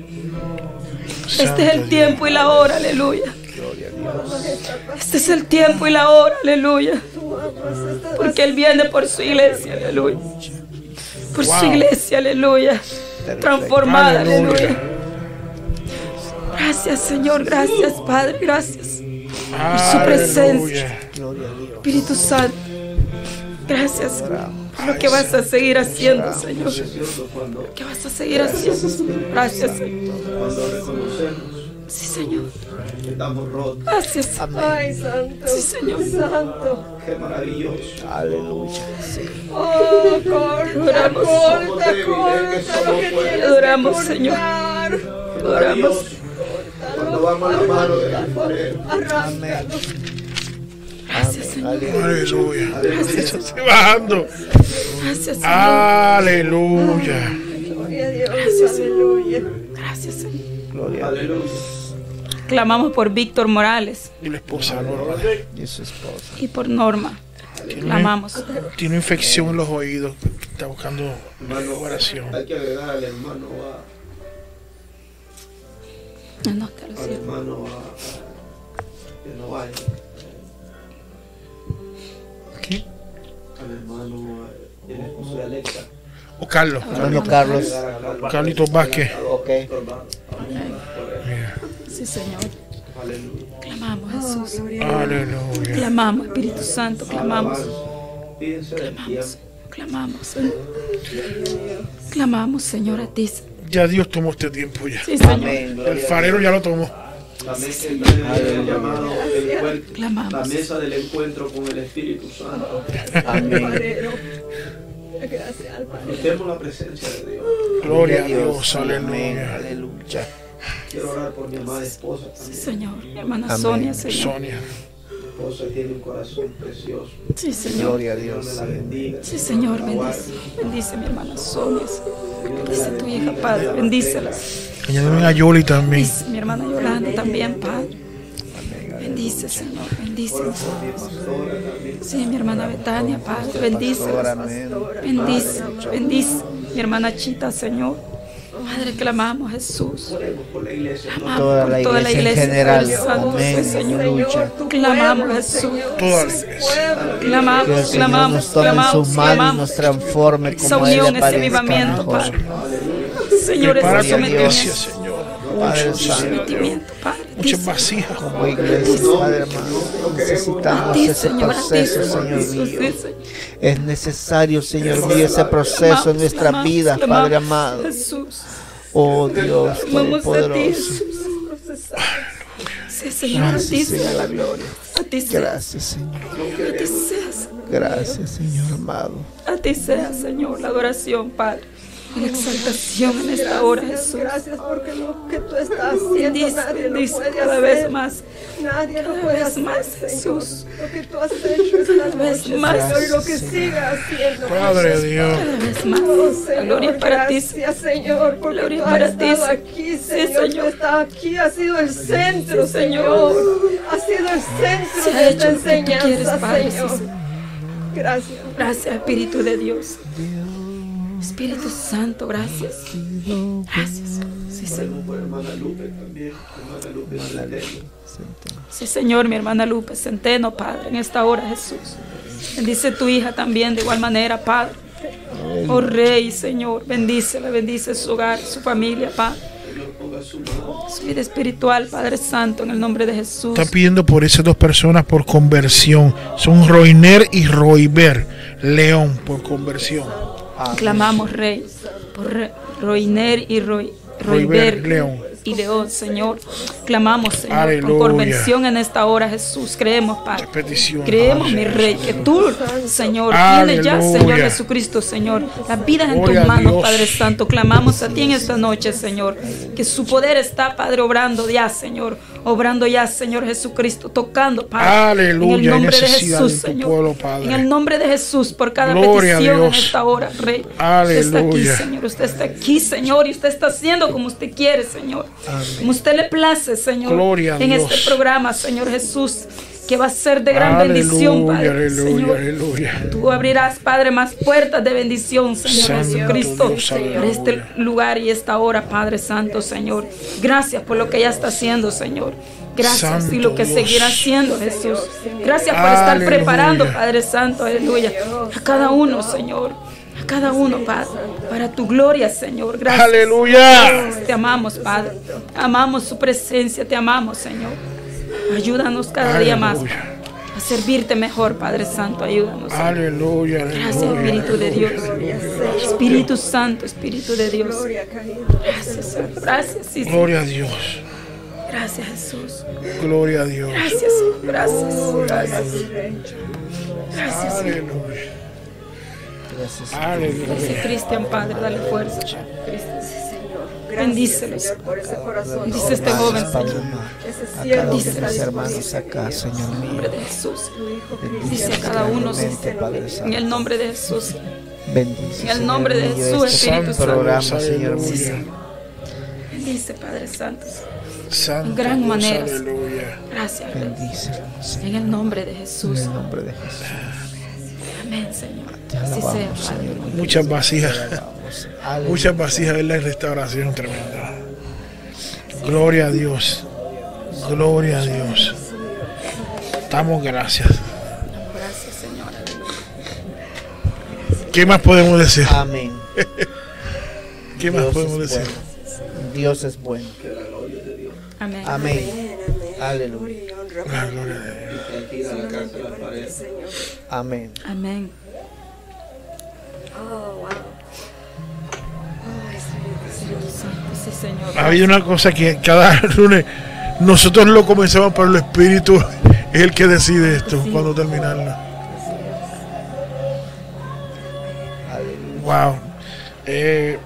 Este es el tiempo y la hora, aleluya. Este es el tiempo y la hora, aleluya. Porque Él viene por su iglesia, aleluya. Por su iglesia, aleluya. Transformada, Aleluya. Gracias, Señor. Gracias, Padre. Gracias. Por su presencia. Espíritu Santo. Gracias por lo que vas a seguir haciendo, Señor. ¿Qué vas a seguir haciendo? Gracias, Señor. Sí, Señor. Estamos rotos. Gracias. Ay, santo. Sí, Señor. Santo. Qué maravilloso. Aleluya. Oh, corta, Oramos. corta, corta lo que tienes que Señor. Oramos. Cuando vamos a la mano del alfarero. Arráncalo. Gracias, Señor. Aleluya. Estoy bajando. Gracias, Señor. Aleluya. Gloria a Dios. Aleluya. Gracias, Señor. Gloria a Dios Aleluya. Clamamos por Víctor Morales Y la esposa Norma y su esposa. y por Norma. Clamamos. tiene infección en los oídos. Está buscando oración. Hay que agregar al hermano a, al hermano a, a- que no vaya. Aquí. Al hermano, a- el esposo de Alexa. O Carlos. Carlos. Carlitos Vázquez. Ok. Sí, Señor. Clamamos, Jesús. Aleluya. Clamamos, Espíritu Santo. Clamamos. Clamamos. Clamamos, Señor. Clamamos, Señor, a ti. Ya Dios tomó este tiempo ya. Sí, Señor. El farero ya lo tomó. La mesa, el llamado encuentro, Clamamos. la mesa del encuentro con el Espíritu Santo. Amén. Gracias al Padre. Notemos la presencia de Dios. Gloria a Dios, aleluya. Aleluya. Quiero orar por mi amada esposa Sí, también. Señor. Mi hermana Amén. Sonia, Señor. Sonia. Mi esposa tiene un corazón precioso. Sí, Señor. Gloria a Dios Dios. me la bendiga. Sí, Señor, bendice. Bendice mi hermana Sonia. Bendice tu hija, Padre. Bendícela. Añádeme a Yoli también. Bendice mi hermana Yolanda también, Padre. Bendice, Señor. Bendice. Sí, mi hermana Betania, Padre. Bendice. Bendice. Bendice. Mi hermana Chita, Señor. Padre, clamamos, Jesús. Iglesia. Clamamos Toda por la toda la iglesia en iglesia, general. Amén. Señor. Clamamos, Jesús. Iglesia. Que Clamamos, el Señor clamamos, nos tome en clamamos, sus manos y clamamos. nos transforme Esa como Él unión, ese avivamiento. Padre. Señor, ese iglesia, sometimiento. Señor. Padre sometimiento, Padre. Muchas vasijas. Como iglesia, Padre hermano, a necesitamos ese Señor, proceso, Señor Señor mío. Es necesario, Señor mío, ese proceso en vidas, clamamos, Padre amado. Oh Dios Todopoderoso. Señor, Gracias, sea la Señor. gloria. Gracias, Señor. Gracias, Señor amado. A ti sea, Señor, la adoración, Padre. La exaltación en esta hora, Jesús. Gracias porque lo que tú estás haciendo Bendice, nadie lo bendice puede cada hacer. vez más. Nadie lo cada puede vez hacer, más, Señor. Jesús. Lo que tú has hecho esta vez noche, más. Señor, y lo que Señor. siga haciendo. Padre Dios. Cada vez más. Oh, Señor, gloria para ti. gracias, Señor, porque Gloria tú has para ti, estado sí. aquí, Sí, Señor. Señor. Tú estás aquí, has sido el centro, Sí, Señor. Señor. Ha sido el centro Se ha de esta lo que tú quieres, enseñanza, Padre. Señor. Sí, sí. Gracias. Gracias, Espíritu de Dios. Espíritu Santo, gracias. Gracias. Sí, Señor. Sí, Señor, mi hermana Lupe Centeno, Padre, en esta hora, Jesús. Bendice tu hija también de igual manera, Padre. Oh Rey, Señor, bendícela, bendice su hogar, su familia, Padre. Su vida espiritual, Padre Santo, en el nombre de Jesús. Están pidiendo por esas dos personas por conversión. Son Roiner y Roiber León por conversión. Clamamos, Rey, por Roiner y Roy, Roiber Roiber León. y León, Señor. Clamamos, Señor, Aleluya. por conversión en esta hora, Jesús. Creemos, Padre. Creemos, mi Rey, que tú, Señor, tienes ya, Señor Jesucristo, Señor, las vidas en tus manos. Padre Santo. Clamamos a ti en esta noche, Señor, que su poder está, Padre, obrando ya, Señor, obrando ya, Señor Jesucristo, tocando, Padre. Aleluya. En el nombre de Jesús, Señor. pueblo, Padre. En el nombre de Jesús, por cada Gloria petición en esta hora, Rey. Usted está aquí, Aleluya. Señor. Usted está aquí, Señor, y usted está haciendo como usted quiere, Señor. Como usted le place, Señor. Gloria a en Dios. este programa, Señor Jesús, que va a ser de gran Aleluya, bendición, Padre. aleluya, Señor. aleluya. Tú abrirás, Padre, más puertas de bendición, Señor Santo Jesucristo, Dios, por este lugar y esta hora, Padre Santo, Señor. Gracias por lo que ya está haciendo, Señor. Gracias y lo que Dios. seguirá haciendo, Jesús. Gracias por estar Aleluya. preparando, Padre Santo, aleluya. A cada uno, Señor. A cada uno, Padre. Para tu gloria, Señor. Gracias. Aleluya. Te amamos, Padre. Amamos su presencia, te amamos, Señor. Ayúdanos cada día más Aleluya. a servirte mejor, Padre Santo. Ayúdanos. Señor. Aleluya. Gracias, aleluya. Espíritu de Dios. Espíritu Santo, Espíritu de Dios. Gracias, Señor. Gracias, sí, sí. Gloria a Dios. Gracias, Jesús. Gloria a Dios. Gracias, Señor. gracias. Gracias. Gracias, Señor. Aleluya. Gracias. Aleluya. Cristian, Padre, dale fuerza. Cristian. Bendícelos. Señor, por ese corazón. Dice este joven, Padre Señor. está mis hermanos acá, Señor En el mío. nombre de Jesús. Bendice Dice a cada uno, En el nombre de Jesús. Bendice, En el nombre de mío, Jesús, este Espíritu Santo. Señor mío. Bendice, Padre Santo. Santo En gran manera. Aleluya. Gracias, Rey. Bendícelo, Señor, En el nombre de en Jesús. el nombre de Jesús. Amén, Señor. Así sea, Padre. Mío. Muchas vasijas. Aleluya. Muchas vasijas en la restauración tremenda. Gloria a Dios. Gloria a Dios. Damos gracias. Gracias, Señor. ¿Qué más podemos decir? Amén. ¿Qué más podemos decir? bueno. Dios es bueno. Amén. Amén. Amén, amén. Aleluya. La gloria de Dios. Amén. Amén. Oh, Sí, Señor. Una cosa que cada lunes nosotros lo comenzamos, pero el Espíritu es el que decide esto, Sí. cuando terminarla. Wow. Eh,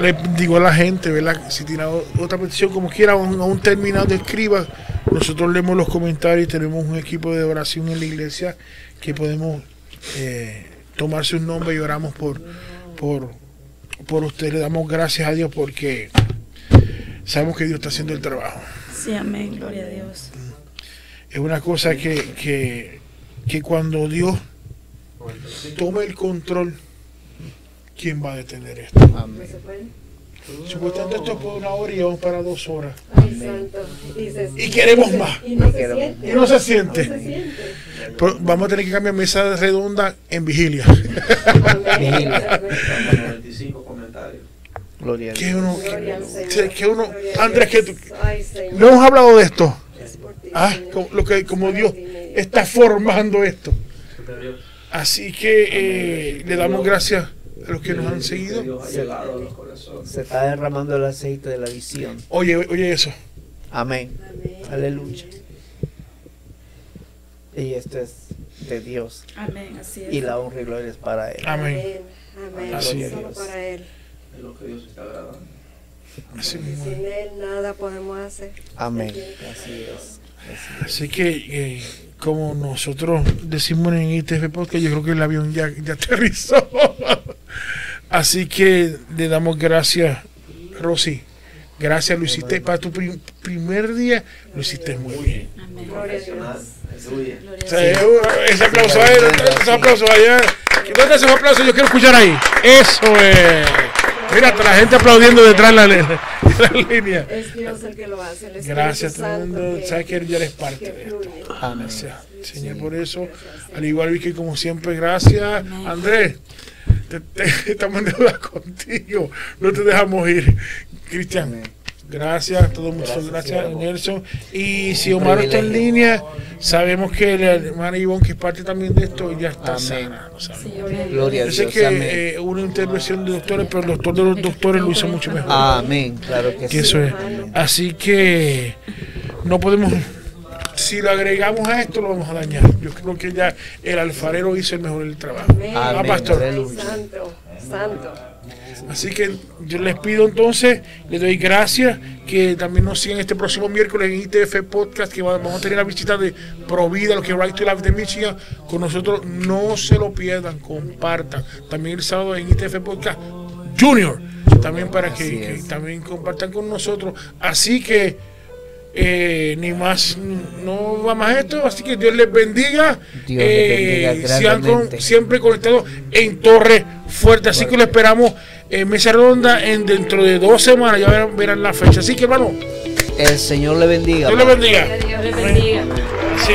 le digo a la gente, ¿verdad? Si tiene otra petición, como quiera, aún, aún terminado, escriba. Nosotros leemos los comentarios tenemos un equipo de oración en la iglesia que podemos eh, tomar sus nombres y oramos por, por, por usted. Le damos gracias a Dios porque sabemos que Dios está haciendo el trabajo. Sí, amén. Gloria a Dios. Es una cosa que, que, que cuando Dios tome el control, ¿quién va a detener esto? Supuestamente esto es por una hora y vamos para dos horas. Ay, santo. Dices, Y queremos más. Y no se. Y no se siente. No se siente. Pero vamos a tener que cambiar mesa redonda en vigilia. Amén. 95 comentarios. Gloria a Que Dios. uno, que, Señor. que uno, Andrés, que tú, no hemos hablado de esto. Es por ti, Ah, como, lo que, como Dios está formando esto. Así que eh, le damos gracias a los que nos han seguido. Dios ha llegado a los corazones. Se está derramando el aceite de la visión. Oye, oye eso. Amén. Amén. Aleluya. Y esto es de Dios. Amén. Así es. Y la honra y gloria es para Él. Amén. Amén. Así es. Solo para Él. Es lo que Dios está agradando. Así sin Él nada podemos hacer. Amén. Así es. Así que, eh, como nosotros decimos en ITF Podcast, yo creo que el avión ya, ya aterrizó. Así que le damos gracias, Rosy. Gracias, lo hiciste para tu prim- primer día, lo hiciste muy bien. Amén. Gloria a Dios. Aleluya. Gloria O a sea, Dios. ese aplauso ahí, ese aplauso allá. ¿Dónde está ese aplauso? Yo quiero escuchar ahí. Eso es. Mira, la gente aplaudiendo detrás de la, línea. Es Dios el que lo hace. El Gracias, todo el Santo mundo. que- Sabes que ya eres parte de esto. Gracias, Señor, por eso. Al igual que como siempre, gracias, Andrés. Te, te- estamos en deuda contigo. No te dejamos ir. Cristian, gracias a todos, muchas gracias, Nelson. Y si Omar está en línea, sabemos que la hermana Ivonne, que es parte también de esto, ya está Amén. sana. lo sabemos. Gloria a Yo sé Dios. que Amén. eh, hubo una intervención de doctores, pero el doctor de los doctores lo hizo mucho mejor. Amén. Claro que Que sí. eso es. Así que no podemos, si lo agregamos a esto, lo vamos a dañar. Yo creo que ya el alfarero hizo el mejor el trabajo. Amén. Ah, pastor. Santo, santo. Así que yo les pido entonces, les doy gracias, que también nos sigan este próximo miércoles en ITF Podcast, que va- vamos a tener la visita de Provida, lo que es Right to Life de Michigan, con nosotros. No se lo pierdan, compartan. También el sábado en ITF Podcast Junior, también para que, también compartan con nosotros. Así que eh, ni más, no va más esto, así que Dios les bendiga. Dios les bendiga sean con- grandemente. siempre conectados en Torre Fuerte. Así que lo esperamos en Mesa Redonda en dentro de dos semanas. Ya verán, verán la fecha. Así que hermano, El Señor le bendiga. Dios les bendiga. Dios les bendiga. Sí.